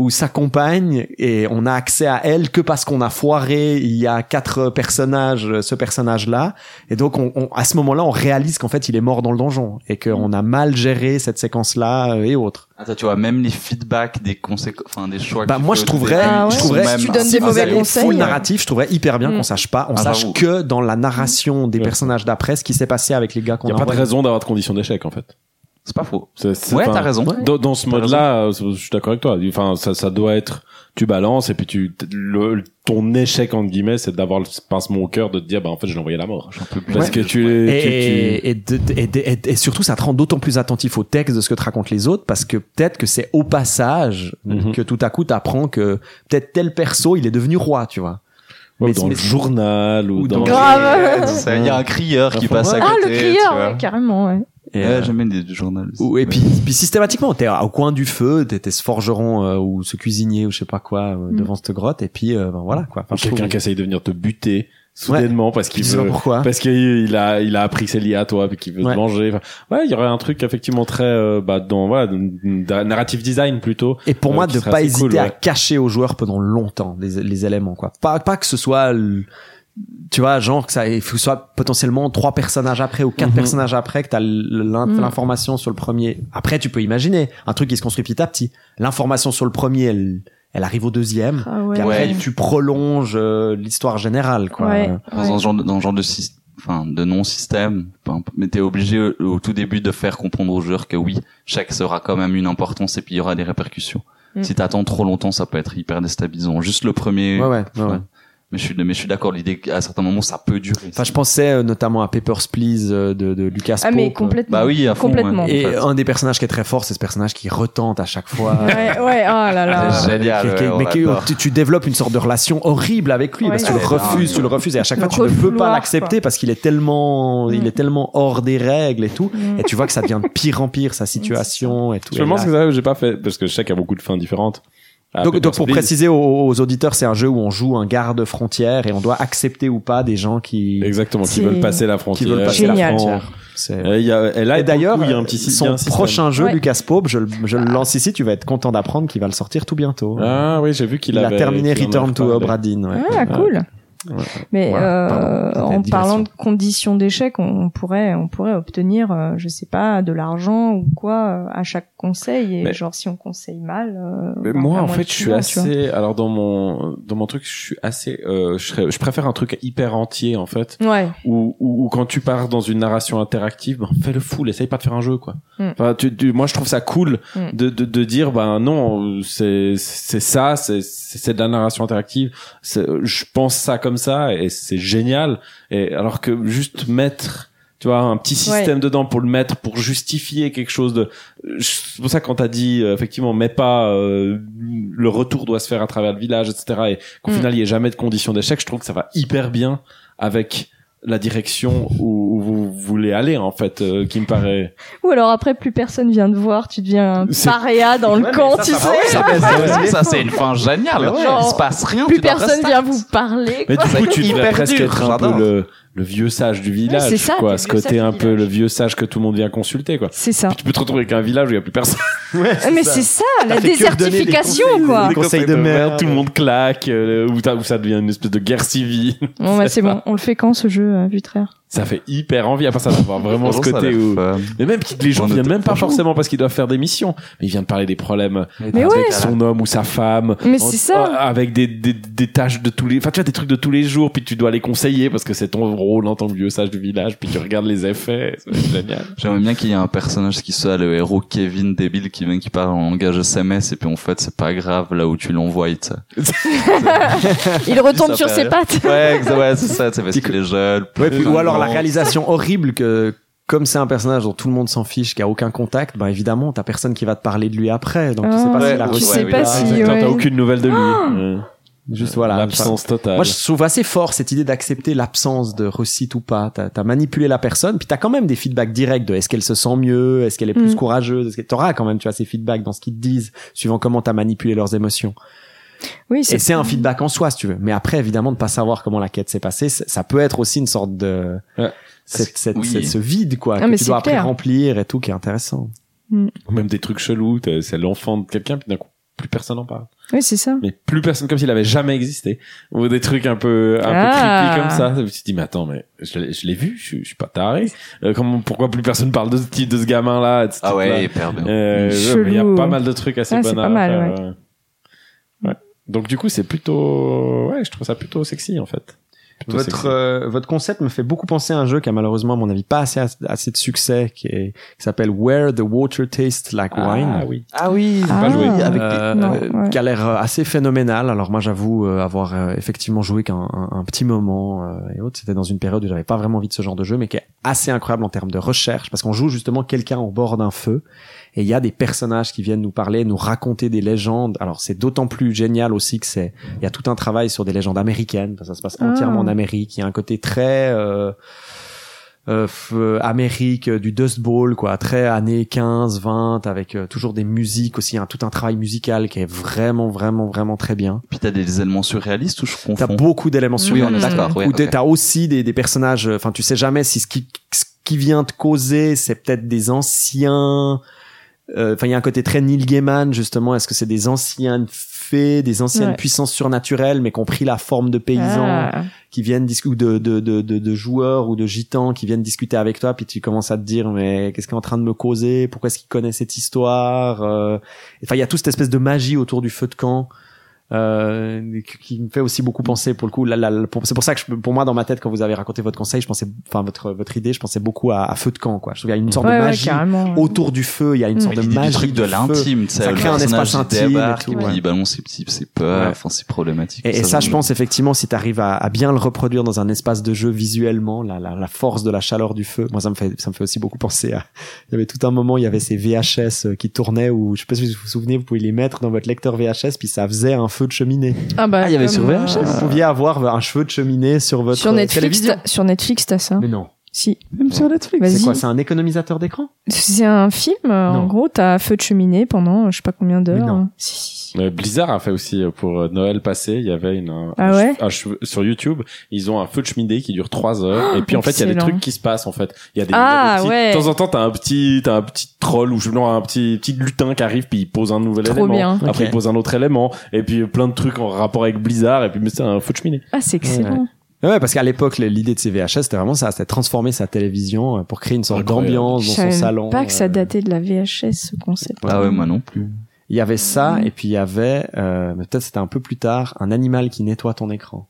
ou sa compagne et on a accès à elle que parce qu'on a foiré il y a quatre personnages euh, ce personnage là et donc on, on- à ce moment-là on réalise qu'en fait il est mort dans le donjon et qu'on a mal géré cette séquence là et autres
Attends, tu vois, même les feedbacks des conséquences, enfin des choix.
bah moi je trouverais
Ah ouais.
je trouverais
Si tu
même-
donnes des mauvais conseils,
full narratif je trouverais hyper bien
Mm.
qu'on sache pas on
Ah,
sache
j'avoue.
que dans la narration des
Ouais.
personnages d'après ce qui s'est passé avec les gars qu'on
Il y a pas de raison d'avoir de conditions d'échec en fait.
C'est pas faux.
C'est- c'est-
Ouais,
enfin,
t'as raison.
Dans, dans ce mode-là, euh, je suis d'accord avec toi. Enfin, ça, ça doit être, tu balances et puis tu, le, ton échec entre guillemets, c'est d'avoir le pincement au cœur de te dire, bah en fait, je l'ai envoyé à la mort.
J'en peux plus.
Parce que tu,
Et,
tu, tu-
et, et, de- et, de- et- et surtout, ça te rend d'autant plus attentif au texte de ce que te racontent les autres, parce que peut-être que c'est au passage
Mhm.
que tout à coup t'apprends que peut-être tel perso, il est devenu roi, tu vois.
Ouais,
mais-
dans
mais-
le journal ou,
ou
dans,
dans-
Grave. [laughs]
Ça, Il y a un crieur qui passe à
ouais.
côté.
Ah, le crieur, ouais, carrément, ouais.
Et,
Ouais,
euh,
j'aime bien les du journal. aussi.
ou- et puis, puis systématiquement, t'es au coin du feu, t'es ce forgeron euh, ou ce cuisinier ou je sais pas quoi euh,
Mm.
devant cette grotte, et puis euh, ben voilà quoi. Enfin,
quelqu'un
trouve-
qui essaye de venir te buter soudainement parce qu'il veut,
pourquoi.
parce qu'il a, il a appris que c'est lié à toi puis qu'il veut
Ouais.
te manger. Enfin, ouais, il y aurait un truc effectivement très, euh, bah, dans, voilà, narrative design plutôt.
Et pour
euh,
moi, de pas hésiter
cool,
à
ouais.
cacher aux joueurs pendant longtemps les, les éléments, quoi. Pas, pas que ce soit, le- tu vois, genre que ça, il faut que ce soit potentiellement trois personnages après ou quatre
Mhm.
personnages après que t'as
Mhm.
l'information sur le premier. Après, tu peux imaginer un truc qui se construit petit à petit. L'information sur le premier, elle, elle arrive au deuxième.
Ah ouais.
Puis après,
Ouais.
tu prolonges euh, l'histoire générale, quoi.
Ouais.
Dans ce genre de, dans ce genre de enfin, de non-système, mais t'es obligé au, au tout début de faire comprendre aux joueurs que oui, chaque sera quand même une importance et puis il y aura des répercussions.
Mm.
Si t'attends trop longtemps, ça peut être hyper déstabilisant. Juste le premier.
Ouais, ouais, ouais, ouais.
Mais je suis, mais je suis d'accord, l'idée qu'à certains moments, ça peut durer.
Enfin, je pensais euh, notamment à Papers, Please euh, de, de Lucas
Ah, mais complètement.
Bah oui, à fond.
Complètement.
ouais.
Et
En fait.
un des personnages qui est très fort, c'est ce personnage qui retente à chaque fois. [laughs]
Ouais, ouais, oh là là.
C'est génial.
Qui- qui-
ouais, on
mais tu, tu développes une sorte de relation horrible avec lui
Ouais.
parce que tu le refuses, tu le refuses et à chaque
Le
fois tu ne peux pas l'accepter parce qu'il est tellement, il
Mm.
est tellement hors des règles et tout.
Mm.
Et tu vois que ça devient de pire en pire sa situation et tout.
Je ce que ça, j'ai pas fait parce que je sais qu'il y a beaucoup de fins différentes. Ah,
donc, donc pour préciser aux, aux auditeurs, c'est un jeu où on joue un garde frontière et on doit accepter ou pas des gens qui,
Exactement, qui veulent passer la frontière.
qui veulent passer
Génial.
la frontière.
Et, il y a, et là,
Et d'ailleurs,
il y a un petit
son
un
prochain jeu,
Ouais.
Lucas Pope, je, le- je le lance ici, tu vas être content d'apprendre qu'il va le sortir tout bientôt.
Ah oui, j'ai vu qu'il
il a terminé Return to
parlé.
Obra Dinn. ouais.
Ah, cool. Mais
Voilà,
euh, en parlant de conditions d'échec, on pourrait, on pourrait obtenir, euh, je sais pas, de l'argent ou quoi euh, à chaque conseil. Et
Mais-
genre, si on conseille mal. euh,
Mais moi, en fait, je suis assez. Alors dans mon dans mon truc, je suis assez. Euh, je, serais- je préfère un truc hyper entier en fait,
Ouais.
où, où quand tu pars dans une narration interactive, ben, fais le full, essaye pas de faire un jeu quoi.
Mm.
Enfin, tu, tu- moi, je trouve ça cool
Mm.
de, de de dire ben non, c'est c'est ça, c'est c'est de la narration interactive. Je pense ça comme ça et c'est génial. Et alors que juste mettre tu vois un petit système dedans pour le mettre pour justifier quelque chose de c'est pour ça que quand t'as dit euh, effectivement mais pas euh, le retour doit se faire à travers le village etc et qu'au
Mm.
final il y ait jamais de condition d'échec je trouve que ça va hyper bien avec la direction où, où vous voulez aller en fait euh, qui me paraît
Ou alors après, plus personne vient te voir, tu deviens un paria dans le
Ouais, mais
camp,
ça,
tu
ça
sais.
ça
c'est une fin géniale.
Ouais.
Il se passe rien.
plus personne vient vous parler.
mais
quoi.
du coup tu devrais presque
dur,
être un peu le, le vieux sage du village
c'est ça,
quoi ce
le vieux
côté
sage
un peu le vieux sage que tout le monde vient consulter quoi
C'est ça.
Puis tu peux te retrouver avec un village où il y a plus personne [laughs]
Mais c'est ça, la désertification,
conseils,
quoi.
des conseils de merde.
tout le monde claque euh, où ça devient une espèce de guerre civile
Bon, bah, c'est bon. On le fait quand, ce jeu, euh, Vutraire
ça fait hyper envie à part ça d'avoir vraiment ce côté où mais même qui- les gens
On
viennent même pas forcément parce qu'ils doivent faire des missions mais ils viennent parler des problèmes
Mais
avec
ouais.
son homme ou sa femme
Mais
En-
c'est ça.
avec des, des, des tâches de tous les enfin tu vois des trucs de tous les jours puis tu dois les conseiller parce que c'est ton rôle en tant que vieux sage du village puis tu regardes les effets c'est génial
J'aimerais bien qu'il y ait un personnage qui soit le héros Kevin débile qui vient qui parle en langage SMS et puis en fait c'est pas grave là où tu l'envoies. tu sais. [laughs] [laughs]
Il retombe sur ses pattes.
Ouais, c'est ça, c'est parce qu'il est jeune.
Ouais, puis- ou alors la réalisation horrible que comme c'est un personnage dont tout le monde s'en fiche, qui a aucun contact, bah évidemment, t'as personne qui va te parler de lui après, donc tu sais
Ah,
pas
ouais,
s'il a
tu
sais
ouais,
pas si- ouais.
t'as aucune nouvelle de lui Euh,
Juste voilà.
l'absence totale
Moi, je trouve assez fort cette idée d'accepter l'absence de recite ou pas. T'as as manipulé la personne, puis t'as quand même des feedbacks directs de est-ce qu'elle se sent mieux, est-ce qu'elle est plus
Mm.
courageuse, est-ce que t'auras quand même, tu vois, ces feedbacks dans ce qu'ils te disent, suivant comment t'as manipulé leurs émotions.
Oui,
Et c'est un feedback en soi, si tu veux. Mais après, évidemment, de pas savoir comment la quête s'est passée, ça peut être aussi une sorte de,
Ouais.
cette, cette,
Oui.
cette- ce vide, quoi,
Ah,
que tu dois après
clair.
remplir et tout, qui est intéressant.
même des trucs chelous c'est l'enfant de quelqu'un puis d'un coup plus personne en parle
Oui, c'est ça.
mais plus personne comme s'il avait jamais existé ou des trucs un peu un
Ah.
peu creepy comme ça me suis dit mais attends mais je l'ai je l'ai vu je, suis- je suis pas taré euh, comment pourquoi plus personne parle de ce type de ce gamin là de ce
Ah ouais, hyper bien.
Euh, ouais,
Chelou.
mais il y a pas mal de trucs assez
Ah, pas
à
mal,
faire,
ouais.
ouais. Donc du coup c'est plutôt ouais je trouve ça plutôt sexy en fait plutôt
Votre euh, votre concept me fait beaucoup penser à un jeu qui a malheureusement à mon avis pas assez assez de succès qui est qui s'appelle Where the Water Tastes Like Wine.
Ah oui.
Ah oui,
Ah.
pas joué.
avec
Euh,
Non,
euh,
ouais.
qui a l'air euh, assez phénoménal. Alors moi j'avoue euh, avoir euh, effectivement joué qu'un un, un petit moment euh, et autres. C'était dans une période où j'avais pas vraiment envie de ce genre de jeu, mais qui est assez incroyable en termes de recherche parce qu'on joue justement quelqu'un au bord d'un feu et il y a des personnages qui viennent nous parler, nous raconter des légendes. Alors c'est d'autant plus génial aussi que c'est il y a tout un travail sur des légendes américaines. Ça se passe
Ah.
entièrement en Amérique. Il y a un côté très euh, euh, f- euh, Amérique euh, du Dust Bowl quoi très années 15 20 avec euh, toujours des musiques aussi un tout un travail musical qui est vraiment vraiment vraiment très bien
Puis t'as des éléments surréalistes ou je
t'as
confonds
beaucoup d'éléments
Oui, on est
surréalistes
d'accord. Ouais,
ou t'es-
ok.
t'as aussi des, des personnages enfin tu sais jamais si ce qui ce qui vient te causer c'est peut-être des anciens euh, enfin il y a un côté très Neil Gaiman justement est-ce que c'est des anciennes fées des anciennes
Ouais.
puissances surnaturelles mais qui ont pris la forme de paysans
Ah.
qui viennent discuter ou de, de, de, de, de joueurs ou de gitans qui viennent discuter avec toi puis tu commences à te dire mais qu'est-ce qui est en train de me causer? Pourquoi est-ce qu'il connaît cette histoire? Euh... enfin il y a toute cette espèce de magie autour du feu de camp euh, qui- qui me fait aussi beaucoup penser pour le coup là, là, là, pour- c'est pour ça que je, pour moi dans ma tête quand vous avez raconté votre conseil je pensais enfin votre votre idée je pensais beaucoup à, à feu de camp quoi je trouve qu'il y a une sorte
Ouais,
de
ouais,
magie
carrément.
autour du feu il y a une sorte de magie
truc de l'intime, tu sais,
Ça crée un espace intime et tout, ouais.
il balance ses petits, ses peurs,
Ouais.
enfin c'est problématique.
Et, et ça, je pense effectivement, si tu arrives à, à bien le reproduire dans un espace de jeu visuellement, la, la, la force de la chaleur du feu, moi ça me fait ça me fait aussi beaucoup penser à. [laughs] Il y avait tout un moment, il y avait ces VHS euh, qui tournaient où je sais pas si vous vous souvenez, vous pouvez les mettre dans votre lecteur VHS, puis ça faisait un feu de cheminée.
Ah bah,
Ah, il y avait sur
euh,
VHS?
Vous pouviez avoir un feu de cheminée sur votre
Sur
euh,
Netflix,
télévision.
sur Netflix, t'as ça.
Mais non.
Si.
Même sur Netflix.
C'est quoi C'est un économisateur d'écran?
C'est un film. euh,
Non.
En gros, t'as feu de cheminée pendant euh, je sais pas combien d'heures. Si, si, si.
Blizzard a fait aussi euh, pour Noël passé, il y avait une un-
Ah
un
ouais
sur YouTube, ils ont un feu de cheminée qui dure trois heures et puis en fait il y a des trucs qui se passent en fait. Il y a des,
Ah,
il y a des petits-
ouais.
de temps en temps t'as un petit t'as un petit troll ou je non un petit petit lutin qui arrive puis il pose un nouvel
Trop
élément.
bien.
Après il pose un autre élément et puis plein de trucs en rapport avec Blizzard et puis mais c'est un feu de cheminée.
Ah, c'est excellent.
Ouais, parce qu'à l'époque, l'idée de ces VHS, c'était vraiment ça, c'était transformer sa télévision euh, pour créer une sorte d'ambiance
Je
dans son
savais
salon.
pas que ça
euh,
datait de la VHS, ce concept.
Ah ouais, moi non plus.
Il y avait ça, et puis il y avait, euh, peut-être c'était un peu plus tard, un animal qui nettoie ton écran.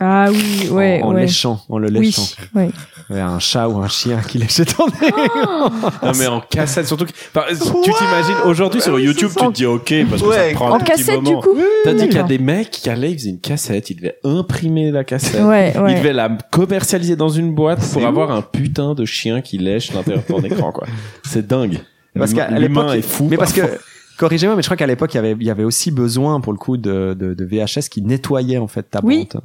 Ah oui, ouais,
en, en
ouais.
léchant, en le
Oui,
léchant.
ouais.
Il y avait un chat ou un chien qui léchait ton écran.
Non mais en cassette surtout que tu t'imagines aujourd'hui sur YouTube tu te dis OK parce que
Ouais,
ça prend
En
un petit
cassette, du coup
T'as dit qu'il y a des mecs qui allaient, ils faisaient une cassette, ils devaient imprimer la cassette.
Ouais,
Ils
ouais.
devaient la commercialiser dans une boîte pour avoir un putain de chien qui lèche l'intérieur de ton écran, quoi. C'est dingue.
Parce qu'à l'époque,
est fou.
mais parce que. Corrigez-moi, mais je crois qu'à l'époque, il y avait, il y avait aussi besoin, pour le coup, de, de, de VHS qui nettoyait, en fait, ta
Oui.
bande.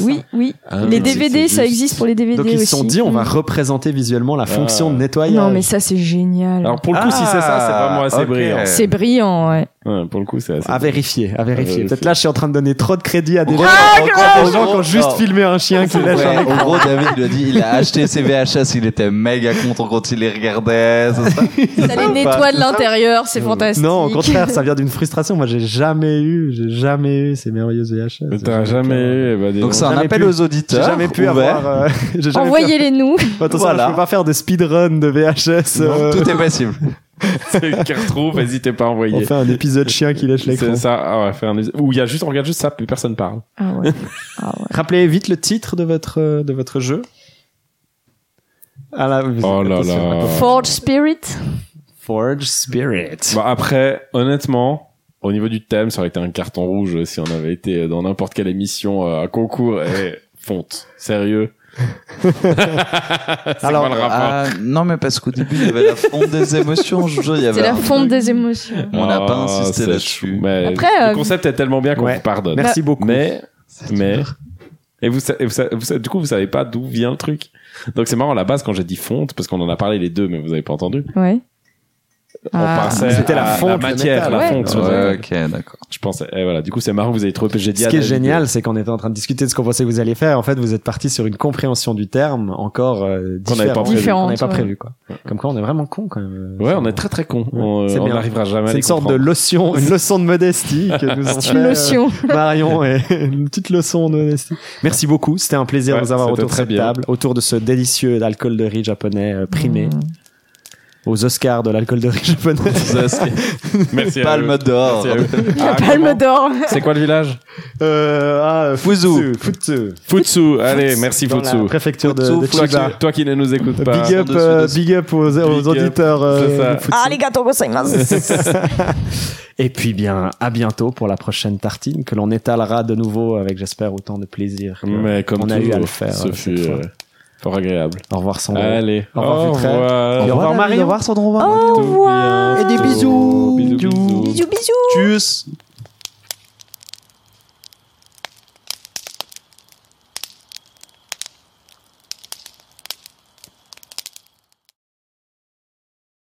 Oui, oui.
Ah,
les DVD, ça existe pour les DVD
Donc ils se sont dit, on va
Mm.
représenter visuellement la fonction
Ah.
de nettoyage.
Non, mais ça, c'est génial.
Alors pour le coup, si c'est ça, c'est vraiment assez
Ah, ok.
brillant.
C'est brillant, ouais.
Ouais, pour le coup, c'est assez.
À vérifier, à vérifier. Peut-être là, je suis en train de donner trop de crédit à des
Ouais,
gens,
grave.
aux gens qui ont juste
Non.
filmé un chien qui un écran.
en gros, David lui a dit, il a acheté ses VHS, il était méga content quand il les regardait, ça [laughs]
Ça les nettoie de l'intérieur, c'est fantastique.
Non, au contraire, ça vient d'une frustration. Moi, j'ai jamais eu, j'ai jamais eu ces merveilleuses VHS.
Mais t'as jamais eu, eh ben, dis
Donc c'est un appel aux
J'ai
auditeurs.
jamais pu avoir. euh, [laughs] j'ai jamais pu
Envoyez-les nous.
Attention,
Voilà.
je peux pas faire de speedrun de VHS. euh,
Tout est possible. [laughs] [laughs]
Ceux qui retrouvent, n'hésitez pas à
On fait un épisode chien qui lèche l'écran.
C'est ça, ah ouais, faire un... où il y a juste, on regarde juste ça, plus personne parle.
Ah ouais. [laughs] Ah ouais.
Rappelez vite le titre de votre euh, de votre jeu. Ah là, vous-
Oh là là.
Forge Spirit.
Forge Spirit.
Bon, après, honnêtement, au niveau du thème, ça aurait été un carton rouge si on avait été dans n'importe quelle émission euh, à concours et fonte. Sérieux. [laughs]
Alors,
quoi le rapport
Ah, non, mais parce qu'au début, il y avait la fonte des émotions, je jure, il y avait
C'est la fonte
truc.
des émotions.
On n'a pas
Oh,
insisté là-dessus.
Après,
le
euh,
concept est tellement bien qu'on
Ouais.
vous pardonne.
Merci beaucoup.
Mais, mais, et vous, et vous, vous du coup, vous savez pas d'où vient le truc. Donc c'est marrant à la base quand j'ai dit fonte, parce qu'on en a parlé les deux, mais vous avez pas entendu.
Ouais.
On
Ah.
pensait
C'était la fonte,
la matière,
métal.
la fonte. je
Ouais, ok, d'accord.
Je pensais, et voilà, du coup c'est marrant, vous avez trouvé, j'ai dit
Ce qui est génial, c'est qu'on était en train de discuter de ce qu'on pensait que vous alliez faire. En fait, vous êtes parti sur une compréhension du terme encore euh,
Qu'on n'avait pas
différente.
prévu.
Qu'on n'avait pas prévu, quoi. Comme quoi, on est vraiment con quand même.
Ouais, on est très très con. On on n'arrivera jamais à
C'est une sorte de leçon, une [laughs] leçon de modestie que nous
une
euh,
notion.
Marion et [laughs] une petite leçon de modestie. Merci beaucoup. C'était un plaisir de vous avoir autour de cette table, autour de ce délicieux alcool de riz japonais euh, primé. Aux Oscars de l'alcool de riz japonais. [laughs]
Merci. à
Palme d'or. [laughs]
La
Ah,
palme d'or.
C'est quoi le village
Euh, ah,
Fuzu.
Futsu.
Futsu. Allez, merci
Dans
Futsu.
la préfecture de,
Futsu,
de
Toi qui,
Chiba.
toi qui ne nous écoutes pas.
Big up, euh, big up aux, aux
Big up,
auditeurs euh.
Arigato gozaimasu. [laughs]
Et puis bien, à bientôt pour la prochaine tartine que l'on étalera de nouveau avec, j'espère, autant de plaisir que
Mais comme
on a eu à le faire.
ce
euh,
fut
cette fois.
euh, fort agréable.
Au revoir Sandro.
Allez,
Au revoir,
au
Futrel.
revoir.
Et au revoir Marion.
Au revoir, Sandro.
Au revoir.
Et des bisous.
Bisous, bisous.
Bisous, bisous.
Tchuss.